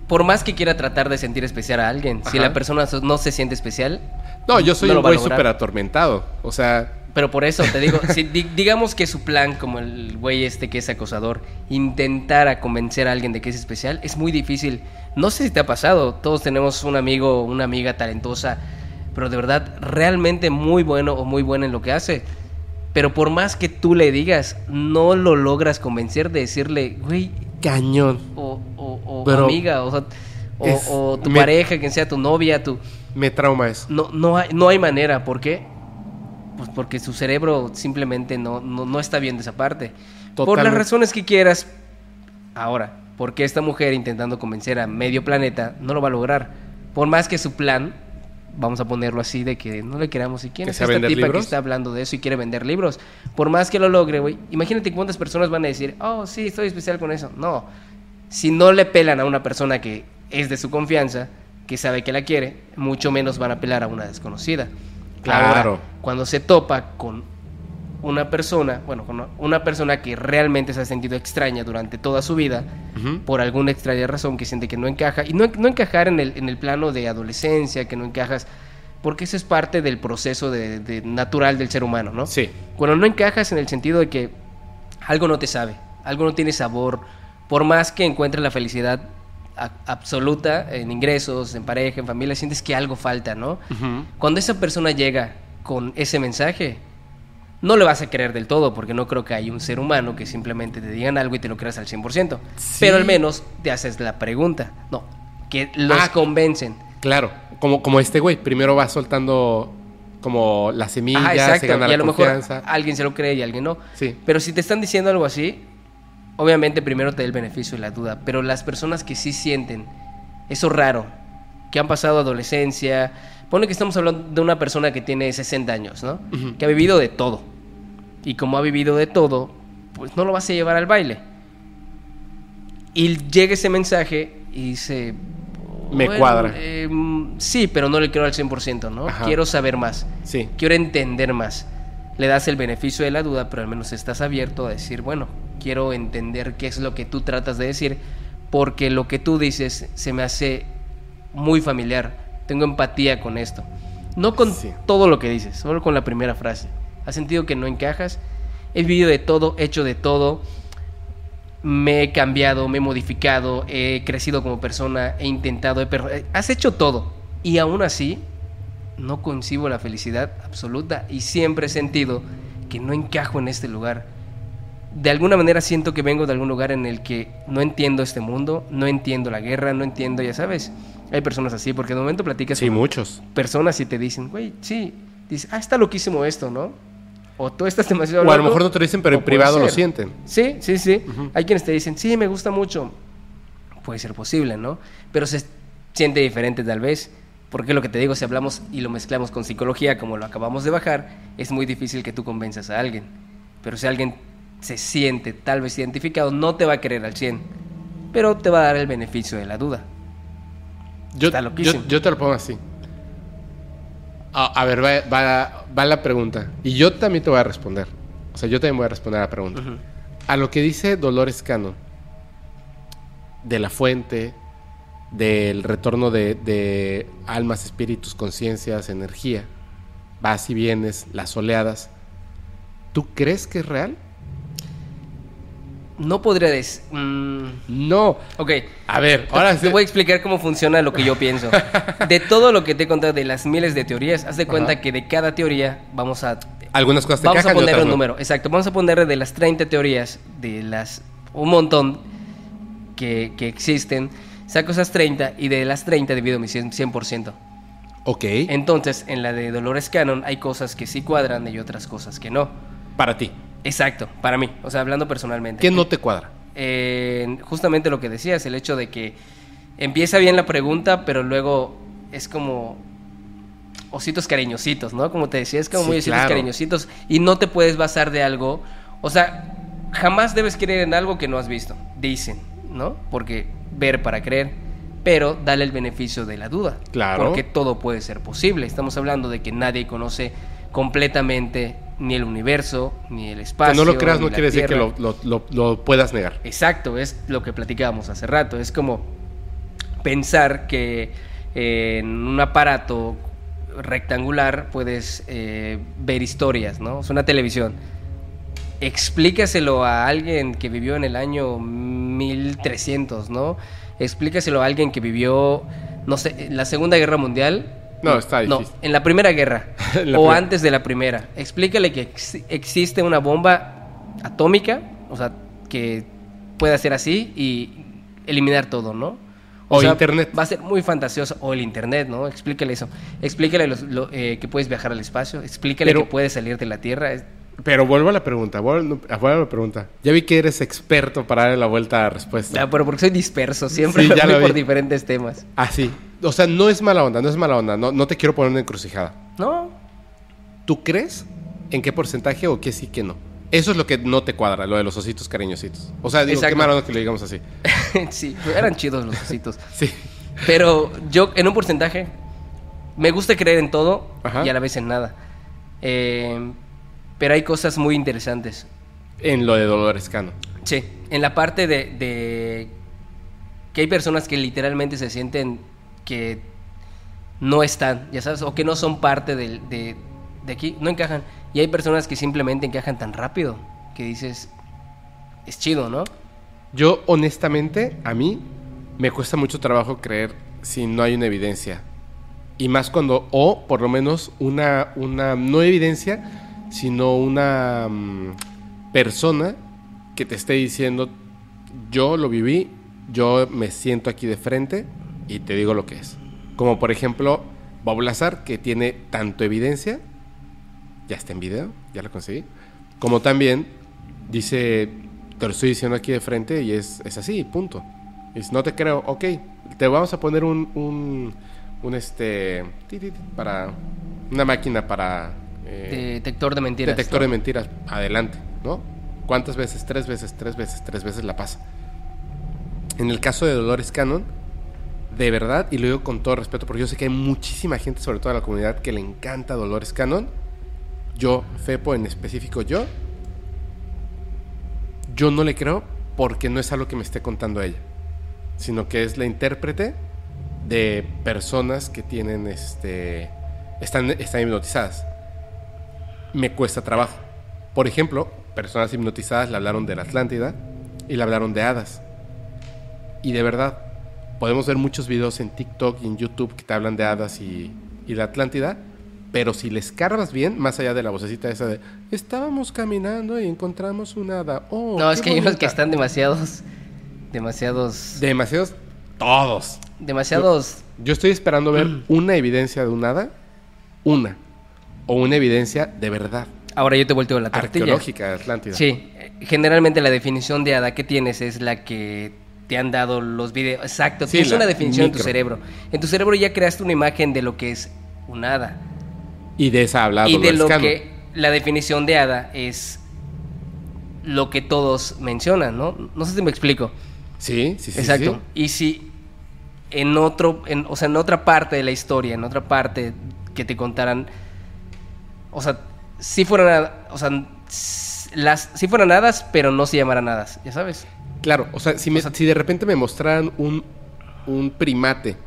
por más que quiera tratar de sentir especial a alguien, si Ajá. la persona so- no se siente especial, No, yo soy No un güey súper atormentado. O sea, Pero por eso te digo, si di- digamos que su plan, como el güey este que es acosador, intentara convencer a alguien de que es especial, es muy difícil. No sé si te ha pasado, todos tenemos un amigo o una amiga talentosa, pero de verdad realmente muy bueno o muy buena en lo que hace. Pero por más que tú le digas, no lo logras convencer de decirle, güey, cañón. o, o- o Pero amiga, o, sea, o- es- o tu me- pareja, quien sea tu novia, tu... Me trauma eso. No, no, hay, no hay manera, ¿por qué? Pues porque su cerebro simplemente no, no, no está bien de esa parte. Por las razones que quieras. Ahora, porque esta mujer intentando convencer a medio planeta no lo va a lograr? Por más que su plan, vamos a ponerlo así, de que no le queramos. ¿Y quién ¿Que es esta tipa que está hablando de eso y quiere vender libros? Por más que lo logre, güey, imagínate cuántas personas van a decir, oh, sí, estoy especial con eso. No. Si no le pelan a una persona que es de su confianza, que sabe que la quiere, mucho menos van a pelar a una desconocida. Claro. Ahora, cuando se topa con una persona, bueno, una persona que realmente se ha sentido extraña durante toda su vida, por alguna extraña razón que siente que no encaja, y no, no encajar en el, en el plano de adolescencia, que no encajas, porque eso es parte del proceso de, de natural del ser humano, ¿no? Sí. Cuando no encajas en el sentido de que algo no te sabe, algo no tiene sabor, por más que encuentres la felicidad absoluta en ingresos, en pareja, en familia, sientes que algo falta, ¿no? Cuando esa persona llega con ese mensaje, no le vas a creer del todo, porque no creo que haya un ser humano que simplemente te digan algo y te lo creas al 100%. Sí. Pero al menos te haces la pregunta. No, que los Ah. convencen. Claro. Como, como este güey. Primero va soltando como la semilla, Ajá, se gana Y a la lo mejor alguien se lo cree y alguien no. Sí. Pero si te están diciendo algo así, obviamente primero te da el beneficio y la duda. Pero las personas que sí sienten eso raro, que han pasado adolescencia, Pone que estamos hablando de una persona que tiene 60 años, ¿no? Que ha vivido de todo. Y como ha vivido de todo, pues no lo vas a llevar al baile. Y llega ese mensaje y dice... Me "Bueno, cuadra. eh, sí, pero no le quiero al 100%, ¿no? Ajá. Quiero saber más. Sí. Quiero entender más. Le das el beneficio de la duda, pero al menos estás abierto a decir, bueno, quiero entender qué es lo que tú tratas de decir, porque lo que tú dices se me hace muy familiar. Tengo empatía con esto. No con Sí. todo lo que dices, solo con la primera frase. ¿Has sentido que no encajas? He vivido de todo, hecho de todo. Me he cambiado, me he modificado, he crecido como persona, he intentado, he has hecho todo. Y aún así, no concibo la felicidad absoluta y siempre he sentido que no encajo en este lugar. De alguna manera siento que vengo de algún lugar en el que no entiendo este mundo, no entiendo la guerra, no entiendo, ya sabes. Hay personas así, porque de momento platicas Sí, con muchos. personas y te dicen, güey, sí, dices, ah, está loquísimo esto, ¿no? O tú estás demasiado O a lo loco, mejor no te lo dicen, pero en privado lo sienten. Sí, sí, sí. Hay quienes te dicen, sí, me gusta mucho. Puede ser posible, ¿no? Pero se siente diferente tal vez. Porque lo que te digo, si hablamos y lo mezclamos con psicología, como lo acabamos de bajar, es muy difícil que tú convenzas a alguien. Pero si alguien se siente tal vez identificado, no te va a querer al 100, pero te va a dar el beneficio de la duda. Yo, Está yo, yo te lo pongo así. A, a ver, va, va- va la pregunta. Y yo también te voy a responder. O sea, yo también voy a responder a la pregunta. A lo que dice Dolores Cano, de la fuente, del retorno de, de almas, espíritus, conciencias, energía, vas y vienes, las oleadas, ¿tú crees que es real? No podría decir... mm, No. ok. A ver, ahora te sí. voy a explicar cómo funciona lo que yo pienso. De todo lo que te he contado de las miles de teorías, haz de cuenta que de cada teoría vamos a Algunas cosas te vamos a poner un no. número. Exacto, vamos a ponerle de las 30 teorías, de las un montón que, que existen, saco esas 30 y de las 30 divido mi 100%. 100%. Ok. Entonces, en la de Dolores Cannon hay cosas que sí cuadran y otras cosas que no. Para ti. Exacto, para mí, o sea, hablando personalmente. ¿Qué no te cuadra? Eh, justamente lo que decías, el hecho de que empieza bien la pregunta, pero luego es como ositos cariñositos, ¿no? Como te decía, es como Sí, muy ositos claro. cariñositos y no te puedes basar de algo, o sea, jamás debes creer en algo que no has visto, dicen, ¿no? Porque ver para creer, pero dale el beneficio de la duda, Claro. porque todo puede ser posible. Estamos hablando de que nadie conoce completamente ni el universo, ni el Que espacio. no lo creas no quiere decir que lo, lo- lo- lo puedas negar. Exacto, es lo que platicábamos hace rato. Es como pensar que eh, en un aparato rectangular puedes eh, ver historias, ¿no? Es una televisión. Explícaselo a alguien que vivió en el año 1300, ¿no? Explícaselo a alguien que vivió, no sé, la Segunda Guerra Mundial. No, está No, difícil. en la Primera Guerra. La o primera. antes de la Primera. Explícale que ex- existe una bomba atómica, o sea, que puede hacer así y eliminar todo, ¿no? O internet. Va a ser muy fantasioso. O el internet, ¿no? Explícale eso. Explícale los- lo- eh, que puedes viajar al espacio. Explícale Pero- que puedes salir de la Tierra. Pero vuelvo a la pregunta, vuelvo, vuelvo a la pregunta. Ya vi que eres experto para darle la vuelta a la respuesta. Ah, pero porque soy disperso. Siempre Sí, ya lo por diferentes temas. Ah, sí. O sea, no es mala onda, no es mala onda. No, no te quiero poner una encrucijada. ¿No? ¿Tú crees en qué porcentaje o qué sí, qué no? Eso es lo que no te cuadra, lo de los ositos cariñositos. O sea, digo, qué Exacto. mala onda que lo digamos así. sí, eran chidos los ositos. Sí. Pero yo, en un porcentaje, me gusta creer en todo Ajá. y a la vez en nada. Eh, pero hay cosas muy interesantes. En lo de Dolores Cano. Sí, en la parte de, de que hay personas que literalmente se sienten que no están, ya sabes, o que no son parte del- de, de aquí, no encajan. Y hay personas que simplemente encajan tan rápido que dices, es chido, ¿no? Yo, honestamente, a mí me cuesta mucho trabajo creer si no hay una evidencia. Y más cuando, o por lo menos una, una no evidencia, sino una mm, persona que te esté diciendo, yo lo viví, yo me siento aquí de frente y te digo lo que es. Como por ejemplo, Bob Lazar, que tiene tanto evidencia, ya está en video, ya lo conseguí, como también dice, te lo estoy diciendo aquí de frente y es, es así, punto. Si no te creo, ok, te vamos a poner un, un- un este, para una máquina para eh, Detector de mentiras. detector ¿no? de mentiras, adelante, ¿no? ¿Cuántas veces? Tres veces, tres veces, tres veces la pasa. En el caso de Dolores Cannon, de verdad, y lo digo con todo respeto, porque yo sé que hay muchísima gente, sobre todo en la comunidad, que le encanta Dolores Cannon. Yo, Fepo en específico, yo, yo no le creo porque no es algo que me esté contando ella, sino que es la intérprete de personas que tienen este están, están hipnotizadas. Me cuesta trabajo. Por ejemplo, personas hipnotizadas le hablaron de la Atlántida y le hablaron de hadas. Y de verdad, podemos ver muchos videos en TikTok y en YouTube que te hablan de hadas y, y la Atlántida, pero si les cargas bien, más allá de la vocecita esa de estábamos caminando y encontramos una hada. Oh, No, es que hay unos que bonita". están demasiados. Demasiados. Demasiados, todos. demasiados. Yo estoy esperando ver una evidencia de un hada, una, o una evidencia de verdad, Ahora yo te volteo la tortilla. arqueológica de Atlántida. Sí, generalmente la definición de hada que tienes es la que te han dado los videos. Exacto, Sí, la una definición en tu cerebro. En tu cerebro ya creaste una imagen de lo que es un hada. Y de esa habla y de lo que la definición de hada es lo que todos mencionan, ¿no? No sé si me explico. Sí, sí, sí. Exacto. sí. Y si en otro, en, o sea, en otra parte de la historia, en otra parte que te contaran, o sea, si fueran, hada- o sea, las, si fueran hadas, pero no se llamaran hadas, ya sabes. Claro, o sea, si, me- O sea- si de repente me mostraran un, un primate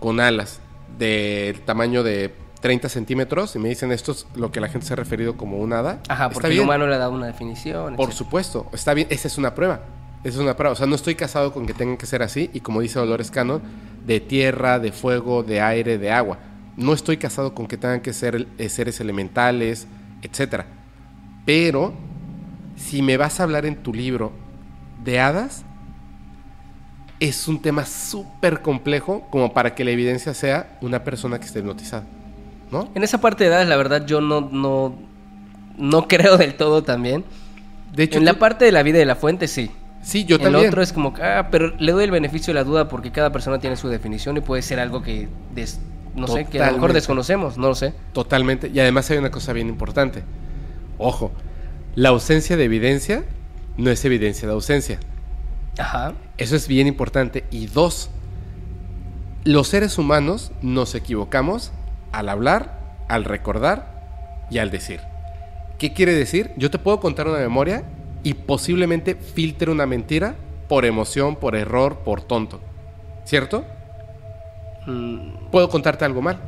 con alas del tamaño de 30 centímetros y me dicen esto es lo que la gente se ha referido como un hada, Ajá, porque el humano le ha dado una definición. Por supuesto, está bien, esa es una prueba. Esa es una prueba. O sea, no estoy casado con que tengan que ser así. Y como dice Dolores Cannon, de tierra, de fuego, de aire, de agua. No estoy casado con que tengan que ser eh, seres elementales, etcétera. Pero, si me vas a hablar en tu libro de hadas, es un tema súper complejo como para que la evidencia sea una persona que esté hipnotizada. ¿No? En esa parte de edades, la verdad, yo no, no, no creo del todo también. De hecho, en la parte de la vida de la fuente, sí. sí, yo el también. otro es como, ah, pero le doy el beneficio de la duda porque cada persona tiene su definición y puede ser algo que, des- no sé, que a lo mejor desconocemos, no lo sé. Totalmente. Y además hay una cosa bien importante. Ojo, la ausencia de evidencia no es evidencia de ausencia. Ajá. Eso es bien importante. Y dos, los seres humanos nos equivocamos al hablar, al recordar y al decir. ¿Qué quiere decir? Yo te puedo contar una memoria y posiblemente filtre una mentira por emoción, por error, por tonto. ¿Cierto? Mm, Puedo contarte algo mal.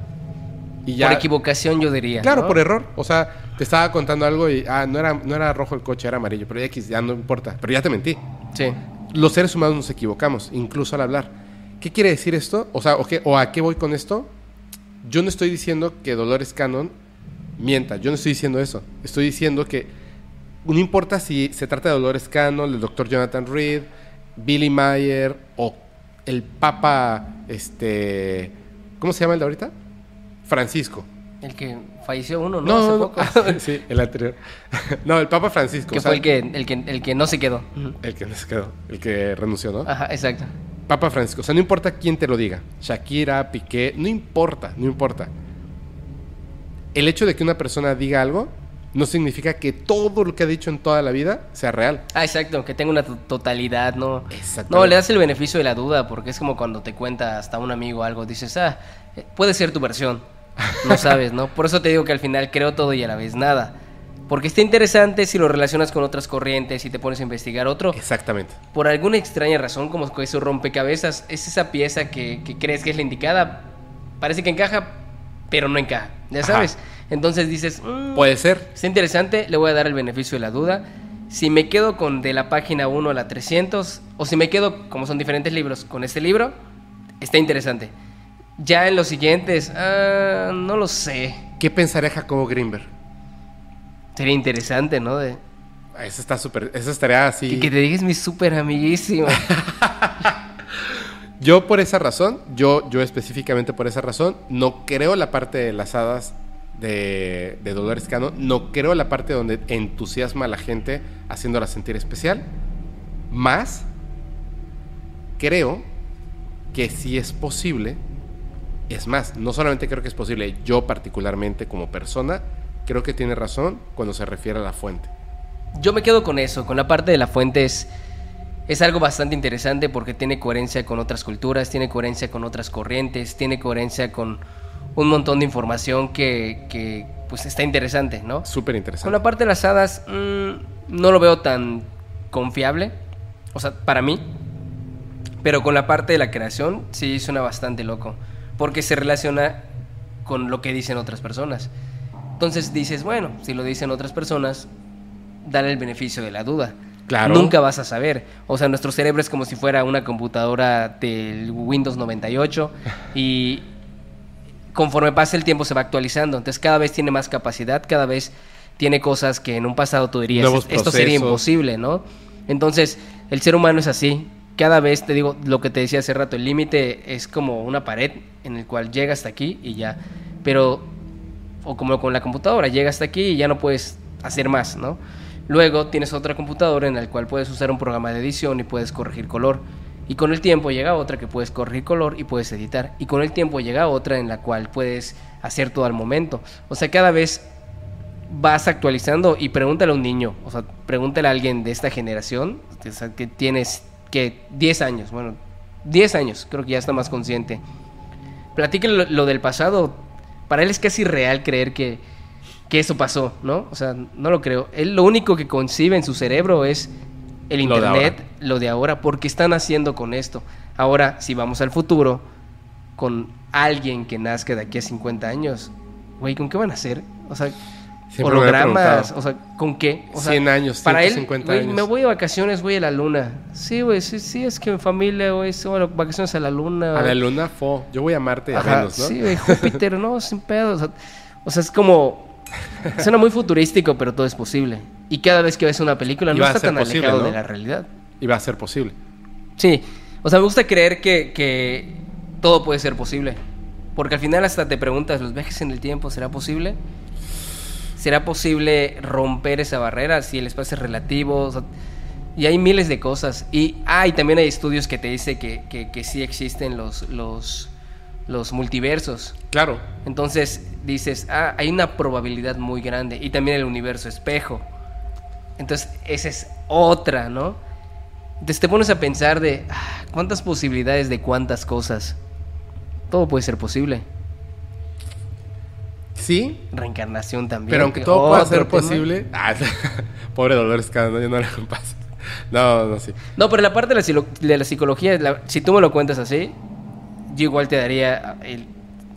Y ya, Por equivocación yo diría. Claro, ¿no? por error. O sea, te estaba contando algo y ah, no era, no era rojo el coche, era amarillo. Pero ya, X, ya no importa. Pero ya te mentí. Sí. Los seres humanos nos equivocamos, incluso al hablar. ¿Qué quiere decir esto? O sea, o, qué- o a qué voy con esto? Yo no estoy diciendo que Dolores Cannon mienta. Yo no estoy diciendo eso. Estoy diciendo que no importa si se trata de Dolores Cannon, el doctor Jonathan Reed, Billy Mayer o el Papa, este, ¿cómo se llama el de ahorita? Francisco. El que falleció uno, ¿no? No, Hace no, poco. no. sí, el anterior. no, el Papa Francisco. que o sea, fue el que, el, que, el que no se quedó. El que no se quedó, el que renunció, ¿no? Ajá, exacto. Papa Francisco. O sea, no importa quién te lo diga. Shakira, Piqué, no importa, no importa. El hecho de que una persona diga algo no significa que todo lo que ha dicho en toda la vida sea real. Ah, exacto, que tenga una to- totalidad, ¿no? Exactamente. No, le das el beneficio de la duda, porque es como cuando te cuenta hasta un amigo algo, dices, ah, eh, puede ser tu versión. No sabes, ¿no? Por eso te digo que al final creo todo y a la vez nada. Porque está interesante si lo relacionas con otras corrientes y te pones a investigar otro. Exactamente. Por alguna extraña razón, como que eso rompecabezas, es esa pieza que, que crees que es la indicada. Parece que encaja, pero no encaja. Ya Ajá. Entonces dices, "Mm, Puede ser. Está interesante, le voy a dar el beneficio de la duda. Si me quedo con de la página 1 a la 300, o si me quedo, como son diferentes libros, con este libro, está interesante. Ya en los siguientes, ah, no lo sé. ¿Qué pensaría Jacobo Greenberg? Sería interesante, ¿no? De, Ah, Eso está súper. Eso estaría así. que, que te digas mi súper amiguísimo. Yo por esa razón, yo, yo específicamente por esa razón, no creo la parte de las hadas de, de Dolores Cano, no creo la parte donde entusiasma a la gente haciéndola sentir especial, más creo que sí es posible Es más, no solamente creo que es posible, yo particularmente como persona, creo que tiene razón cuando se refiere a la fuente. Yo me quedo con eso, con la parte de la fuente es, es algo bastante interesante porque tiene coherencia con otras culturas, tiene coherencia con otras corrientes, tiene coherencia con un montón de información que, que pues está interesante, ¿no? Súper interesante. Con la parte de las hadas mm, no lo veo tan confiable, o sea, para mí, pero con la parte de la creación sí suena bastante loco, porque se relaciona con lo que dicen otras personas. Entonces dices, bueno, si lo dicen otras personas, dale el beneficio de la duda. Claro. Nunca vas a saber. O sea, nuestro cerebro es como si fuera una computadora del Windows 98 y conforme pasa el tiempo se va actualizando. Entonces cada vez tiene más capacidad, cada vez tiene cosas que en un pasado tú dirías, Nuevos esto sería imposible, ¿no? Entonces, el ser humano es así. Cada vez, te digo, lo que te decía hace rato, el límite es como una pared en el cual llega hasta aquí y ya. Pero, o como con la computadora, llega hasta aquí y ya no puedes hacer más, ¿no? Luego tienes otra computadora en la cual puedes usar un programa de edición y puedes corregir color. Y con el tiempo llega otra que puedes corregir color y puedes editar. Y con el tiempo llega otra en la cual puedes hacer todo al momento. O sea, cada vez vas actualizando y pregúntale a un niño, o sea, pregúntale a alguien de esta generación, que tienes que 10 años, bueno, 10 años, creo que ya está más consciente. Platíquenle lo, lo del pasado, para él es casi real creer que, que eso pasó, ¿no? O sea, no lo creo. Él lo único que concibe en su cerebro es el Lo internet, lo de ahora, porque están haciendo con esto. Ahora, si vamos al futuro, con alguien que nazca de aquí a 50 años, güey, ¿con qué van a hacer? O sea, Siempre hologramas, o sea, ¿con qué? O sea, 100 años, para él, 150 güey, años. me voy de vacaciones, voy a la luna. Sí, güey, sí, sí, es que mi familia, güey, de vacaciones a la luna. A la luna fo. Yo voy a Marte a ¿no? Sí, güey, Júpiter, no, sin pedo. O sea, o sea, es como. Suena muy futurístico, pero todo es posible. Y cada vez que ves una película, no está tan posible, alejado ¿no? de la realidad. Y va a ser posible. Sí, o sea, me gusta creer que, que todo puede ser posible. Porque al final hasta te preguntas, ¿los viajes en el tiempo será posible? ¿Será posible romper esa barrera si el espacio es relativo? O sea, y hay miles de cosas. Y, ah, y también hay estudios que te dicen que, que, que sí existen los, los, los multiversos. Claro. Entonces dices, ah, hay una probabilidad muy grande. Y también el universo espejo. Entonces, esa es otra, ¿no? Entonces te pones a pensar de ah, cuántas posibilidades de cuántas cosas. Todo puede ser posible. Sí, Reencarnación también. pero aunque que todo pueda ser posible. Ah, pobre Dolores Cada, yo no le pasa. No, no, sí. No, pero la parte de la, de la psicología, la- si tú me lo cuentas así, yo igual te daría el,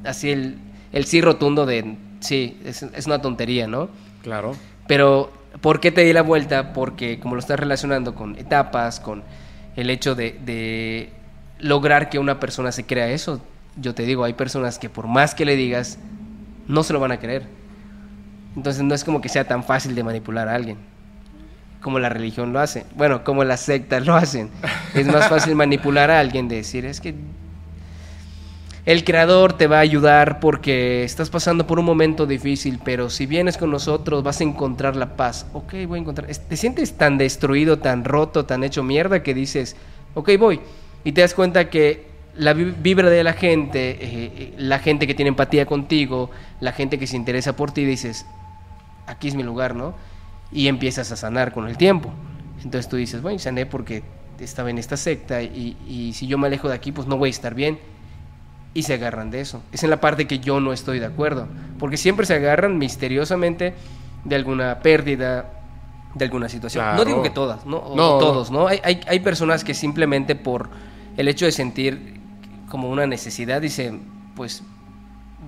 así el, el sí rotundo de sí, es, es una tontería, ¿no? Claro. Pero, ¿por qué te di la vuelta? Porque como lo estás relacionando con etapas, con el hecho de, de lograr que una persona se crea eso, yo te digo, hay personas que por más que le digas, no se lo van a creer. Entonces no es como que sea tan fácil de manipular a alguien, como la religión lo hace. Bueno, como las sectas lo hacen. Es más fácil manipular a alguien de decir, es que el creador te va a ayudar porque estás pasando por un momento difícil, pero si vienes con nosotros vas a encontrar la paz. Ok, voy a encontrar. Te sientes tan destruido, tan roto, tan hecho mierda que dices, ok, voy. Y te das cuenta que la vi- vibra de la gente, eh, la gente que tiene empatía contigo, la gente que se interesa por ti, dices, aquí es mi lugar, ¿no? Y empiezas a sanar con el tiempo. Entonces tú dices, bueno, sané porque estaba en esta secta y si yo me alejo de aquí, pues no voy a estar bien y se agarran de eso. Es en la parte que yo no estoy de acuerdo, porque siempre se agarran misteriosamente de alguna pérdida, de alguna situación. No Claro. digo que todas, ¿no? O No, no. todos, ¿no? Hay, hay, hay personas que simplemente por el hecho de sentir como una necesidad dicen, pues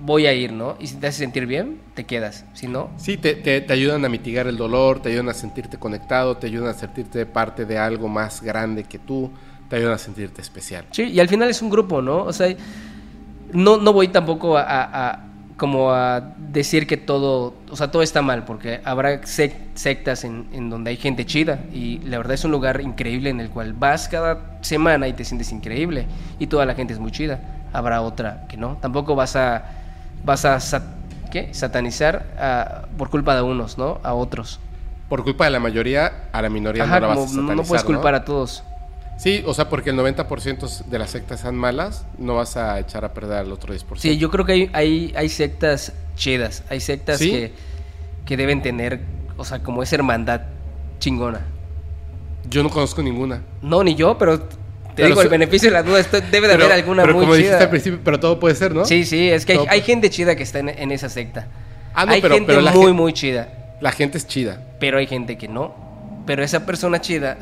voy a ir, ¿no? Y si te hace sentir bien, te quedas. Si no, Sí, te, te, te ayudan a mitigar el dolor, te ayudan a sentirte conectado, te ayudan a sentirte parte de algo más grande que tú, te ayudan a sentirte especial. Sí, y al final es un grupo, ¿no? O sea, no, no voy tampoco a, a- a- como a decir que todo, o sea, todo está mal, porque habrá sec- sectas en, en donde hay gente chida y la verdad es un lugar increíble en el cual vas cada semana y te sientes increíble y toda la gente es muy chida. Habrá otra que no. Tampoco vas a, vas a sat- ¿qué? satanizar a- por culpa de unos, ¿no? A otros. Por culpa de la mayoría, a la minoría Ajá, no la vas a satanizar, no puedes ¿no? culpar a todos. Sí, o sea, porque el 90% de las sectas sean malas, no vas a echar a perder al otro 10%. Sí, yo creo que hay, hay, hay sectas chidas, hay sectas ¿Sí? que, que deben tener, o sea, como esa hermandad chingona. Yo no conozco ninguna. No, ni yo, pero te Pero digo, so- el beneficio de la duda, esto debe de Pero- haber alguna pero muy como dijiste al principio, pero todo puede ser, ¿no? Sí, sí, es que hay, hay gente chida que está en, en esa secta. Ah, no, hay pero- gente la muy, muy chida, La gente es chida. pero hay gente que no. Pero esa persona chida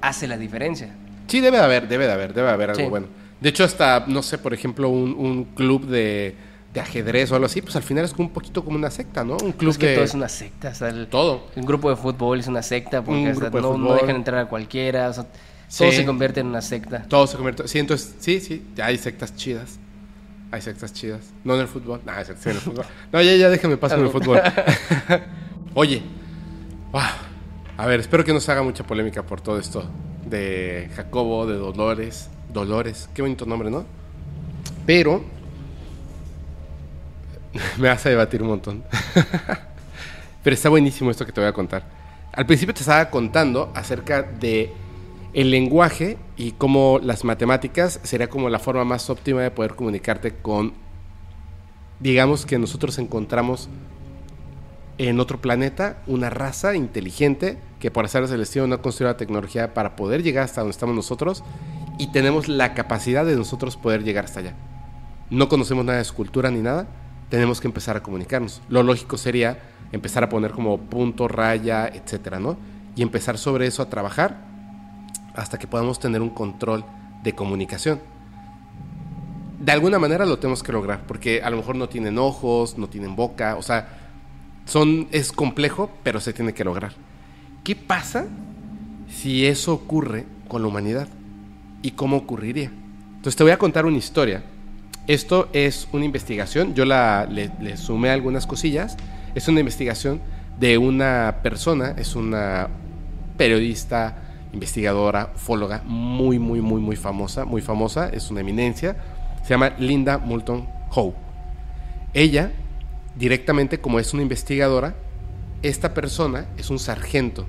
hace la diferencia. Sí, debe de haber, debe de haber, debe de haber algo Sí. bueno. De hecho, hasta, no sé, por ejemplo, un, un club de, de ajedrez o algo así, pues al final es como un poquito como una secta, ¿no? Un club es que de todo es una secta. o sea, el, todo. un grupo de fútbol es una secta porque Un hasta no, dejan entrar a cualquiera. o sea, Sí. Todo se convierte en una secta. Todo se convierte. Sí, entonces, sí, sí, ya hay sectas chidas. Hay sectas chidas. No en el fútbol. No, en el fútbol. No, ya, ya déjame pasar con el fútbol. Oye, ah, a ver, espero que no se haga mucha polémica por todo esto de Jacobo, de Dolores. Dolores, qué bonito nombre, ¿no? Pero me vas a debatir un montón. Pero está buenísimo esto que te voy a contar. Al principio te estaba contando acerca de el lenguaje y cómo las matemáticas sería como la forma más óptima de poder comunicarte con, digamos que nosotros encontramos en otro planeta una raza inteligente que por hacer el destino no ha construido la tecnología para poder llegar hasta donde estamos nosotros y tenemos la capacidad de nosotros poder llegar hasta allá. No conocemos nada de su cultura ni nada, tenemos que empezar a comunicarnos. Lo lógico sería empezar a poner como punto, raya, etcétera, ¿no? Y empezar sobre eso a trabajar hasta que podamos tener un control de comunicación. De alguna manera lo tenemos que lograr, porque a lo mejor no tienen ojos, no tienen boca, o sea, son, es complejo, pero se tiene que lograr. ¿Qué pasa si eso ocurre con la humanidad? ¿Y cómo ocurriría? Entonces te voy a contar una historia. Esto es una investigación, yo le sumé algunas cosillas. Es una investigación de una persona, es una periodista, investigadora, ufóloga muy, muy, muy, muy famosa, muy famosa, es una eminencia. Se llama Linda Moulton Howe. Ella, directamente como es una investigadora, esta persona es un sargento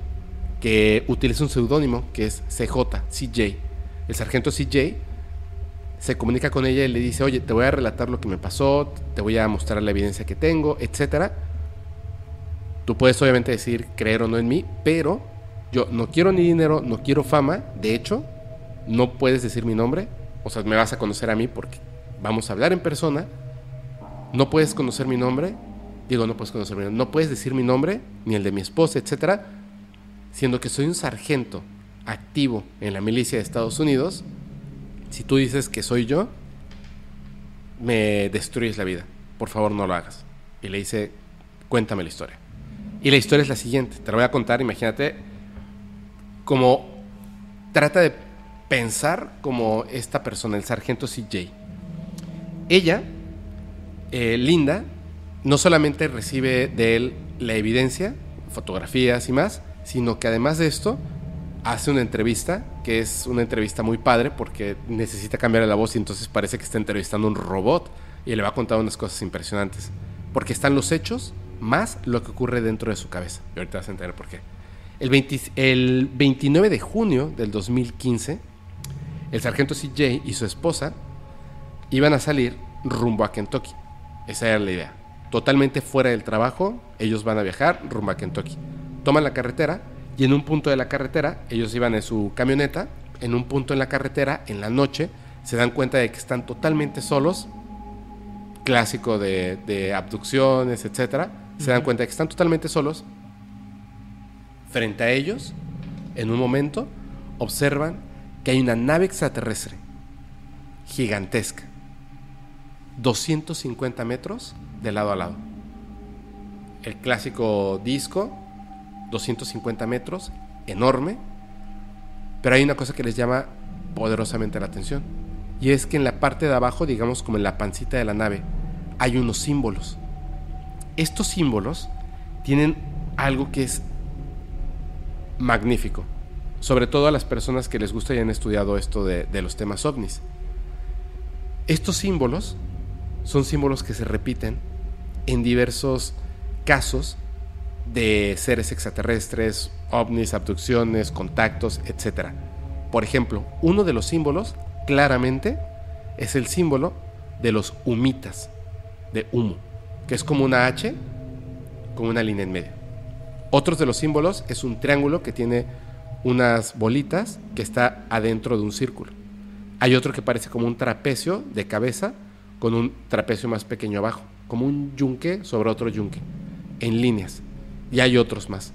que utiliza un seudónimo que es CJ, CJ. El sargento CJ se comunica con ella y le dice, oye, te voy a relatar lo que me pasó, te voy a mostrar la evidencia que tengo, etcétera. Tú puedes obviamente decir creer o no en mí, pero yo no quiero ni dinero, no quiero fama. De hecho, no puedes decir mi nombre. O sea, me vas a conocer a mí porque vamos a hablar en persona. No puedes conocer mi nombre. Digo, no puedes conocer mi nombre. No puedes decir mi nombre, ni el de mi esposa, etcétera. Siendo que soy un sargento activo en la milicia de Estados Unidos. Si tú dices que soy yo, me destruyes la vida. Por favor, no lo hagas. Y le dice, cuéntame la historia. Y la historia es la siguiente. Te la voy a contar, imagínate, como trata de pensar como esta persona, el sargento CJ. Ella, eh, Linda, no solamente recibe de él la evidencia, fotografías y más, sino que además de esto, hace una entrevista, que es una entrevista muy padre porque necesita cambiar la voz y entonces parece que está entrevistando a un robot y le va a contar unas cosas impresionantes. Porque están los hechos más lo que ocurre dentro de su cabeza. Y ahorita vas a entender por qué. El, 20 el 29 de junio del 2015, el sargento CJ y su esposa iban a salir rumbo a Kentucky. Esa era la idea. Totalmente fuera del trabajo, ellos van a viajar rumbo a Kentucky. Toman la carretera y en un punto de la carretera, ellos iban en su camioneta, en un punto en la carretera, en la noche, se dan cuenta de que están totalmente solos, clásico de, de abducciones, etc. Se dan cuenta de que están totalmente solos. Frente a ellos, en un momento, observan que hay una nave extraterrestre gigantesca, 250 metros de lado a lado. El clásico disco, 250 metros, enorme, pero hay una cosa que les llama poderosamente la atención, y es que en la parte de abajo, digamos como en la pancita de la nave, hay unos símbolos. Estos símbolos tienen algo que es magnífico, sobre todo a las personas que les gusta y han estudiado esto de, de los temas ovnis. Estos símbolos son símbolos que se repiten en diversos casos de seres extraterrestres, ovnis, abducciones, contactos, etc. Por ejemplo, uno de los símbolos, claramente, es el símbolo de los humitas, de humo, que es como una H con una línea en medio. Otros de los símbolos es un triángulo que tiene unas bolitas que está adentro de un círculo. Hay otro que parece como un trapecio de cabeza con un trapecio más pequeño abajo, como un yunque sobre otro yunque, en líneas. Y hay otros más.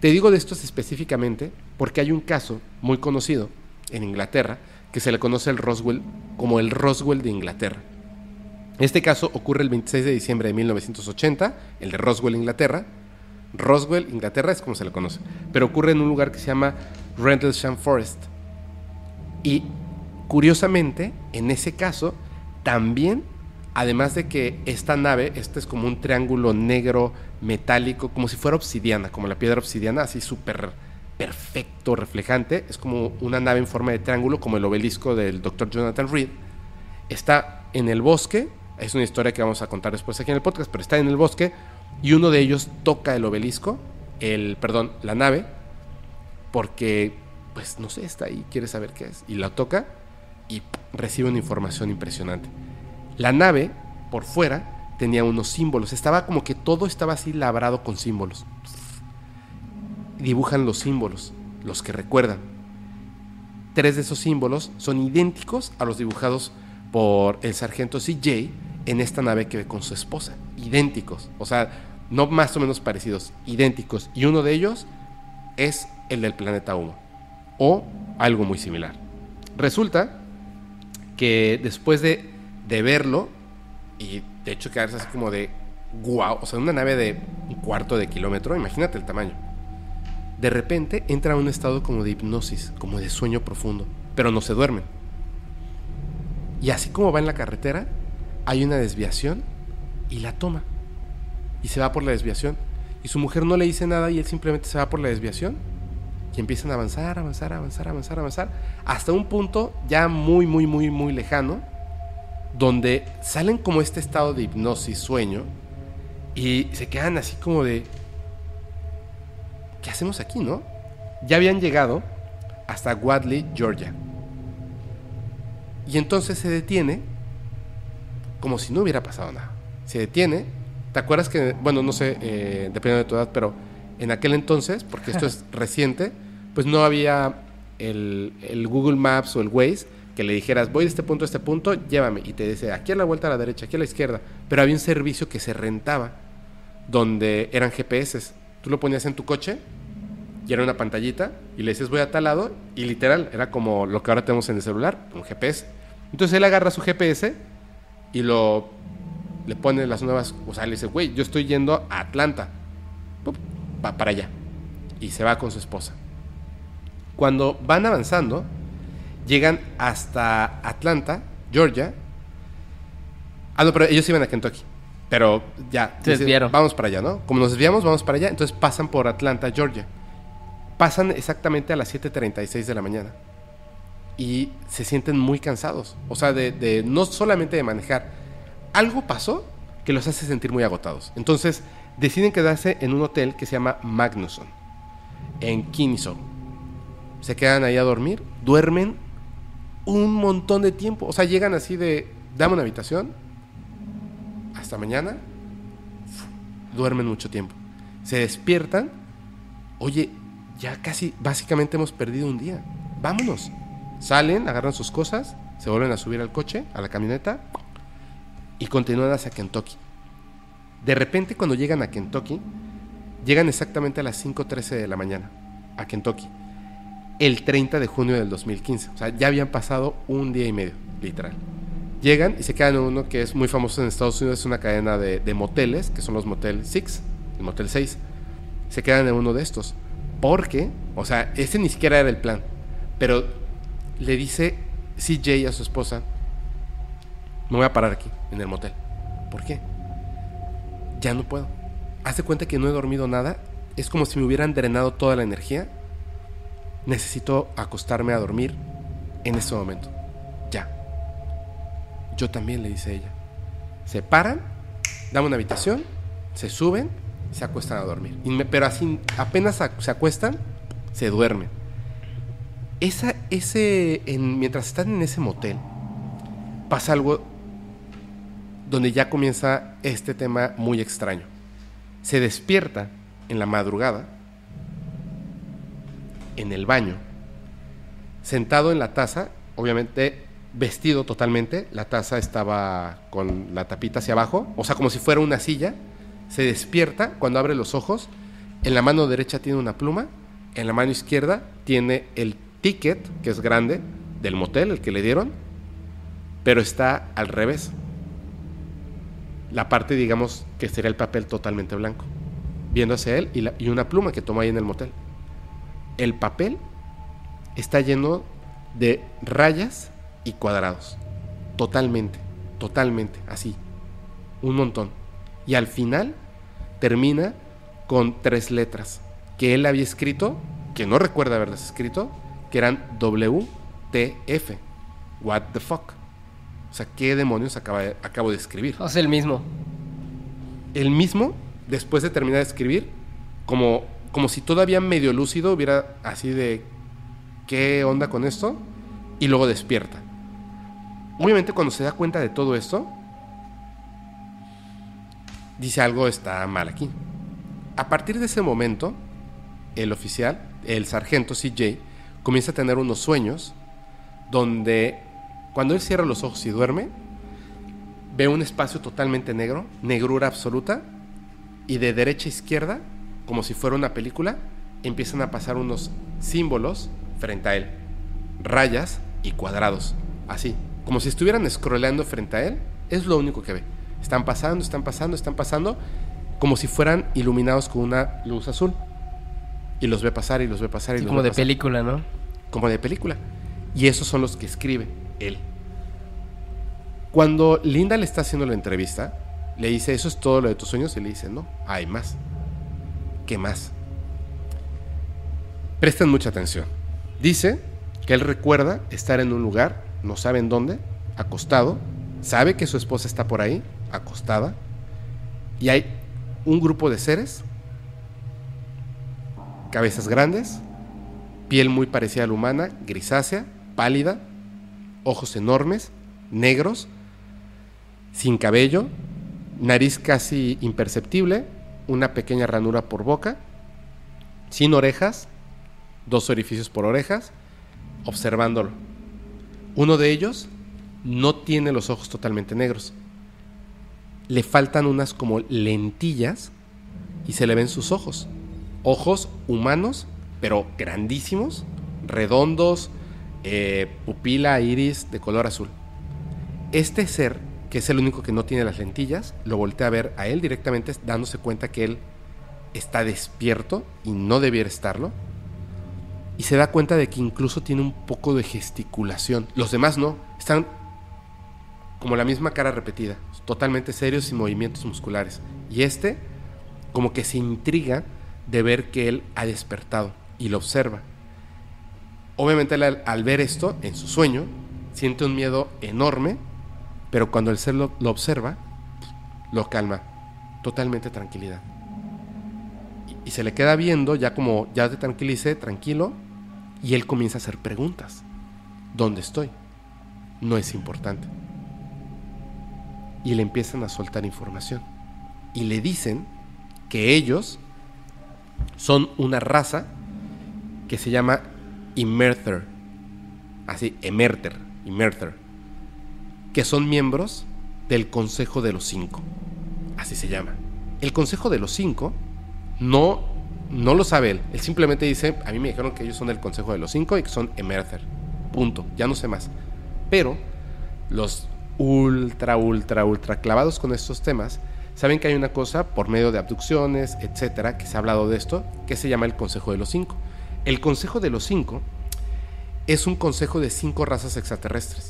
Te digo de estos específicamente porque hay un caso muy conocido en Inglaterra que se le conoce el Roswell como el Roswell de Inglaterra. Este caso ocurre el 26 de diciembre de 1980, el de Roswell, Inglaterra. Roswell, Inglaterra es como se le conoce, pero ocurre en un lugar que se llama Rendlesham Forest. Y curiosamente, en ese caso, también, además de que esta nave, este es como un triángulo negro metálico, como si fuera obsidiana, como la piedra obsidiana, así súper perfecto, reflejante, es como una nave en forma de triángulo, como el obelisco del Dr. Jonathan Reed. Está en el bosque, es una historia que vamos a contar después aquí en el podcast, pero está en el bosque y uno de ellos toca el obelisco, el, perdón, la nave, porque, pues no sé, está ahí, quiere saber qué es, y la toca y recibe una información impresionante. La nave, por fuera, tenía unos símbolos. Estaba como que todo estaba así labrado con símbolos. Dibujan los símbolos, los que recuerdan. Tres de esos símbolos son idénticos a los dibujados por el sargento CJ en esta nave que ve con su esposa. Idénticos. O sea, no más o menos parecidos, idénticos. Y uno de ellos es el del planeta Humo. O algo muy similar. Resulta que después de, de verlo, y de hecho quedarse así como de wow, o sea, una nave de un cuarto de kilómetro, imagínate el tamaño. De repente entra a un estado como de hipnosis, como de sueño profundo, pero no se duermen. Y así como va en la carretera, hay una desviación y la toma. Y se va por la desviación. Y su mujer no le dice nada y él simplemente se va por la desviación y empiezan a avanzar, avanzar, avanzar, avanzar, avanzar, hasta un punto ya muy, muy, muy, muy lejano, donde salen como este estado de hipnosis, sueño, y se quedan así como de, ¿qué hacemos aquí, no? Ya habían llegado hasta Wadley, Georgia. Y entonces se detiene, como si no hubiera pasado nada. Se detiene. ¿Te acuerdas que, bueno, no sé, eh, dependiendo de tu edad, pero en aquel entonces, porque esto es reciente, pues no había el, Google Maps o el Waze que le dijeras, voy de este punto a este punto, llévame. Y te dice, aquí a la vuelta a la derecha, aquí a la izquierda. Pero había un servicio que se rentaba, donde eran GPS. Tú lo ponías en tu coche y era una pantallita y le dices, voy a tal lado. Y literal, era como lo que ahora tenemos en el celular, un GPS. Entonces él agarra su GPS y lo le pone las nuevas, o sea, le dice, güey, yo estoy yendo a Atlanta va para allá. Y se va con su esposa. Cuando van avanzando, llegan hasta Atlanta, Georgia. Ah, no, pero ellos iban a Kentucky. Pero ya. Se desviaron. Vamos para allá, ¿no? Como nos desviamos, vamos para allá. Entonces pasan por Atlanta, Georgia. Pasan exactamente a las 7.36 de la mañana. Y se sienten muy cansados. O sea, de, de no solamente de manejar. Algo pasó que los hace sentir muy agotados. Entonces deciden quedarse en un hotel que se llama Magnuson, en Kinso. Se quedan ahí a dormir, duermen un montón de tiempo. O sea, llegan así de, dame una habitación, hasta mañana, duermen mucho tiempo. Se despiertan, oye, ya casi, básicamente hemos perdido un día, vámonos. Salen, agarran sus cosas, se vuelven a subir al coche, a la camioneta, y continúan hacia Kentucky. De repente cuando llegan a Kentucky, llegan exactamente a las 5.13 de la mañana, a Kentucky, el 30 de junio del 2015. O sea, ya habían pasado un día y medio, literal. Llegan y se quedan en uno que es muy famoso en Estados Unidos, es una cadena de, moteles, que son los Motel 6, el Motel 6. Se quedan en uno de estos. Porque, o sea, ese ni siquiera era el plan. Pero le dice CJ a su esposa, me voy a parar aquí, en el motel. ¿Por qué? ya no puedo. Hace cuenta que no he dormido nada. Es como si me hubieran drenado toda la energía. Necesito acostarme a dormir en ese momento. Ya. Yo también, le dice ella. Se paran, dan una habitación, se suben, se acuestan a dormir. pero así, apenas se acuestan, se duermen. Esa, ese, en- mientras están en ese motel, pasa algo donde ya comienza este tema muy extraño. Se despierta en la madrugada, en el baño, sentado en la taza, obviamente vestido totalmente, la taza estaba con la tapita hacia abajo, o sea, como si fuera una silla, se despierta cuando abre los ojos, en la mano derecha tiene una pluma, en la mano izquierda tiene el ticket, que es grande, del motel, el que le dieron, pero está al revés. La parte, digamos, que sería el papel totalmente blanco, viendo hacia él y, una pluma que tomó ahí en el motel. El papel está lleno de rayas y cuadrados. Totalmente, totalmente, así. Un montón. Y al final termina con tres letras que él había escrito, que no recuerda haberlas escrito, que eran WTF. What the fuck. O sea, ¿qué demonios acaba de- acabo de escribir? O sea, el mismo. Él mismo, después de terminar de escribir, como, como si todavía medio lúcido, hubiera así de qué onda con esto, y luego despierta. Obviamente cuando se da cuenta de todo esto, dice algo está mal aquí. A partir de ese momento, el oficial, el sargento CJ, comienza a tener unos sueños donde cuando él cierra los ojos y duerme, ve un espacio totalmente negro, negrura absoluta, y de derecha a izquierda, como si fuera una película, empiezan a pasar unos símbolos frente a él, rayas y cuadrados, así, como si estuvieran scrolleando frente a él, es lo único que ve. Están pasando, están pasando, están pasando, como si fueran iluminados con una luz azul. Y los ve pasar y los ve pasar y Así los como ve de pasar película, ¿no? como de película. Y esos son los que escribe él. Cuando Linda le está haciendo la entrevista, le dice, ¿eso es todo lo de tus sueños? Y le dice, no, hay más. ¿Qué más? Presten mucha atención. Dice que él recuerda estar en un lugar, no sabe en dónde, acostado, sabe que su esposa está por ahí, acostada, y hay un grupo de seres, cabezas grandes, piel muy parecida a la humana, grisácea, pálida, ojos enormes, negros, sin cabello, nariz casi imperceptible, una pequeña ranura por boca, sin orejas, dos orificios por orejas, observándolo. Uno de ellos no tiene los ojos totalmente negros. Le faltan unas como lentillas y se le ven sus ojos. Ojos humanos, pero grandísimos, redondos, eh, pupila, iris de color azul. Este ser, que es el único que no tiene las lentillas, lo voltea a ver a él directamente, dándose cuenta que él está despierto y no debiera estarlo. Y se da cuenta de que incluso tiene un poco de gesticulación. Los demás no, están como la misma cara repetida, totalmente serios sin movimientos musculares. Y este, como que se intriga de ver que él ha despertado y lo observa. Obviamente al, al ver esto en su sueño, siente un miedo enorme, pero cuando el ser lo, observa, lo calma, totalmente tranquilidad. Y, se le queda viendo, ya como ya te tranquilice, tranquilo, y él comienza a hacer preguntas. ¿Dónde estoy? No es importante. Y le empiezan a soltar información. Y le dicen que ellos son una raza que se llama Immerther. Así, Emerter, Immerther. Que son miembros del Consejo de los Cinco. Así se llama. El Consejo de los Cinco no, no lo sabe él. Él simplemente dice, a mí me dijeron que ellos son del Consejo de los Cinco y que son Emerther. Punto. Ya no sé más. Pero los ultra, ultra, ultra clavados con estos temas saben que hay una cosa por medio de abducciones, etcétera, que se ha hablado de esto, que se llama el Consejo de los Cinco. El Consejo de los Cinco es un consejo de cinco razas extraterrestres.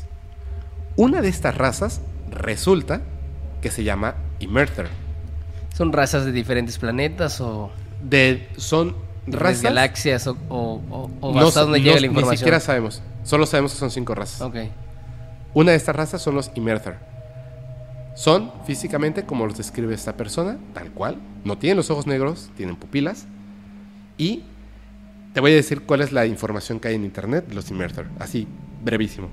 Una de estas razas resulta que se llama Immerther. ¿Son razas de diferentes planetas o De, son razas. galaxias o, o, o- o no, hasta dónde no- llega la Ni información? siquiera sabemos. Solo sabemos que son cinco razas. Ok. Una de estas razas son los Immerther. Son físicamente como los describe esta persona, tal cual. No tienen los ojos negros, tienen pupilas. Y Te voy a decir cuál es la información que hay en internet de los Inmerthor, así, brevísimo.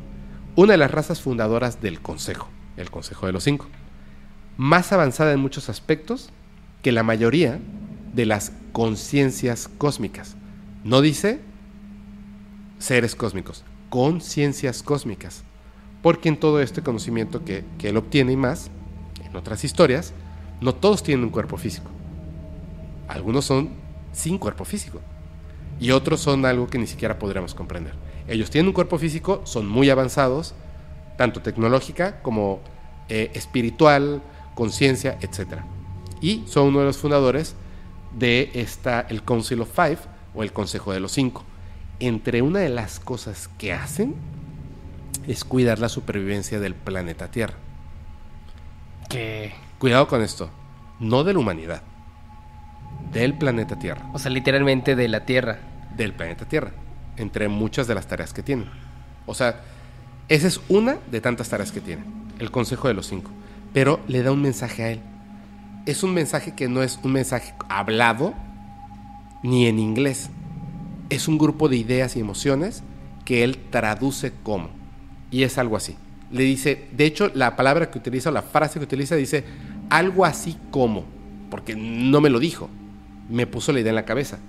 Una de las razas fundadoras del Consejo, el Consejo de los Cinco. Más avanzada en muchos aspectos que la mayoría de las conciencias cósmicas. No dice seres cósmicos, conciencias cósmicas. Porque en todo este conocimiento que, que él obtiene y más, en otras historias, no todos tienen un cuerpo físico. Algunos son sin cuerpo físico. Y otros son algo que ni siquiera podríamos comprender. Ellos tienen un cuerpo físico, son muy avanzados, tanto tecnológica como eh, espiritual, conciencia, etc. Y son uno de los fundadores de esta, el Council of Five o el Consejo de los Cinco. Entre una de las cosas que hacen es cuidar la supervivencia del planeta Tierra. Que. Cuidado con esto, no de la humanidad, del planeta Tierra. O sea, literalmente de la Tierra. Del planeta Tierra, entre muchas de las tareas que tienen. O sea, esa es una de tantas tareas que tienen, el Consejo de los Cinco. Pero le da un mensaje a él. Es un mensaje que no es un mensaje hablado ni en inglés. Es un grupo de ideas y emociones que él traduce como. Y es algo así. Le dice, de hecho, la palabra que utiliza, o la frase que utiliza, dice algo así como, porque no me lo dijo, me puso la idea en la cabeza.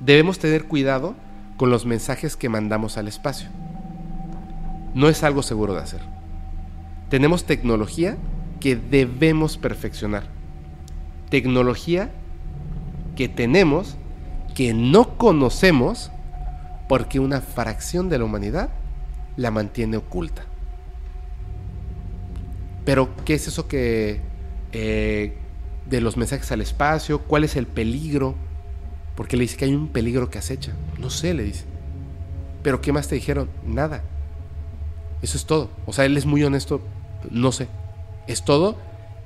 Debemos tener cuidado con los mensajes que mandamos al espacio. No es algo seguro de hacer. Tenemos tecnología que debemos perfeccionar. Tecnología que tenemos que no conocemos porque una fracción de la humanidad la mantiene oculta. Pero, ¿qué es eso que eh, de los mensajes al espacio? ¿Cuál es el peligro? Porque le dice que hay un peligro que acecha. No sé, le dice. Pero, ¿qué más te dijeron? Nada. Eso es todo. O sea, él es muy honesto. No sé. Es todo.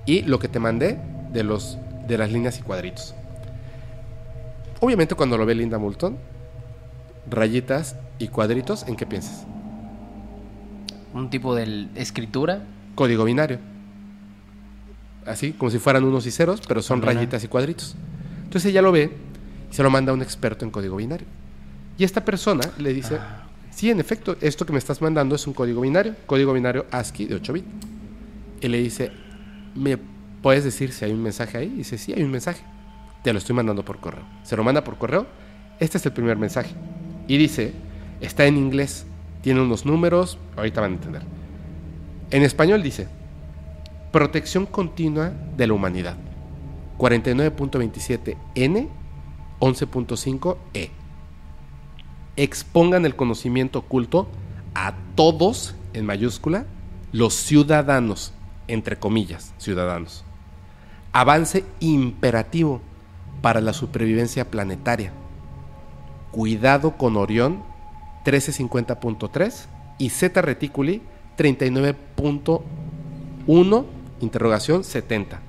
Y lo que te mandé de, los, de las líneas y cuadritos. Obviamente, cuando lo ve Linda Moulton, rayitas y cuadritos, ¿en qué piensas? Un tipo de escritura. Código binario. Así, como si fueran unos y ceros, pero son Ajá. rayitas y cuadritos. Entonces ella lo ve se lo manda a un experto en código binario. Y esta persona le dice, Ah, sí, en efecto, esto que me estás mandando es un código binario, código binario ASCII de 8 bits. Y le dice, ¿me puedes decir si hay un mensaje ahí? Y dice, sí, hay un mensaje. Te lo estoy mandando por correo. Se lo manda por correo. Este es el primer mensaje. Y dice, está en inglés, tiene unos números, ahorita van a entender. En español dice, protección continua de la humanidad. 49.27N, 11.5E. Expongan el conocimiento oculto a todos, en mayúscula, los ciudadanos, entre comillas, ciudadanos. Avance imperativo para la supervivencia planetaria. Cuidado con Orión 1350.3 y Zeta Reticuli 39.1 interrogación 70.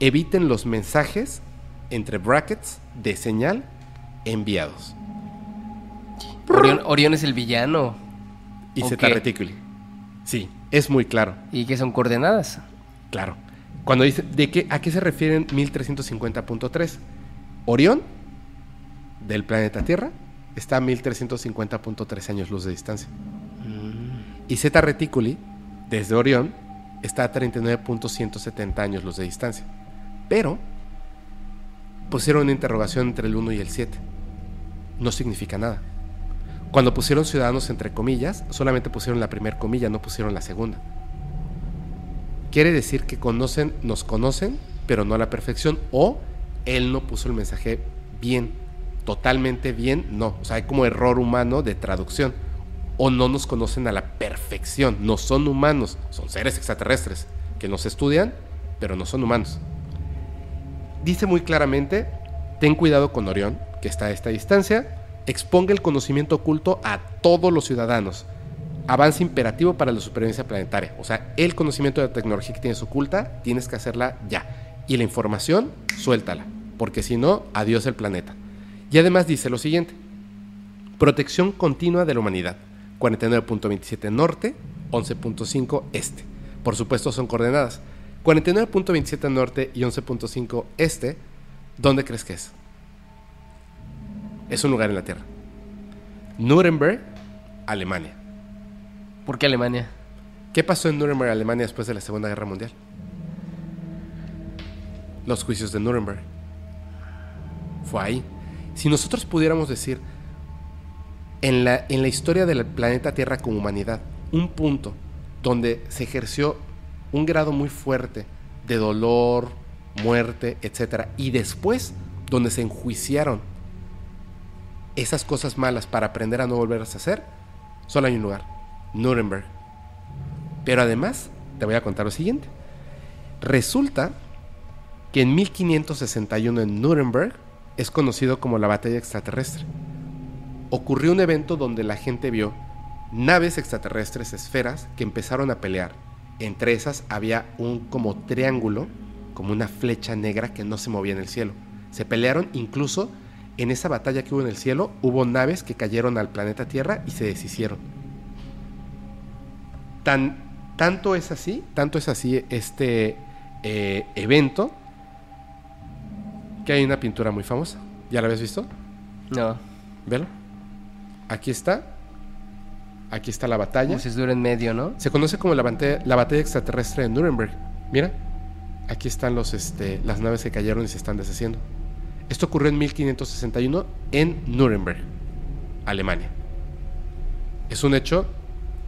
Eviten los mensajes entre brackets de señal enviados. Orión, Orión es el villano. Y. Zeta Reticuli. Sí, es muy claro. ¿Y qué son coordenadas? Claro. Cuando dice, ¿de qué, ¿a qué se refieren 1350.3? Orión, del planeta Tierra, está a 1350.3 años luz de distancia. Y Zeta Reticuli, desde Orión, está a 39.170 años luz de distancia. Pero pusieron una interrogación entre el 1 y el 7. No significa nada. Cuando pusieron ciudadanos entre comillas, solamente pusieron la primera comilla, no pusieron la segunda. Quiere decir que conocen, nos conocen, pero no a la perfección. O él no puso el mensaje bien, totalmente bien, no. O sea, hay como error humano de traducción. O no nos conocen a la perfección. No son humanos, son seres extraterrestres que nos estudian, pero no son humanos. Dice muy claramente, ten cuidado con Orión, que está a esta distancia, exponga el conocimiento oculto a todos los ciudadanos. Avance imperativo para la supervivencia planetaria. O sea, el conocimiento de la tecnología que tienes oculta, tienes que hacerla ya. Y la información, suéltala. Porque si no, adiós el planeta. Y además dice lo siguiente. Protección continua de la humanidad. 49.27 norte, 11.5 este. Por supuesto son coordenadas. 49.27 norte y 11.5 este, ¿dónde crees que es? Es un lugar en la Tierra. Nuremberg, Alemania. ¿Por qué Alemania? ¿Qué pasó en Nuremberg, Alemania, después de la Segunda Guerra Mundial? Los juicios de Nuremberg. Fue ahí. Si nosotros pudiéramos decir, en la, en la historia del planeta Tierra como humanidad, un punto donde se ejerció un grado muy fuerte de dolor, muerte, etc. Y después, donde se enjuiciaron esas cosas malas para aprender a no volverlas a hacer, solo hay un lugar, Nuremberg. Pero además, te voy a contar lo siguiente. Resulta que en 1561 en Nuremberg es conocido como la batalla extraterrestre. Ocurrió un evento donde la gente vio naves extraterrestres, esferas, que empezaron a pelear. Entre esas había un como triángulo, como una flecha negra que no se movía en el cielo. Se pelearon incluso en esa batalla que hubo en el cielo, hubo naves que cayeron al planeta Tierra y se deshicieron. Tan, tanto es así, tanto es así este eh, evento, que hay una pintura muy famosa. ¿Ya la habías visto? No. Velo. Aquí está. Aquí está la batalla. Como si estuviera en medio, ¿no? Se conoce como la batalla, la batalla extraterrestre de Nuremberg. Mira, aquí están los, este, las naves que cayeron y se están deshaciendo. Esto ocurrió en 1561 en Nuremberg, Alemania. Es un hecho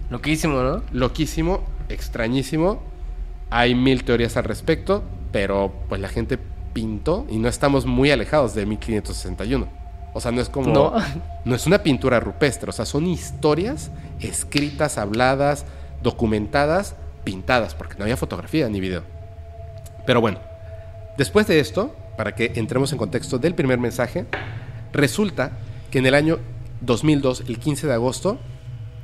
Loquísimo, ¿no? loquísimo, extrañísimo. Hay mil teorías al respecto, pero pues la gente pintó y no estamos muy alejados de 1561. O sea, no es como... No. no es una pintura rupestre, o sea, son historias escritas, habladas, documentadas, pintadas, porque no había fotografía ni video. Pero bueno, después de esto, para que entremos en contexto del primer mensaje, resulta que en el año 2002, el 15 de agosto,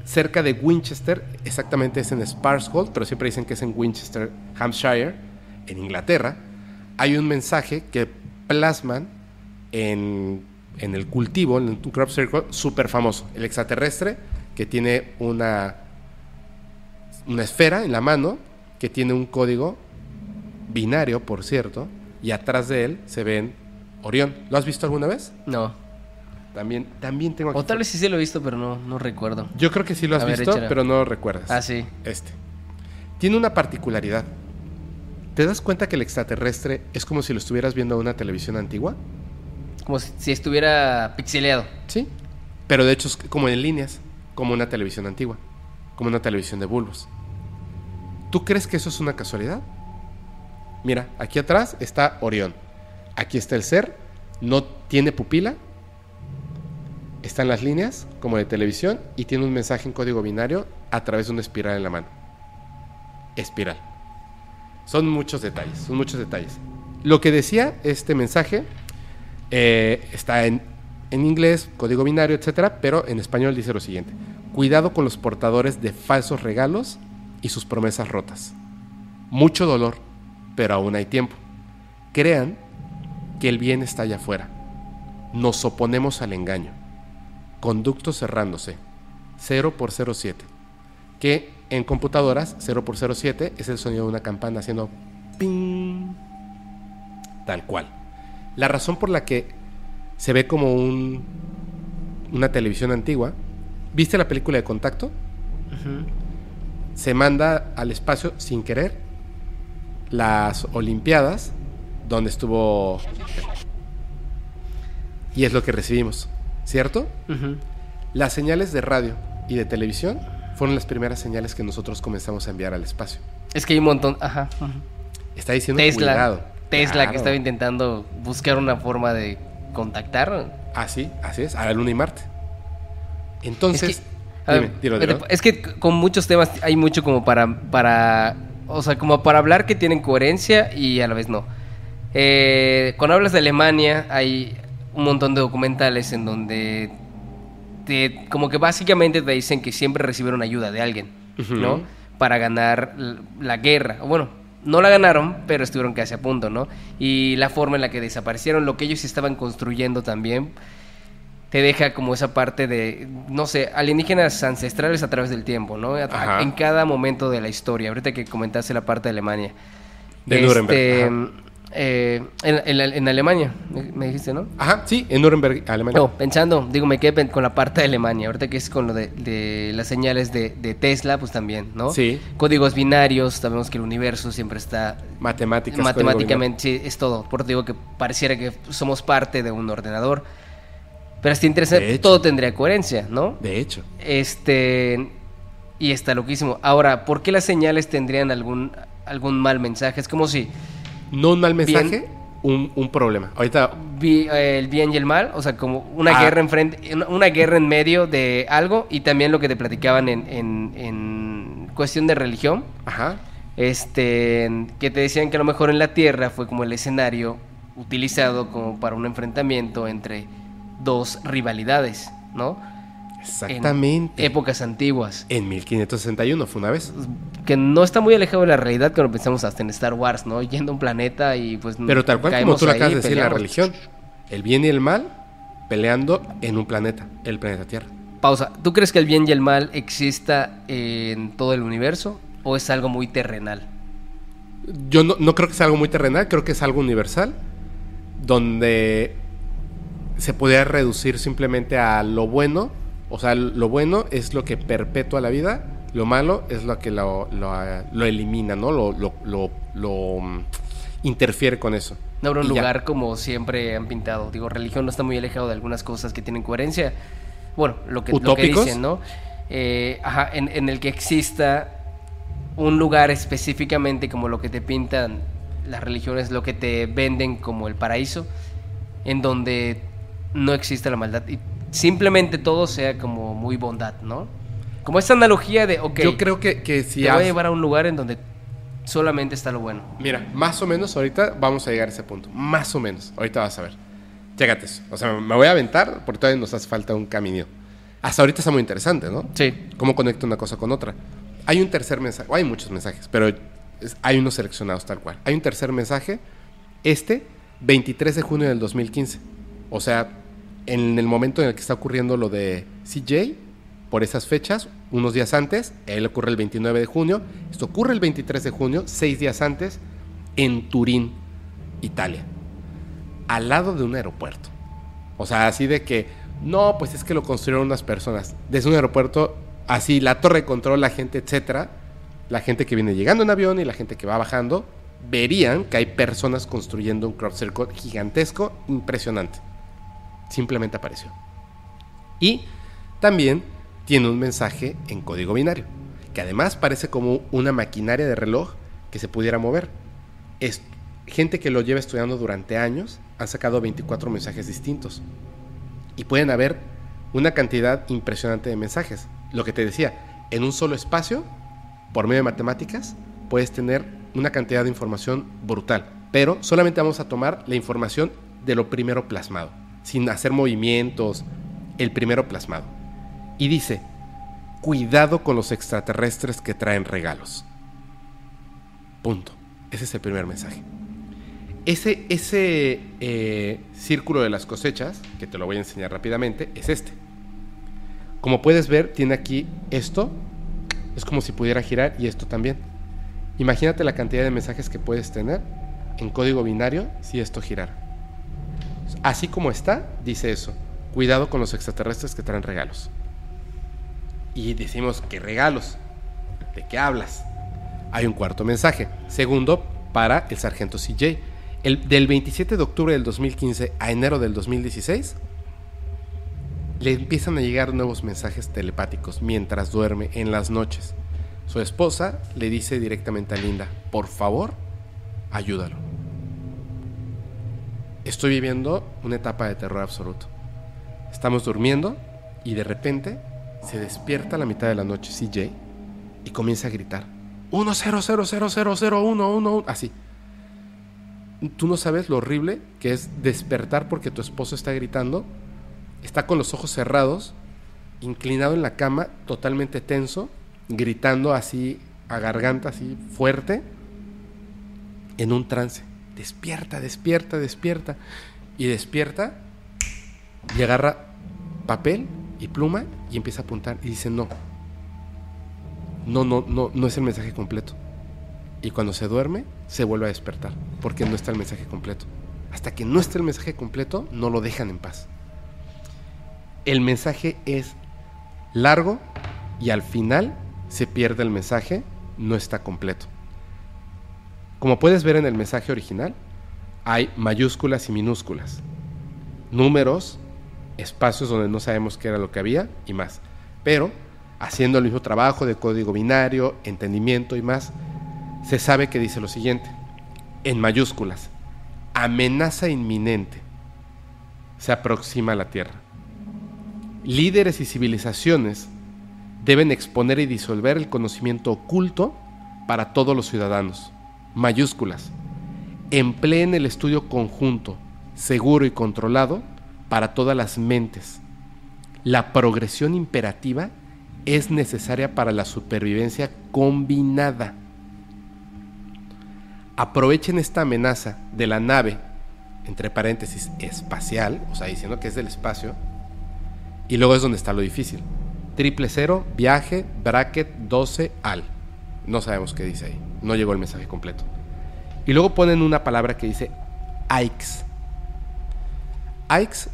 cerca de Winchester, exactamente es en Sparsholt, pero siempre dicen que es en Winchester, Hampshire, en Inglaterra, hay un mensaje que plasman en, en el cultivo, en un crop circle, súper famoso. El extraterrestre que tiene una, una esfera en la mano, que tiene un código binario, por cierto, y atrás de él se ven Orión. ¿Lo has visto alguna vez? No. También, también tengo aquí. O tal vez sí se lo he visto, pero no, no recuerdo. Yo creo que sí lo has A ver, visto, pero no lo recuerdas. Ah, sí. Este. Tiene una particularidad. ¿Te das cuenta que el extraterrestre es como si lo estuvieras viendo en una televisión antigua? Como si, estuviera pixeleado. Sí. Pero de hecho es como en líneas, como una televisión antigua, como una televisión de bulbos. ¿Tú crees que eso es una casualidad? Mira, aquí atrás está Orión. Aquí está el ser, no tiene pupila. Están las líneas, como de televisión, y tiene un mensaje en código binario a través de una espiral en la mano. Espiral. Son muchos detalles, son muchos detalles. Lo que decía este mensaje eh, está en, en inglés, código binario, etcétera, pero en español dice lo siguiente: Cuidado con los portadores de falsos regalos y sus promesas rotas. Mucho dolor, pero aún hay tiempo. Crean que el bien está allá afuera. Nos oponemos al engaño. Conducto cerrándose. 0 por 07. Que en computadoras 0 por 07 es el sonido de una campana haciendo ping. Tal cual. La razón por la que se ve como un, una televisión antigua. ¿Viste la película de Contacto? Se manda al espacio sin querer las Olimpiadas, donde estuvo... Y es lo que recibimos, ¿cierto? Las señales de radio y de televisión fueron las primeras señales que nosotros comenzamos a enviar al espacio. Es que hay un montón. Ajá. Está diciendo Tesla. cuidado. Tesla Claro. que estaba intentando buscar una forma de contactar. Así, así es, a la Luna y Marte. Entonces, Es que- a dime, ver, dilo, pero dilo. Es que con muchos temas hay mucho como para, para, o sea, como para hablar que tienen coherencia y a la vez no. Eh, cuando hablas de Alemania hay un montón de documentales en donde te, como que básicamente te dicen que siempre recibieron ayuda de alguien. ¿no? Para ganar la guerra. Bueno, no la ganaron, pero estuvieron casi a punto, ¿no? Y la forma en la que desaparecieron, lo que ellos estaban construyendo también, te deja como esa parte de, no sé, alienígenas ancestrales a través del tiempo, ¿no? Ajá. En cada momento de la historia. Ahorita que comentaste la parte de Alemania. De Nuremberg, ajá. Eh, en, en, en Alemania, me- dijiste, ¿no? Ajá, sí, en Nuremberg, Alemania. No, pensando, digo, me quedé con la parte de Alemania. Ahorita que es con lo de, de las señales de, de Tesla, pues también, ¿no? Sí. Códigos binarios, sabemos que el universo siempre está Matemáticas. matemáticamente, sí, es todo. Por digo que pareciera que somos parte de un ordenador. Pero está interesante, todo tendría coherencia, ¿no? De hecho. Este. Y está loquísimo. Ahora, ¿por qué las señales tendrían algún, algún mal mensaje? Es como si No un mal mensaje, Bien. un, un problema. Ahorita, vi- eh, el bien y el mal, o sea, como una Ah. guerra enfrente, una- una guerra en medio de algo y también lo que te platicaban en, en, en cuestión de religión, ajá, este, que te decían que a lo mejor en la Tierra fue como el escenario utilizado como para un enfrentamiento entre dos rivalidades, ¿no? Exactamente. En épocas antiguas. En 1561 fue una vez. que no está muy alejado de la realidad cuando pensamos hasta en Star Wars, ¿no? Yendo a un planeta y pues Pero tal cual como tú lo acabas de decir, la religión. El bien y el mal peleando en un planeta, el planeta Tierra. Pausa. ¿Tú crees que el bien y el mal exista en todo el universo o es algo muy terrenal? Yo no, no creo que sea algo muy terrenal, creo que es algo universal, donde se podría reducir simplemente a lo bueno, o sea, lo bueno es lo que perpetúa la vida, lo malo es lo que lo, lo, lo elimina, ¿no? Lo, lo, lo- lo, mm, interfiere con eso. No habrá un ya. lugar como siempre han pintado. Digo, religión no está muy alejado de algunas cosas que tienen coherencia. Bueno, lo que, lo que dicen, ¿no? Eh, ajá, en, en el que exista un lugar específicamente como lo que te pintan las religiones, lo que te venden como el paraíso, en donde no existe la maldad y simplemente todo sea como muy bondad, ¿no? Como esta analogía de, ok, Yo creo que, que si te voy a has- llevar a un lugar en donde solamente está lo bueno. Mira, más o menos ahorita vamos a llegar a ese punto. Más o menos. Ahorita vas a ver. Chécate eso. O sea, me voy a aventar porque todavía nos hace falta un camino. Hasta ahorita está muy interesante, ¿no? Sí. Cómo conecta una cosa con otra. Hay un tercer mensaje. o hay muchos mensajes, pero hay unos seleccionados tal cual. Hay un tercer mensaje. Este, 23 de junio del 2015. O sea, en el momento en el que está ocurriendo lo de CJ, por esas fechas, unos días antes, él ocurre el 29 de junio, esto ocurre el 23 de junio, seis días antes, en Turín, Italia, al lado de un aeropuerto. O sea, así de que, no, pues es que lo construyeron unas personas. Desde un aeropuerto, así, la torre de control, la gente, etcétera, la gente que viene llegando en avión y la gente que va bajando, verían que hay personas construyendo un crop circle gigantesco, impresionante. Simplemente apareció. Y también tiene un mensaje en código binario, que además parece como una maquinaria de reloj que se pudiera mover. Es gente que lo lleva estudiando durante años han sacado 24 mensajes distintos. Y pueden haber una cantidad impresionante de mensajes. Lo que te decía, en un solo espacio, por medio de matemáticas, puedes tener una cantidad de información brutal. Pero solamente vamos a tomar la información de lo primero plasmado, sin hacer movimientos, el primero plasmado. Y dice, cuidado con los extraterrestres que traen regalos. Punto. Ese es el primer mensaje. Ese, ese eh, círculo de las cosechas, que te lo voy a enseñar rápidamente, es este. Como puedes ver, tiene aquí esto. Es como si pudiera girar y esto también. Imagínate la cantidad de mensajes que puedes tener en código binario si esto girara. Así como está, dice eso. Cuidado con los extraterrestres que traen regalos. Y decimos, ¿qué regalos? ¿De qué hablas? Hay un cuarto mensaje. Segundo, para el sargento CJ. El, del 27 de octubre del 2015 a enero del 2016, le empiezan a llegar nuevos mensajes telepáticos mientras duerme en las noches. Su esposa le dice directamente a Linda, por favor, ayúdalo. Estoy viviendo una etapa de terror absoluto. Estamos durmiendo y de repente se despierta a la mitad de la noche CJ y comienza a gritar. 1 0 0 0 0 0 1 1 1 así. Tú no sabes lo horrible que es despertar porque tu esposo está gritando, está con los ojos cerrados, inclinado en la cama, totalmente tenso, gritando así a garganta así fuerte en un trance. Despierta, despierta, despierta y despierta y agarra papel y pluma y empieza a apuntar y dice no. No, no, no, no es el mensaje completo. y cuando se duerme se vuelve a despertar porque no está el mensaje completo. Hasta que no esté el mensaje completo, no lo dejan en paz. El mensaje es largo y al final se pierde el mensaje, no está completo. Como puedes ver en el mensaje original, hay mayúsculas y minúsculas, números, espacios donde no sabemos qué era lo que había y más. Pero haciendo el mismo trabajo de código binario, entendimiento y más, se sabe que dice lo siguiente, en mayúsculas, amenaza inminente se aproxima a la Tierra. Líderes y civilizaciones deben exponer y disolver el conocimiento oculto para todos los ciudadanos. Mayúsculas. Empleen el estudio conjunto, seguro y controlado para todas las mentes. La progresión imperativa es necesaria para la supervivencia combinada. Aprovechen esta amenaza de la nave, entre paréntesis, espacial, o sea, diciendo que es del espacio, y luego es donde está lo difícil. Triple cero, viaje, bracket 12 al. No sabemos qué dice ahí. No llegó el mensaje completo. Y luego ponen una palabra que dice AIX. AIX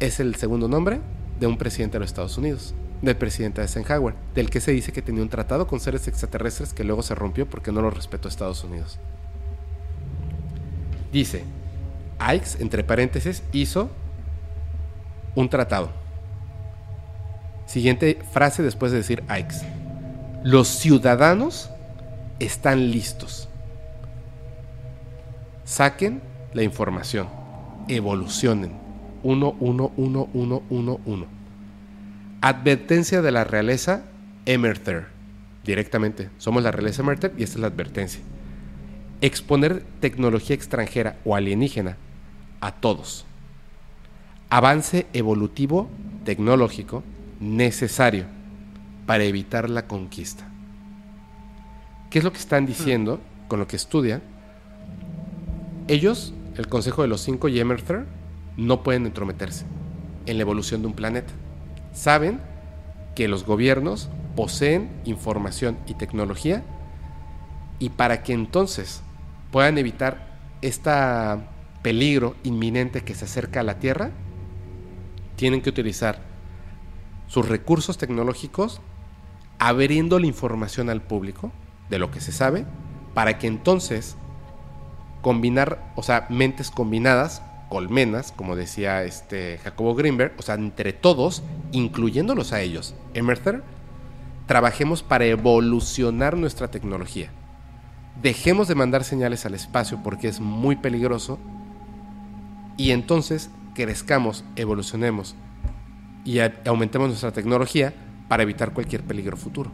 es el segundo nombre de un presidente de los Estados Unidos del presidente Eisenhower, del que se dice que tenía un tratado con seres extraterrestres que luego se rompió porque no lo respetó Estados Unidos. Dice, Aikes, entre paréntesis, hizo un tratado. Siguiente frase después de decir Aikes. Los ciudadanos están listos. Saquen la información. Evolucionen. 1, 1, 1, 1, 1, 1. Advertencia de la realeza Emerther. Directamente. Somos la realeza Emerther y esta es la advertencia. Exponer tecnología extranjera o alienígena a todos. Avance evolutivo tecnológico necesario para evitar la conquista. ¿Qué es lo que están diciendo con lo que estudian? Ellos, el Consejo de los Cinco y no pueden entrometerse en la evolución de un planeta saben que los gobiernos poseen información y tecnología y para que entonces puedan evitar este peligro inminente que se acerca a la Tierra, tienen que utilizar sus recursos tecnológicos abriendo la información al público de lo que se sabe para que entonces combinar, o sea, mentes combinadas colmenas, como decía este Jacobo Greenberg, o sea, entre todos, incluyéndolos a ellos, Emerther, trabajemos para evolucionar nuestra tecnología. Dejemos de mandar señales al espacio porque es muy peligroso y entonces crezcamos, evolucionemos y aumentemos nuestra tecnología para evitar cualquier peligro futuro.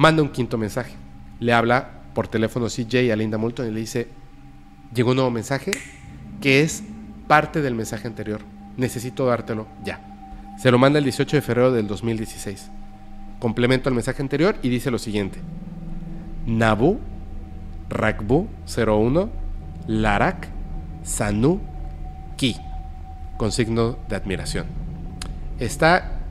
Manda un quinto mensaje. Le habla por teléfono CJ a Linda Moulton y le dice, llegó un nuevo mensaje que es parte del mensaje anterior. Necesito dártelo ya. Se lo manda el 18 de febrero del 2016. Complemento al mensaje anterior y dice lo siguiente. Nabu, Rakbu 01, Larak, Sanu, Ki, con signo de admiración. Está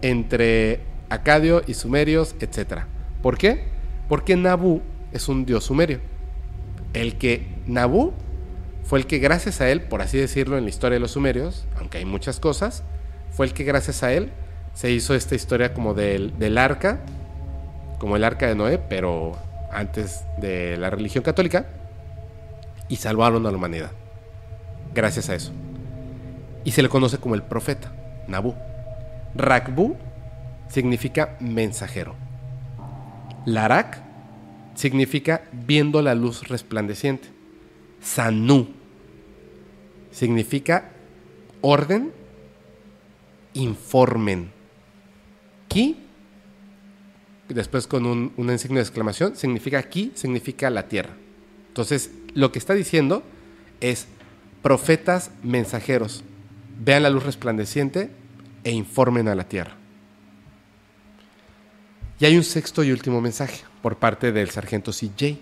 entre Acadio y Sumerios, etc. ¿Por qué? Porque Nabu es un dios sumerio. El que Nabu fue el que gracias a él, por así decirlo, en la historia de los sumerios, aunque hay muchas cosas, fue el que gracias a él se hizo esta historia como del, del arca, como el arca de Noé, pero antes de la religión católica, y salvaron a la humanidad. Gracias a eso. Y se le conoce como el profeta, Nabu. Rakbu significa mensajero. Larak significa viendo la luz resplandeciente. Sanu significa orden, informen. Ki, después con un, un de exclamación, significa ki, significa la tierra. Entonces, lo que está diciendo es profetas mensajeros, vean la luz resplandeciente e informen a la tierra. Y hay un sexto y último mensaje por parte del sargento CJ,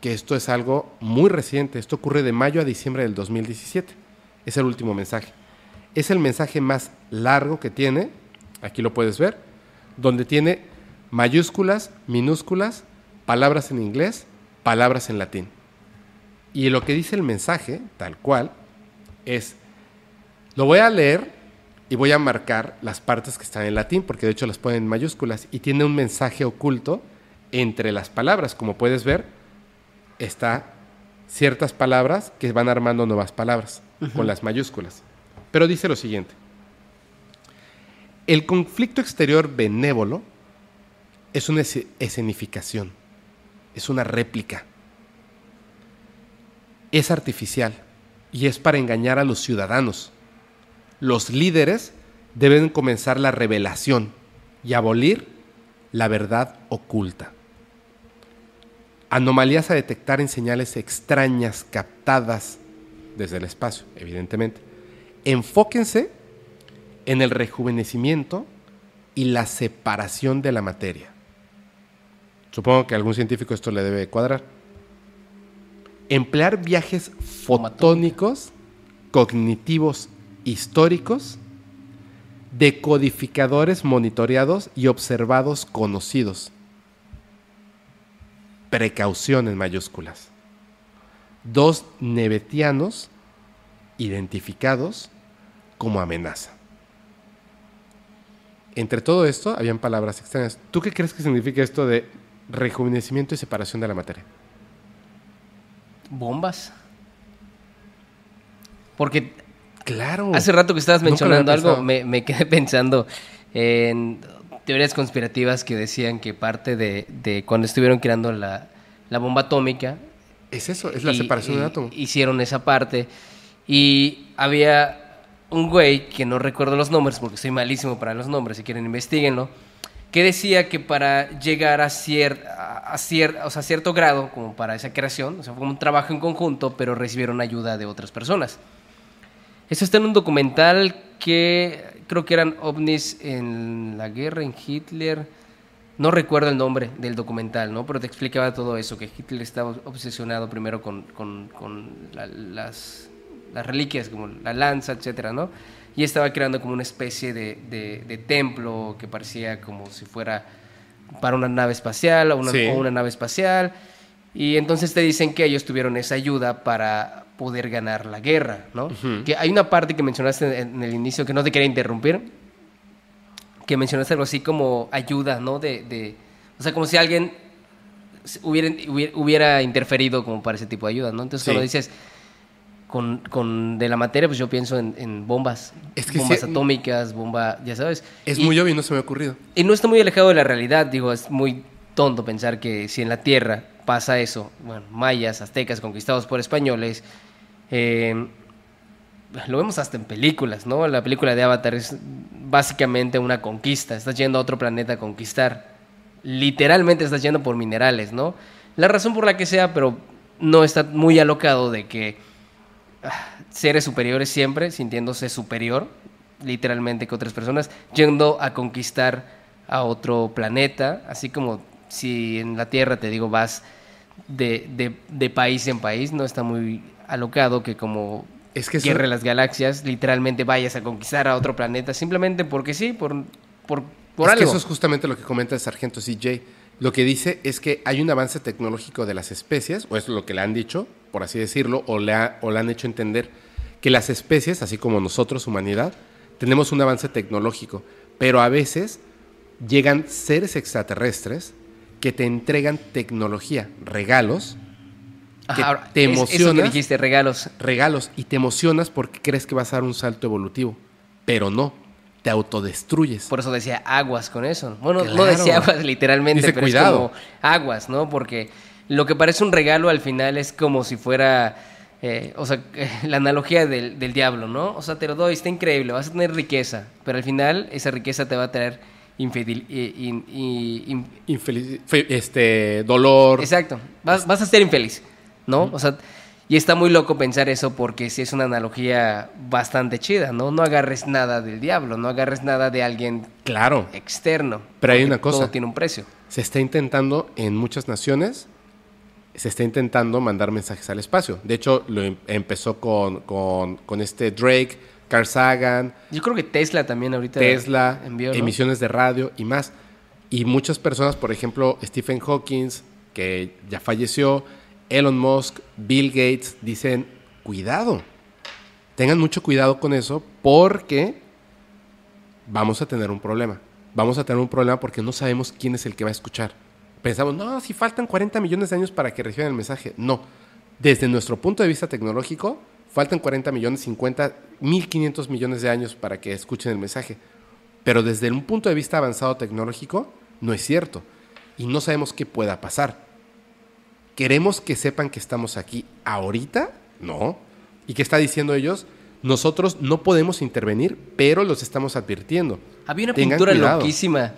que esto es algo muy reciente, esto ocurre de mayo a diciembre del 2017, es el último mensaje. Es el mensaje más largo que tiene, aquí lo puedes ver, donde tiene mayúsculas, minúsculas, palabras en inglés, palabras en latín. Y lo que dice el mensaje, tal cual, es, lo voy a leer y voy a marcar las partes que están en latín, porque de hecho las ponen en mayúsculas, y tiene un mensaje oculto entre las palabras. Como puedes ver, está ciertas palabras que van armando nuevas palabras con las mayúsculas. Pero dice lo siguiente. El conflicto exterior benévolo es una escenificación, es una réplica, es artificial y es para engañar a los ciudadanos. Los líderes deben comenzar la revelación y abolir la verdad oculta. Anomalías a detectar en señales extrañas captadas desde el espacio, evidentemente. Enfóquense en el rejuvenecimiento y la separación de la materia. Supongo que a algún científico esto le debe cuadrar. Emplear viajes fotónicos, cognitivos, históricos, decodificadores monitoreados y observados conocidos. Precaución en mayúsculas. Dos nebetianos identificados como amenaza. Entre todo esto habían palabras extrañas. ¿Tú qué crees que significa esto de rejuvenecimiento y separación de la materia? Bombas. Porque Claro. hace rato que estabas mencionando algo, me, me quedé pensando en teorías conspirativas que decían que parte de, de cuando estuvieron creando la, la bomba atómica, Es eso, es la y- separación y del átomo. Hicieron esa parte. Y había un güey, que no recuerdo los nombres porque soy malísimo para los nombres, si quieren investiguenlo, que decía que para llegar a, cier, a, a cier- o sea, cierto grado, como para esa creación, o sea, fue un trabajo en conjunto, pero recibieron ayuda de otras personas. Eso está en un documental que creo que eran ovnis en la guerra, en Hitler. No recuerdo el nombre del documental, ¿no? Pero te explicaba todo eso, que Hitler estaba obsesionado primero con, con- con la- las, las reliquias, como la lanza, etcétera, ¿no? Y estaba creando como una especie de, de- de templo que parecía como si fuera para una nave espacial o una, Sí. o una nave espacial. Y entonces te dicen que ellos tuvieron esa ayuda para poder ganar la guerra, ¿no? Que hay una parte que mencionaste en el inicio que no te quería interrumpir, que mencionaste algo así como ayuda, ¿no? De, de- o sea, como si alguien hubiera, hubiera, hubiera interferido como para ese tipo de ayuda, ¿no? Entonces Sí. cuando dices con, con de la materia, pues yo pienso en, en bombas, Es que bombas atómicas, bomba, ya sabes. Es Y- muy obvio no se me ha ocurrido. y no está muy alejado de la realidad, digo, es muy tonto pensar que si en la Tierra pasa eso, bueno, mayas, aztecas conquistados por españoles, eh, lo vemos hasta en películas, ¿no? La película de Avatar es básicamente una conquista, estás yendo a otro planeta a conquistar, literalmente estás yendo por minerales, ¿no? La razón por la que sea, pero no está muy alocado de que ah, seres superiores siempre, sintiéndose superior, literalmente que otras personas, yendo a conquistar a otro planeta, así como si en la Tierra, te digo, vas de, de- de país en país, no está muy alocado que como Es que eso- Guerra de las Galaxias, literalmente vayas a conquistar a otro planeta, simplemente porque sí, por, por, por es algo. que eso es justamente lo que comenta el sargento CJ. Lo que dice es que hay un avance tecnológico de las especies, o es lo que le han dicho, por así decirlo, o le, ha- o le han hecho entender que las especies, así como nosotros, humanidad, tenemos un avance tecnológico, pero a veces llegan seres extraterrestres que te entregan tecnología, regalos, que te es- Eso que emocionas. dijiste, regalos. regalos, y te emocionas porque crees que vas a dar un salto evolutivo, pero no, te autodestruyes. Por eso decía aguas con eso. Bueno, no decía aguas literalmente, Dice, pero "Cuidado". es como aguas, ¿no? Porque lo que parece un regalo al final es como si fuera, eh, o sea, la analogía del, del diablo, ¿no? O sea, te lo doy, está increíble, vas a tener riqueza, pero al final esa riqueza te va a traer infidel, eh, in- y- in- Infeliz- fe- este, dolor. Exacto, vas, vas a ser infeliz, ¿no? O sea, y está muy loco pensar eso porque sí es una analogía bastante chida, ¿no? No agarres nada del diablo, no agarres nada de alguien Claro, externo. Pero hay una cosa. Todo tiene un precio. se está intentando en muchas naciones, se está intentando mandar mensajes al espacio. De hecho, lo em- empezó con, con, con este Drake, Carl Sagan, Yo creo que Tesla también ahorita Tesla, envió, ¿no? emisiones de radio y más. Y muchas personas, por ejemplo, Stephen Hawking, que ya falleció, Elon Musk, Bill Gates, dicen, cuidado, tengan mucho cuidado con eso porque vamos a tener un problema. Vamos a tener un problema porque no sabemos quién es el que va a escuchar. Pensamos, no, si faltan 40 millones de años para que reciban el mensaje. No. Desde nuestro punto de vista tecnológico, faltan 40 millones, 50, 1500 millones de años para que escuchen el mensaje. Pero desde un punto de vista avanzado tecnológico, no es cierto. Y no sabemos qué pueda pasar. ¿Queremos que sepan que estamos aquí ahorita? No. ¿Y qué está diciendo ellos? Nosotros no podemos intervenir, pero los estamos advirtiendo. Había una pintura loquísima.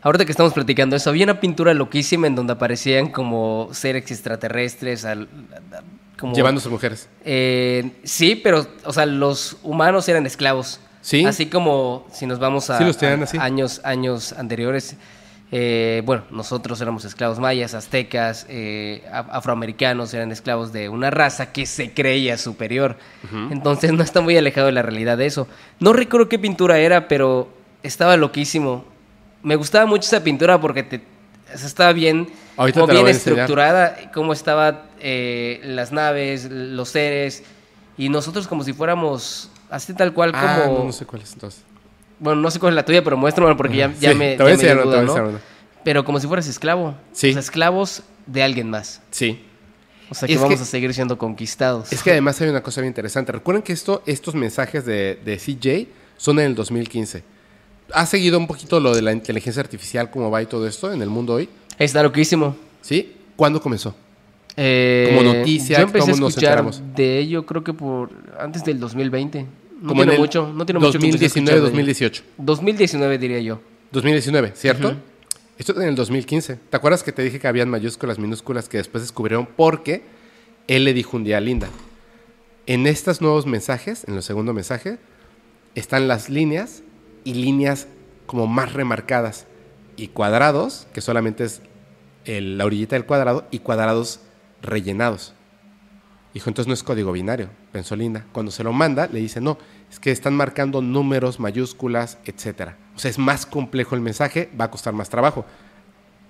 Ahorita que estamos platicando eso, había una pintura loquísima en donde aparecían como seres extraterrestres, al, como, llevando a sus mujeres. Eh, sí, pero, o sea, los humanos eran esclavos. Sí. Así como si nos vamos a, años, años anteriores. Eh, bueno, nosotros éramos esclavos mayas, aztecas, eh, afroamericanos eran esclavos de una raza que se creía superior. Entonces no está muy alejado de la realidad de eso. No recuerdo qué pintura era, pero estaba loquísimo. Me gustaba mucho esa pintura porque te, estaba bien, bien estructurada, cómo estaban eh, las naves, los seres, y nosotros como si fuéramos así tal cual ah, como... No, sé cuál es entonces. Bueno, no sé cuál es la tuya, pero muéstrame porque ya, ya me. Te voy a decir, ¿no? Pero como si fueras esclavo. Sí. O sea, esclavos de alguien más. Sí. O sea, que vamos a seguir siendo conquistados. Es que además hay una cosa bien interesante. Recuerden que esto, estos mensajes de, de CJ son en el 2015. ¿Has seguido un poquito lo de la inteligencia artificial, cómo va y todo esto en el mundo hoy? Está loquísimo. ¿Sí? ¿Cuándo comenzó? Eh, como noticia, yo empecé a escuchar de ello creo que por antes del 2020. No como tiene mucho, no tiene 2019, 2018. 2019 diría yo. 2019, ¿cierto? Esto en el 2015. ¿Te acuerdas que te dije que habían mayúsculas, minúsculas que después descubrieron porque él le dijo un día a Linda? En estos nuevos mensajes, en el segundo mensaje, están las líneas y líneas como más remarcadas y cuadrados, que solamente es la orillita del cuadrado, y cuadrados rellenados. Dijo, entonces no es código binario, pensó Linda. Cuando se lo manda, le dice, no, es que están marcando números, mayúsculas, etc. O sea, es más complejo el mensaje, va a costar más trabajo.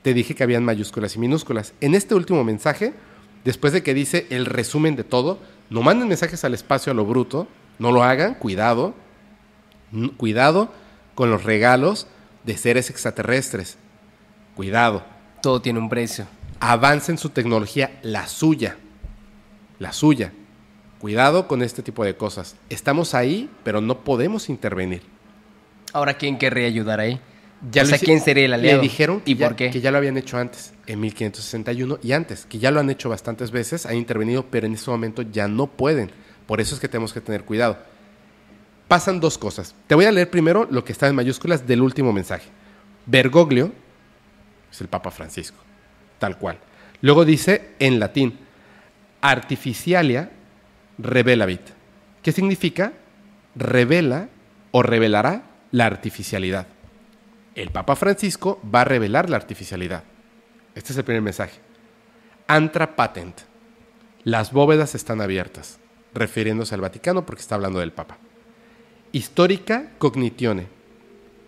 Te dije que habían mayúsculas y minúsculas. En este último mensaje, después de que dice el resumen de todo, no manden mensajes al espacio a lo bruto, no lo hagan, cuidado, cuidado con los regalos de seres extraterrestres. Cuidado. Todo tiene un precio. Avancen su tecnología, la suya la suya. Cuidado con este tipo de cosas. Estamos ahí, pero no podemos intervenir. Ahora, ¿quién querría ayudar ahí? Ya o sea, ¿quién sería el aliado? Le dijeron que, ¿Y ya, por qué? que ya lo habían hecho antes, en 1561 y antes, que ya lo han hecho bastantes veces, han intervenido, pero en este momento ya no pueden. Por eso es que tenemos que tener cuidado. Pasan dos cosas. Te voy a leer primero lo que está en mayúsculas del último mensaje. Bergoglio es el Papa Francisco, tal cual. Luego dice en latín, artificialia revelavit. ¿Qué significa? Revela o revelará la artificialidad. El Papa Francisco va a revelar la artificialidad. Este es el primer mensaje. Antra patent. Las bóvedas están abiertas, refiriéndose al Vaticano porque está hablando del Papa. Histórica cognitione.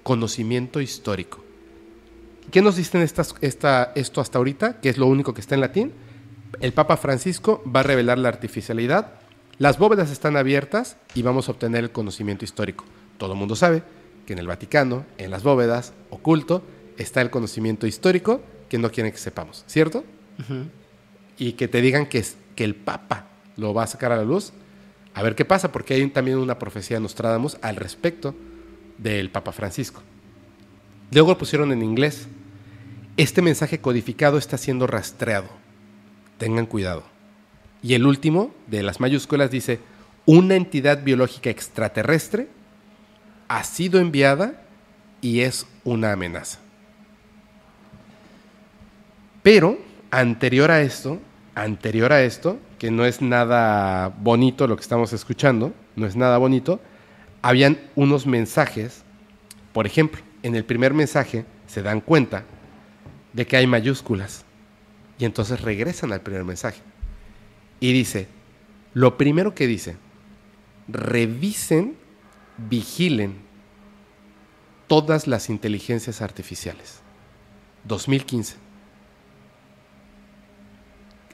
Conocimiento histórico. ¿Qué nos dicen estas, esto hasta ahorita? Que es lo único que está en latín el Papa Francisco va a revelar la artificialidad. Las bóvedas están abiertas y vamos a obtener el conocimiento histórico. Todo el mundo sabe que en el Vaticano, en las bóvedas, oculto, está el conocimiento histórico que no quieren que sepamos, ¿cierto? Y que te digan que, es, que el Papa lo va a sacar a la luz. A ver qué pasa, porque hay también una profecía de Nostradamus al respecto del Papa Francisco. Luego lo pusieron en inglés. Este mensaje codificado está siendo rastreado tengan cuidado. Y el último, de las mayúsculas, dice, una entidad biológica extraterrestre ha sido enviada y es una amenaza. Pero, anterior a esto, anterior a esto, que no es nada bonito lo que estamos escuchando, no es nada bonito, habían unos mensajes, por ejemplo, en el primer mensaje se dan cuenta de que hay mayúsculas y entonces regresan al primer mensaje. Y dice, lo primero que dice, revisen, vigilen todas las inteligencias artificiales. 2015.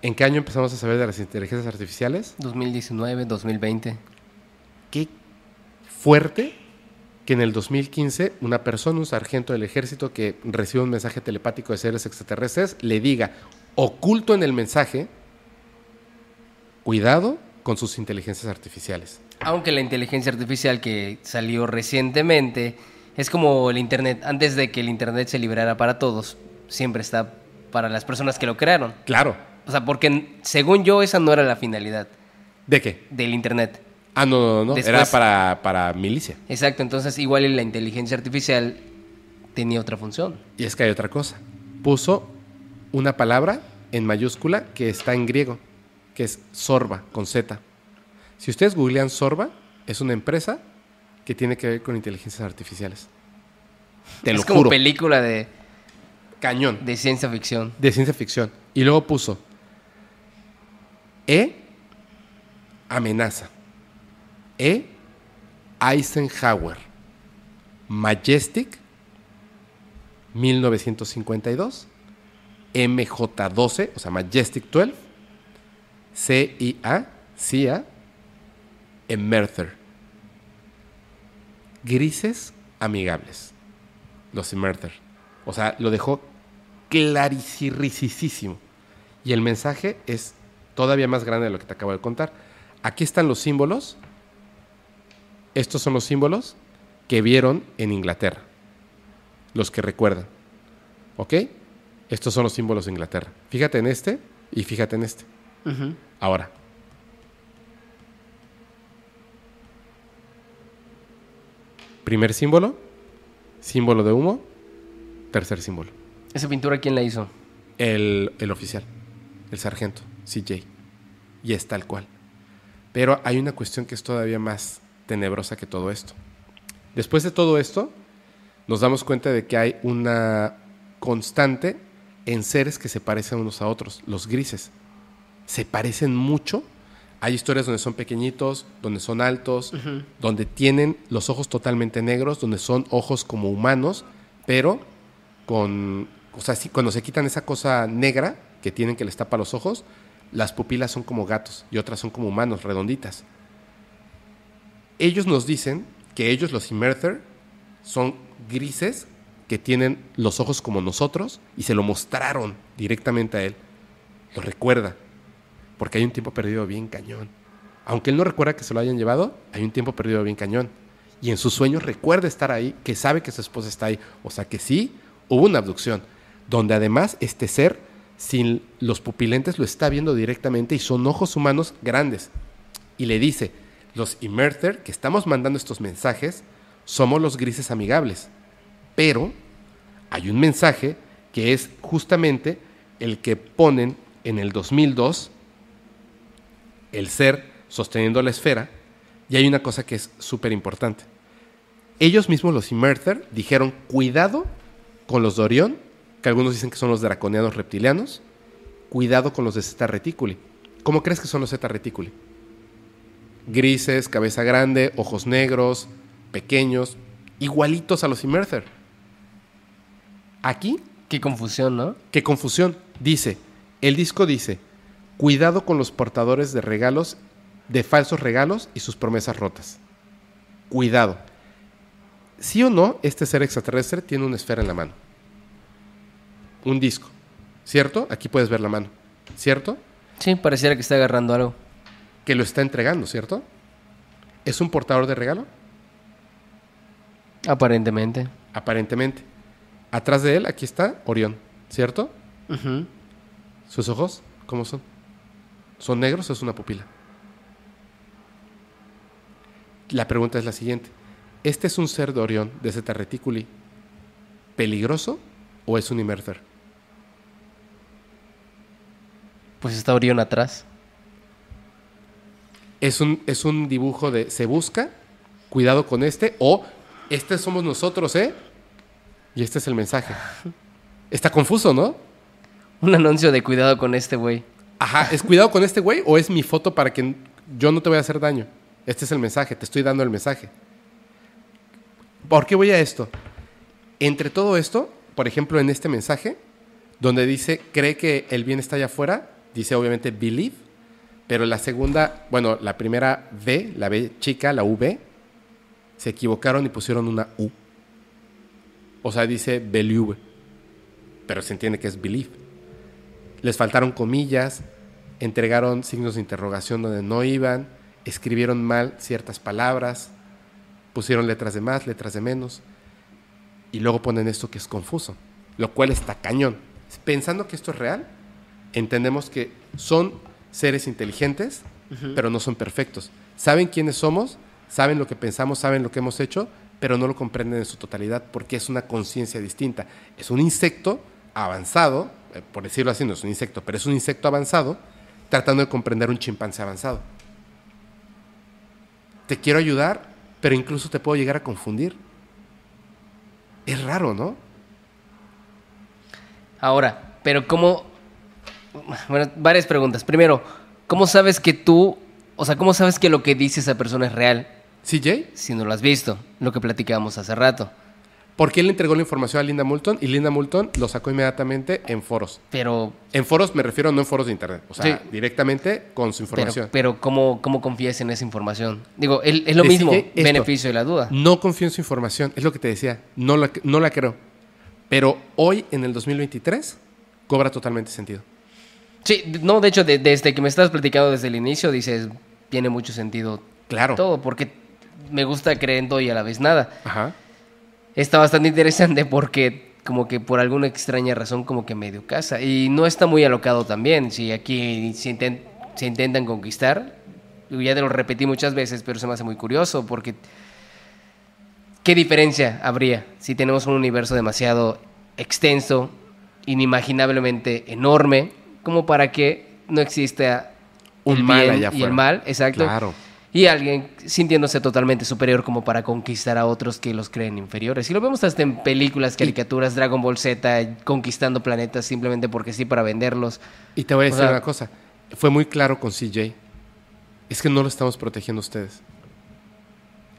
¿En qué año empezamos a saber de las inteligencias artificiales? 2019, 2020. Qué fuerte que en el 2015 una persona, un sargento del ejército que recibe un mensaje telepático de seres extraterrestres, le diga, oculto en el mensaje, cuidado con sus inteligencias artificiales. Aunque la inteligencia artificial que salió recientemente es como el Internet. Antes de que el Internet se liberara para todos, siempre está para las personas que lo crearon. Claro. O sea, porque según yo esa no era la finalidad ¿De qué? del Internet. Ah, no, no, no. Después- Era para, para milicia. Exacto, entonces igual la inteligencia artificial tenía otra función. Y es que hay otra cosa. Puso una palabra en mayúscula que está en griego, que es Sorba, con Z. Si ustedes googlean Sorba, es una empresa que tiene que ver con inteligencias artificiales. Te lo es como juro. película de, Cañón. de ciencia ficción. de ciencia ficción. Y luego puso E amenaza. E Eisenhower. Majestic 1952. MJ12, o sea, Majestic 12. CIA, CIA, Emerther. Grises amigables. Los Emerther. O sea, lo dejó claricisísimo. Y el mensaje es todavía más grande de lo que te acabo de contar. Aquí están los símbolos. Estos son los símbolos que vieron en Inglaterra. Los que recuerdan. ¿Ok? Estos son los símbolos de Inglaterra. Fíjate en este y fíjate en este. Ahora. Primer símbolo. Símbolo de humo. Tercer símbolo. ¿Esa pintura quién la hizo? El, el oficial, el sargento, CJ. Y es tal cual. Pero hay una cuestión que es todavía más tenebrosa que todo esto. Después de todo esto, nos damos cuenta de que hay una constante en seres que se parecen unos a otros, los grises. Se parecen mucho. Hay historias donde son pequeñitos, donde son altos, donde tienen los ojos totalmente negros, donde son ojos como humanos, pero con, o sea, cuando se quitan esa cosa negra que tienen que les tapa los ojos, las pupilas son como gatos y otras son como humanos, redonditas. Ellos nos dicen que ellos, los Immerther, son grises que tienen los ojos como nosotros y se lo mostraron directamente a él. Lo recuerda, porque hay un tiempo perdido bien cañón. Aunque él no recuerda que se lo hayan llevado, hay un tiempo perdido bien cañón. Y en sus sueños recuerda estar ahí, que sabe que su esposa está ahí. O sea que sí, hubo una abducción, donde además este ser, sin los pupilentes, lo está viendo directamente y son ojos humanos grandes. Y le dice, los Immerther, que estamos mandando estos mensajes, somos los grises amigables. Pero hay un mensaje que es justamente el que ponen en el 2002 el ser sosteniendo la esfera. Y hay una cosa que es súper importante. Ellos mismos, los Immerther, dijeron, cuidado con los de Orión, que algunos dicen que son los draconianos reptilianos, cuidado con los de Zeta Reticuli. ¿Cómo crees que son los Zeta Reticuli? Grises, cabeza grande, ojos negros, pequeños, igualitos a los Immerther. Aquí Qué confusión, ¿no? Qué confusión. Dice, el disco dice, cuidado con los portadores de regalos, de falsos regalos y sus promesas rotas. Cuidado. Sí o no, este ser extraterrestre tiene una esfera en la mano. Un disco. ¿Cierto? Aquí puedes ver la mano. ¿Cierto? Sí, pareciera que está agarrando algo. Que lo está entregando, ¿cierto? ¿Es un portador de regalo? Aparentemente. Aparentemente. Atrás de él, aquí está Orión, ¿cierto? ¿Sus ojos cómo son? ¿Son negros o es una pupila? La pregunta es la siguiente. ¿Este es un ser de Orión, de Zeta Reticuli, peligroso o es un Immerther? Pues está Orión atrás. ¿Es un, ¿Es un dibujo de se busca? Cuidado con este. O este somos nosotros, ¿eh? Y este es el mensaje. Está confuso, ¿no? Un anuncio de cuidado con este güey. Ajá, ¿es cuidado con este güey o es mi foto para que yo no te voy a hacer daño? Este es el mensaje, te estoy dando el mensaje. ¿Por qué voy a esto? Entre todo esto, por ejemplo, en este mensaje, donde dice, cree que el bien está allá afuera, dice obviamente believe, pero la segunda, bueno, la primera V, la B chica, la V, se equivocaron y pusieron una U. O sea, dice believe, pero se entiende que es believe. Les faltaron comillas, entregaron signos de interrogación donde no iban, escribieron mal ciertas palabras, pusieron letras de más, letras de menos, y luego ponen esto que es confuso, lo cual está cañón. Pensando que esto es real, entendemos que son seres inteligentes, pero no son perfectos. Saben quiénes somos, saben lo que pensamos, saben lo que hemos hecho, pero no lo comprenden en su totalidad porque es una conciencia distinta. Es un insecto avanzado, eh, por decirlo así, no es un insecto, pero es un insecto avanzado tratando de comprender un chimpancé avanzado. Te quiero ayudar, pero incluso te puedo llegar a confundir. Es raro, ¿no? Ahora, pero ¿cómo? Bueno, varias preguntas. Primero, ¿cómo sabes que tú, o sea, cómo sabes que lo que dice esa persona es real? ¿CJ? Si no lo has visto, lo que platicábamos hace rato. Porque él le entregó la información a Linda Moulton y Linda Moulton lo sacó inmediatamente en foros. Pero. En foros me refiero no en foros de internet, o sea, directamente con su información. Pero, pero ¿cómo, ¿cómo confías en esa información? Digo, es, lo mismo, beneficio de la duda. No confío en su información, es lo que te decía, no la, no la creo. Pero hoy, en el 2023, cobra totalmente sentido. Sí, no, de hecho, desde que me estás platicando desde el inicio, dices, tiene mucho sentido claro. todo, porque me gusta creer en todo y a la vez nada. Ajá está bastante interesante porque como que por alguna extraña razón como que medio casa. Y no está muy alocado también. Si aquí se, intentan conquistar, ya te lo repetí muchas veces, pero se me hace muy curioso porque ¿qué diferencia habría si tenemos un universo demasiado extenso, inimaginablemente enorme, como para que no exista un el mal bien y el mal? Exacto. Claro y alguien sintiéndose totalmente superior como para conquistar a otros que los creen inferiores. Y lo vemos hasta en películas, caricaturas, Dragon Ball Z, conquistando planetas simplemente porque sí, para venderlos. Y te voy a decir una cosa, fue muy claro con CJ, es que no lo estamos protegiendo ustedes,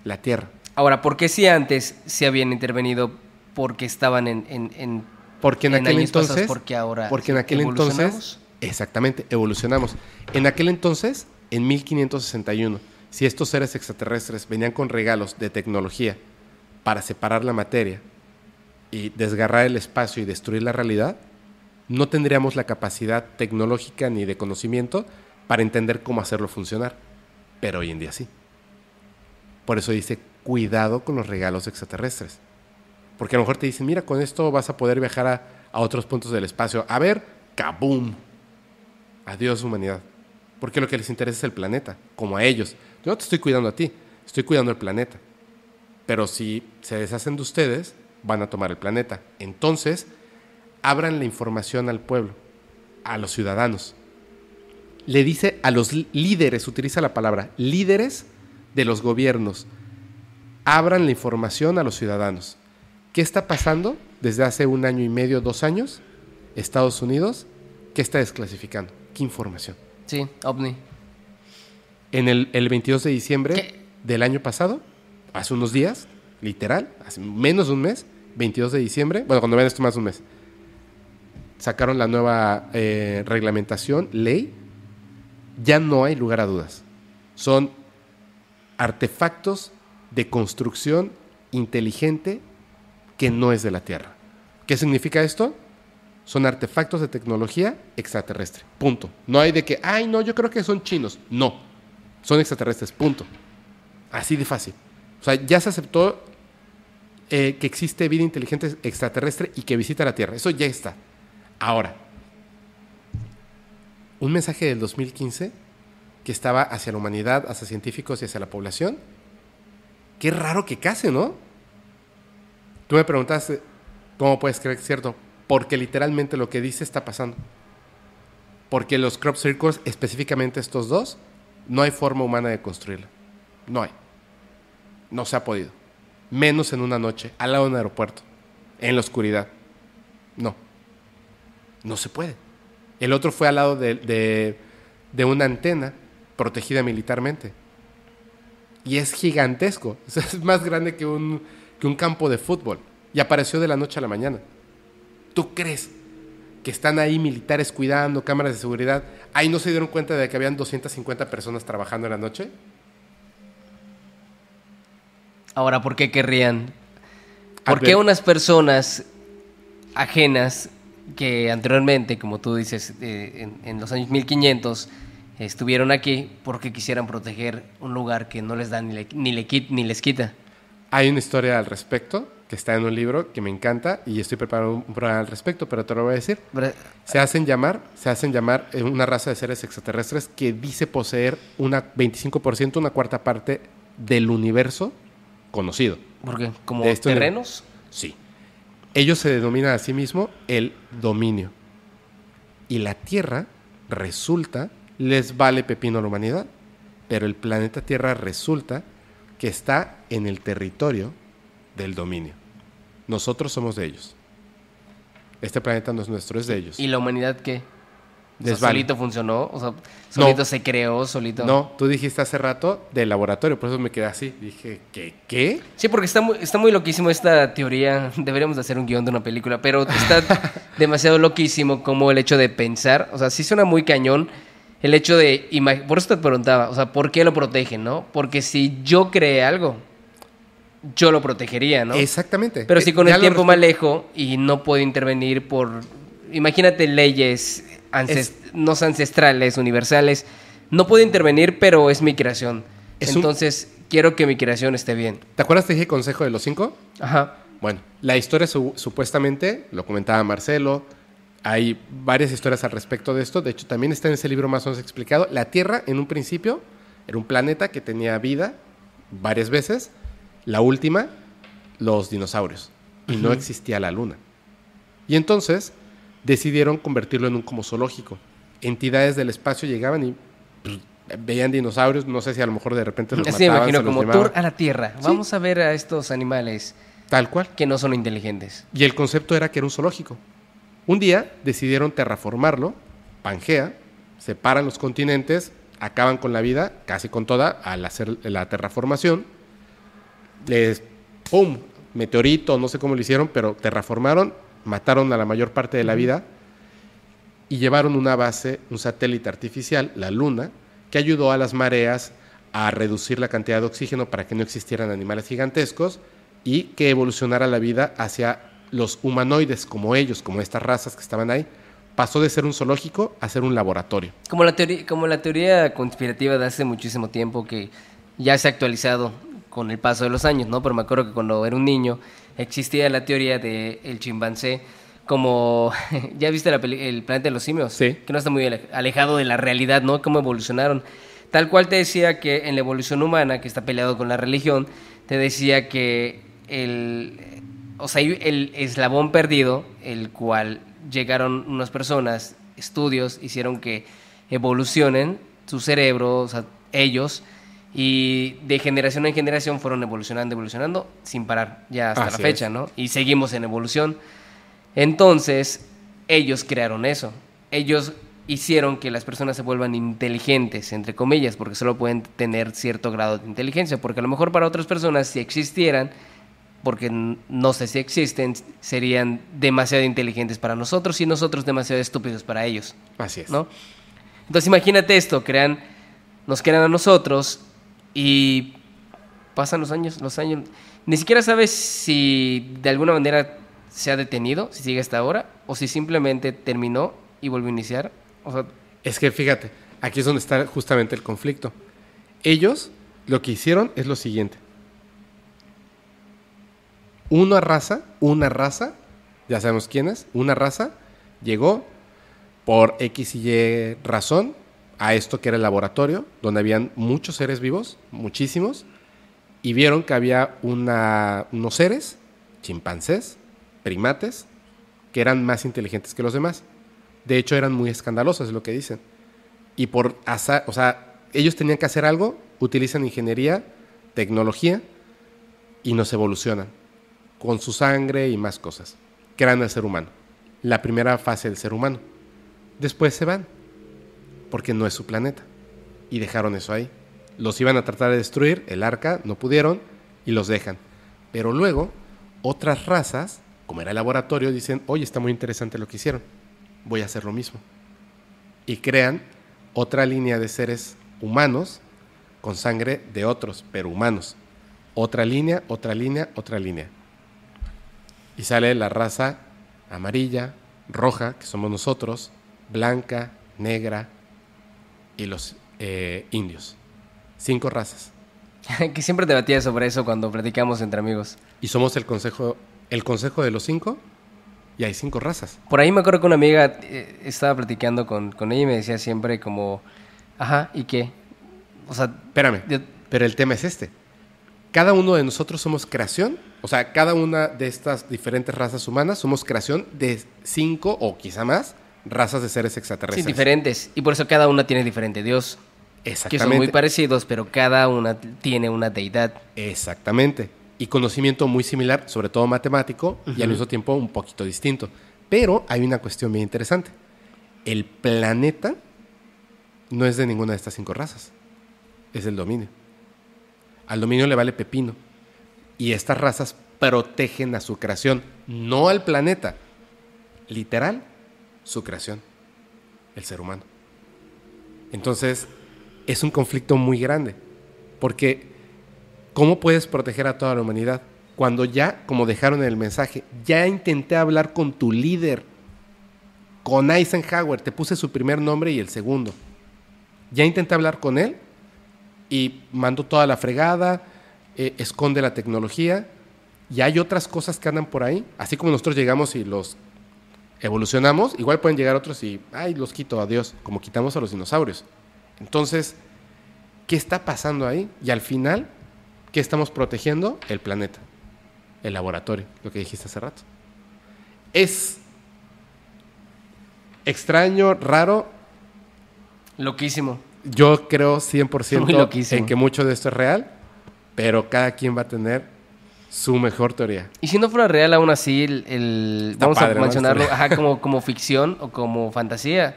la Tierra. Ahora, ¿por qué si antes se habían intervenido porque estaban en... en, porque en, aquel entonces... porque ahora... Porque en aquel entonces... Exactamente, evolucionamos. En aquel entonces, en 1561 si estos seres extraterrestres venían con regalos de tecnología para separar la materia y desgarrar el espacio y destruir la realidad, no tendríamos la capacidad tecnológica ni de conocimiento para entender cómo hacerlo funcionar. Pero hoy en día sí. Por eso dice, cuidado con los regalos extraterrestres. Porque a lo mejor te dicen, mira, con esto vas a poder viajar a, otros puntos del espacio. A ver, kaboom. Adiós humanidad. Porque lo que les interesa es el planeta, como a ellos. Yo no te estoy cuidando a ti, estoy cuidando el planeta. Pero si se deshacen de ustedes, van a tomar el planeta. Entonces, abran la información al pueblo, a los ciudadanos. Le dice a los líderes, utiliza la palabra, líderes de los gobiernos, abran la información a los ciudadanos. ¿Qué está pasando desde hace un año y medio, dos años? Estados Unidos, ¿qué está desclasificando? ¿Qué información? Sí, ovni en el, 22 de diciembre del año pasado, hace unos días, literal, hace menos de un mes, 22 de diciembre, bueno, cuando vean esto más de un mes, sacaron la nueva eh, reglamentación, ley, ya no hay lugar a dudas. Son artefactos de construcción inteligente que no es de la Tierra. ¿Qué significa esto? Son artefactos de tecnología extraterrestre. Punto. No hay de que, ay, no, yo creo que son chinos. No son extraterrestres, punto. Así de fácil. O sea, ya se aceptó eh, que existe vida inteligente extraterrestre y que visita la Tierra. Eso ya está. Ahora, un mensaje del 2015 que estaba hacia la humanidad, hacia científicos y hacia la población. Qué raro que case, ¿no? Tú me preguntaste, ¿cómo puedes creer que es cierto? Porque literalmente lo que dice está pasando. Porque los crop circles, específicamente estos dos, no hay forma humana de construirla. No hay. No se ha podido. Menos en una noche, al lado de un aeropuerto, en la oscuridad. No. No se puede. El otro fue al lado de, una antena protegida militarmente. Y es gigantesco. Es más grande que un, que un campo de fútbol. Y apareció de la noche a la mañana. ¿Tú crees que están ahí militares cuidando, cámaras de seguridad. Ahí no se dieron cuenta de que habían 250 personas trabajando en la noche. Ahora, ¿por qué querrían? ¿Por qué unas personas ajenas que anteriormente, como tú dices, eh, en, en los años 1500 estuvieron aquí, porque quisieran proteger un lugar que no les da ni, le- ni, le ni les quita? Hay una historia al respecto que está en un libro que me encanta y estoy preparando un programa al respecto, pero te lo voy a decir. Se hacen llamar, se hacen llamar eh, una raza de seres extraterrestres que dice poseer una 25%, una cuarta parte del universo conocido. ¿Por qué? ¿Como De el- terrenos? Sí. Ellos se denominan a sí mismos el dominio. Y la Tierra resulta, les vale pepino a la humanidad, pero el planeta Tierra resulta que está en el territorio del dominio. Nosotros somos de ellos. Este planeta no es nuestro, es de ellos. ¿Y la humanidad qué? O sea, solito funcionó, o sea, solito se creó, solito. No, tú dijiste hace rato del laboratorio, por eso me quedé así. Dije, ¿qué? ¿Qué? Sí, porque está muy, está muy loquísimo esta teoría. Deberíamos de hacer un guion de una película, pero está demasiado loquísimo como el hecho de pensar. O sea, sí suena muy cañón el hecho de... Por eso te preguntaba, o sea, ¿por qué lo protegen, no? Porque si yo creé algo, yo lo protegería, ¿no? Exactamente. Pero Eh, si con ya el tiempo me alejo y no puedo intervenir por... Imagínate leyes ances- Es- no ancestrales, universales. No puedo intervenir, pero es mi creación. Es un- Entonces, quiero que mi creación esté bien. ¿Te acuerdas que dije consejo de los cinco? Ajá. Bueno, la historia su- supuestamente, lo comentaba Marcelo, hay varias historias al respecto de esto, de hecho también está en ese libro más o menos explicado, la Tierra en un principio era un planeta que tenía vida varias veces, la última, los dinosaurios, y no existía la Luna. Y entonces decidieron convertirlo en un como zoológico. Entidades del espacio llegaban y pues, veían dinosaurios, no sé si a lo mejor de repente los Así me mataban, imagino se los como tour a la Tierra. Vamos a ver a estos animales Tal cual. que no son inteligentes. Y el concepto era que era un zoológico. Un día decidieron terraformarlo, Pangea, separan los continentes, acaban con la vida, casi con toda, al hacer la terraformación. Les, ¡pum! Meteorito, no sé cómo lo hicieron, pero terraformaron, mataron a la mayor parte de la vida y llevaron una base, un satélite artificial, la Luna, que ayudó a las mareas a reducir la cantidad de oxígeno para que no existieran animales gigantescos y que evolucionara la vida hacia los humanoides como ellos, como estas razas que estaban ahí. Pasó de ser un zoológico a ser un laboratorio. Como la, teoría, como la teoría conspirativa de hace muchísimo tiempo que ya se ha actualizado con el paso de los años, ¿no? Pero me acuerdo que cuando era un niño existía la teoría del el chimpancé como... ¿Ya viste la peli- el planeta de los simios? Sí. Que no está muy ale- alejado de la realidad, ¿no? Cómo evolucionaron. Tal cual te decía que en la evolución humana, que está peleado con la religión, te decía que el... O sea, el eslabón perdido, el cual llegaron unas personas, estudios, hicieron que evolucionen su cerebro, o sea, ellos, y de generación en generación fueron evolucionando, evolucionando, sin parar, ya hasta Así la fecha, es. ¿no? Y seguimos en evolución. Entonces, ellos crearon eso. Ellos hicieron que las personas se vuelvan inteligentes, entre comillas, porque solo pueden tener cierto grado de inteligencia, porque a lo mejor para otras personas, si existieran, porque no sé si existen, serían demasiado inteligentes para nosotros y nosotros demasiado estúpidos para ellos, Así es. ¿no? Entonces imagínate esto, crean, nos crean a nosotros y pasan los años, los años, ni siquiera sabes si de alguna manera se ha detenido, si sigue hasta ahora, o si simplemente terminó y volvió a iniciar. O sea, Es que fíjate, aquí es donde está justamente el conflicto. Ellos lo que hicieron es lo siguiente. Una raza, una raza, ya sabemos quién es, una raza llegó por X y Y razón a esto que era el laboratorio, donde habían muchos seres vivos, muchísimos, y vieron que había una- unos seres, chimpancés, primates, que eran más inteligentes que los demás. De hecho, eran muy escandalosos, es lo que dicen. Y por azar, o sea, ellos tenían que hacer algo, utilizan ingeniería, tecnología y nos evolucionan con su sangre y más cosas. Crean al ser humano. La primera fase del ser humano. Después se van, porque no es su planeta. Y dejaron eso ahí. Los iban a tratar de destruir, el arca, no pudieron, y los dejan. Pero luego, otras razas, como era el laboratorio, dicen, oye, está muy interesante lo que hicieron. voy a hacer lo mismo. Y crean otra línea de seres humanos con sangre de otros, pero humanos. Otra línea, otra línea, otra línea. Y sale la raza amarilla, roja, que somos nosotros, blanca, negra y los eh, indios. Cinco razas. que siempre debatía sobre eso cuando platicamos entre amigos. Y somos el consejo, el consejo de los cinco y hay cinco razas. Por ahí me acuerdo que una amiga eh, estaba platicando con, con, ella y me decía siempre como, ajá, ¿y qué? O sea, espérame, pero el tema es este. Cada uno de nosotros somos creación, o sea, cada una de estas diferentes razas humanas somos creación de cinco o quizá más razas de seres extraterrestres. Sí, diferentes. Y por eso cada una tiene diferente Dios. Exactamente. Que son muy parecidos, pero cada una tiene una deidad. Exactamente. Y conocimiento muy similar, sobre todo matemático, y al mismo tiempo un poquito distinto. Pero hay una cuestión bien interesante. El planeta no es de ninguna de estas cinco razas. Es del dominio. Al dominio le vale pepino. Y estas razas protegen a su creación, no al planeta. Literal, su creación, el ser humano. Entonces, es un conflicto muy grande, porque ¿cómo puedes proteger a toda la humanidad? Cuando ya, como dejaron en el mensaje, ya intenté hablar con tu líder, con Eisenhower, te puse su primer nombre y el segundo. Ya intenté hablar con él y mando toda la fregada, eh, esconde la tecnología, y hay otras cosas que andan por ahí, así como nosotros llegamos y los evolucionamos, igual pueden llegar otros y, ay, los quito, adiós, como quitamos a los dinosaurios. Entonces, ¿qué está pasando ahí? Y al final, ¿qué estamos protegiendo? El planeta, el laboratorio, lo que dijiste hace rato. Es extraño, raro. Loquísimo. Yo creo 100% en que mucho de esto es real, pero cada quien va a tener su mejor teoría. Y si no fuera real, aún así, el, vamos a mencionarlo como, como ficción o como fantasía,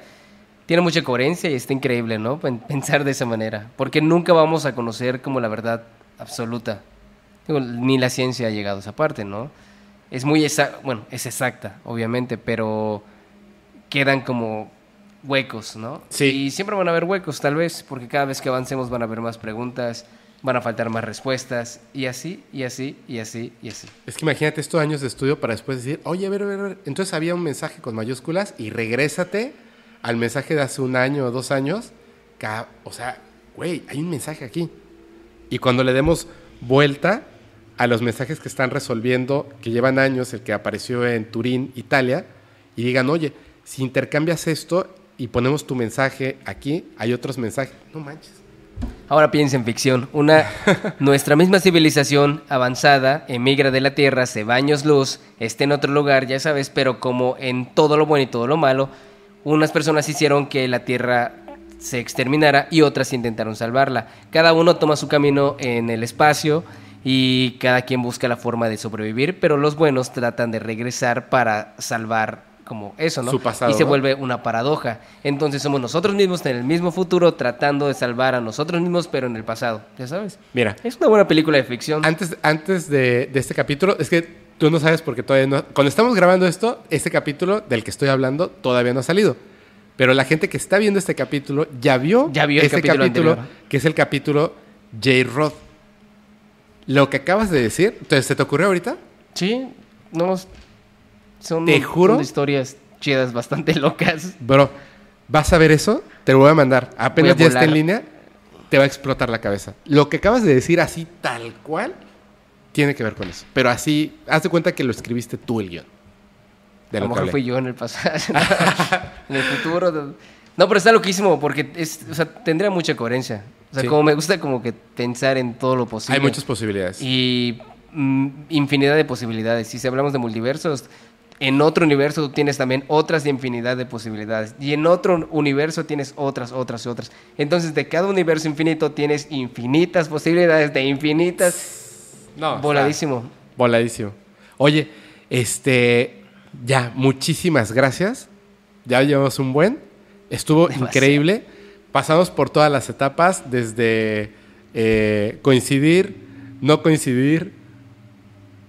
tiene mucha coherencia y está increíble, ¿no? Pensar de esa manera. Porque nunca vamos a conocer como la verdad absoluta. ni la ciencia ha llegado a esa parte, ¿no? Es muy exacta, bueno, es exacta, obviamente, pero quedan como huecos, ¿no? Sí. Y siempre van a haber huecos, tal vez, porque cada vez que avancemos van a haber más preguntas van a faltar más respuestas, y así, y así, y así, y así. Es que imagínate estos años de estudio para después decir, oye, a ver, a ver, a ver. Entonces había un mensaje con mayúsculas y regrésate al mensaje de hace un año o dos años. o sea, güey, hay un mensaje aquí. Y cuando le demos vuelta a los mensajes que están resolviendo, que llevan años, el que apareció en Turín, Italia, y digan, oye, si intercambias esto y ponemos tu mensaje aquí, hay otros mensajes. No manches Ahora piensa en ficción. Una, nuestra misma civilización avanzada emigra de la Tierra, se va años luz, está en otro lugar, ya sabes, pero como en todo lo bueno y todo lo malo, unas personas hicieron que la Tierra se exterminara y otras intentaron salvarla. Cada uno toma su camino en el espacio y cada quien busca la forma de sobrevivir, pero los buenos tratan de regresar para salvar como eso, ¿no? Su pasado, y se vuelve una paradoja. Entonces somos nosotros mismos en el mismo futuro tratando de salvar a nosotros mismos, pero en el pasado, ya sabes. Mira. Es una buena película de ficción. Antes, antes de, este capítulo, es que tú no sabes porque todavía no... Cuando estamos grabando esto, este capítulo del que estoy hablando todavía no ha salido. Pero la gente que está viendo este capítulo ya vio, ya vio este capítulo, que es el capítulo J. Roth. Lo que acabas de decir, entonces, ¿se te ocurrió ahorita? Sí, no, son, Te juro. historias chidas, bastante locas. Bro, ¿vas a ver eso? Te lo voy a mandar. Apenas ya está en línea, te va a explotar la cabeza. Lo que acabas de decir así, tal cual, tiene que ver con eso. Pero así, haz de cuenta que lo escribiste tú el guion. a lo mejor fui yo en el pasado. en el futuro. No, pero está loquísimo porque es, o sea, tendría mucha coherencia. O sea, como me gusta como que pensar en todo lo posible. Hay muchas posibilidades. Y mm, infinidad de posibilidades. Si hablamos de multiversos, en otro universo tú tienes también otras infinidad de posibilidades. Y en otro universo tienes otras, otras, otras. Entonces, de cada universo infinito tienes infinitas posibilidades de infinitas. No. Voladísimo. Voladísimo. Oye, este. Ya, muchísimas gracias. Ya llevamos un buen. Estuvo increíble. Pasamos por todas las etapas, desde eh, coincidir, no coincidir,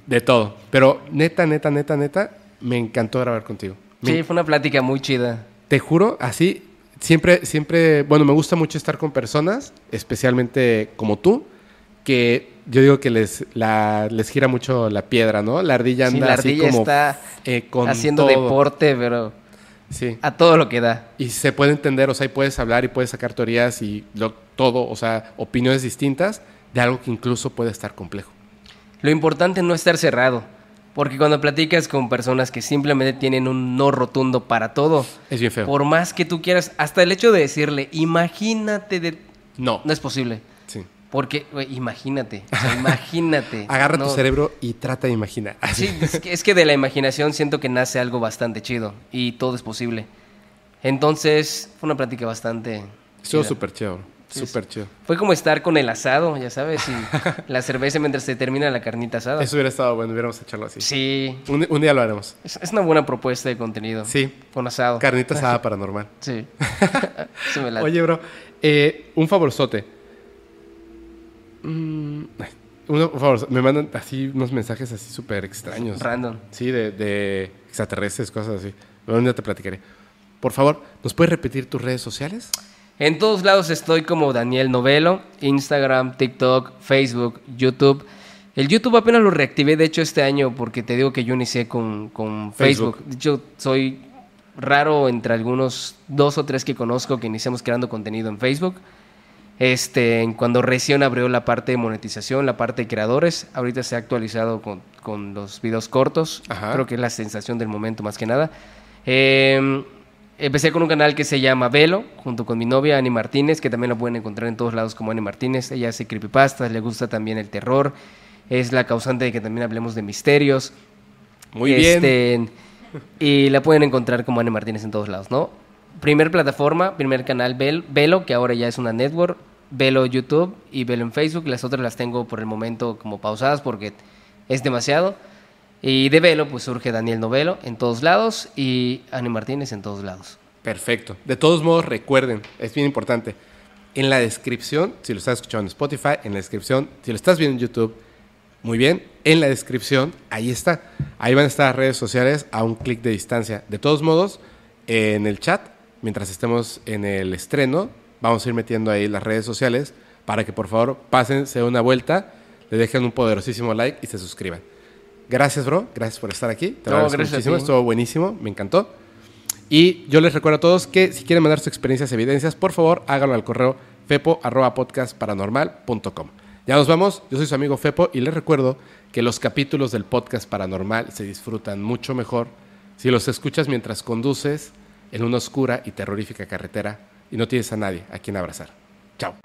de todo. Pero neta, neta, neta, neta, me encantó grabar contigo. Sí, fue una plática muy chida. Te juro, así, siempre, siempre, bueno, me gusta mucho estar con personas, especialmente como tú, que yo digo que les, la, les gira mucho la piedra, ¿no? La ardilla anda Sí, la así ardilla como está eh, con haciendo todo. deporte, pero Sí. a todo lo que da. Y se puede entender, o sea, y puedes hablar y puedes sacar teorías y lo- todo, o sea, opiniones distintas de algo que incluso puede estar complejo. Lo importante es no estar cerrado, porque cuando platicas con personas que simplemente tienen un no rotundo para todo, Es bien feo. por más que tú quieras, hasta el hecho de decirle, imagínate, de... No. no es posible. Sí. Porque, güey, imagínate, o sea, imagínate. Agarra No. tu cerebro y trata de imaginar. Sí, es que, es que de la imaginación siento que nace algo bastante chido y todo es posible. Entonces, fue una plática bastante... Estuvo súper chido, súper chido. Fue como estar con el asado, ya sabes, y la cerveza mientras se termina la carnita asada. Eso hubiera estado bueno, hubiéramos echarlo así. Sí, Un, un día lo haremos. es, es una buena propuesta de contenido. Sí. Con asado. Carnita asada paranormal. Sí. Sí me. Oye, bro, eh, un favorzote. Mm, ay, un, un favor, me mandan así unos mensajes así súper extraños. Random. Sí, de, de extraterrestres, cosas así. Un día te platicaré. Por favor, ¿nos puedes repetir tus redes sociales? En todos lados estoy como Daniel Novelo, Instagram, TikTok, Facebook, YouTube. El YouTube apenas lo reactivé, de hecho, este año, porque te digo que yo inicié con, con Facebook. Facebook. De hecho, soy raro entre algunos dos o tres que conozco que iniciamos creando contenido en Facebook. Este, cuando recién abrió la parte de monetización, la parte de creadores, ahorita se ha actualizado con, con los videos cortos. Ajá. Creo que es la sensación del momento más que nada. Eh, empecé con un canal que se llama Velo, junto con mi novia Ani Martínez, que también lo pueden encontrar en todos lados como Ani Martínez. Ella hace creepypastas, le gusta también el terror, es la causante de que también hablemos de misterios. Muy bien. Este, Y la pueden encontrar como Ani Martínez en todos lados, ¿no? Primer plataforma, primer canal Vel- Velo, que ahora ya es una network. Velo YouTube y Velo en Facebook. Las otras las tengo por el momento como pausadas porque es demasiado. Y de Velo, pues surge Daniel Novelo en todos lados y Ani Martínez en todos lados. Perfecto. De todos modos, recuerden, es bien importante. En la descripción, si lo estás escuchando en Spotify, en la descripción, si lo estás viendo en YouTube, muy bien, en la descripción, ahí está. Ahí van a estar las redes sociales a un clic de distancia. De todos modos, en el chat, mientras estemos en el estreno, vamos a ir metiendo ahí las redes sociales para que por favor pásense una vuelta, le dejen un poderosísimo like y se suscriban. Gracias, bro. Gracias por estar aquí. Te No, gracias a muchísimo. ti. Estuvo buenísimo. Me encantó. Y yo les recuerdo a todos que si quieren mandar sus experiencias, evidencias, por favor, háganlo al correo fepo.podcastparanormal.com. Ya nos vamos. Yo soy su amigo Fepo y les recuerdo que los capítulos del podcast paranormal se disfrutan mucho mejor si los escuchas mientras conduces en una oscura y terrorífica carretera y no tienes a nadie a quien abrazar. Chao.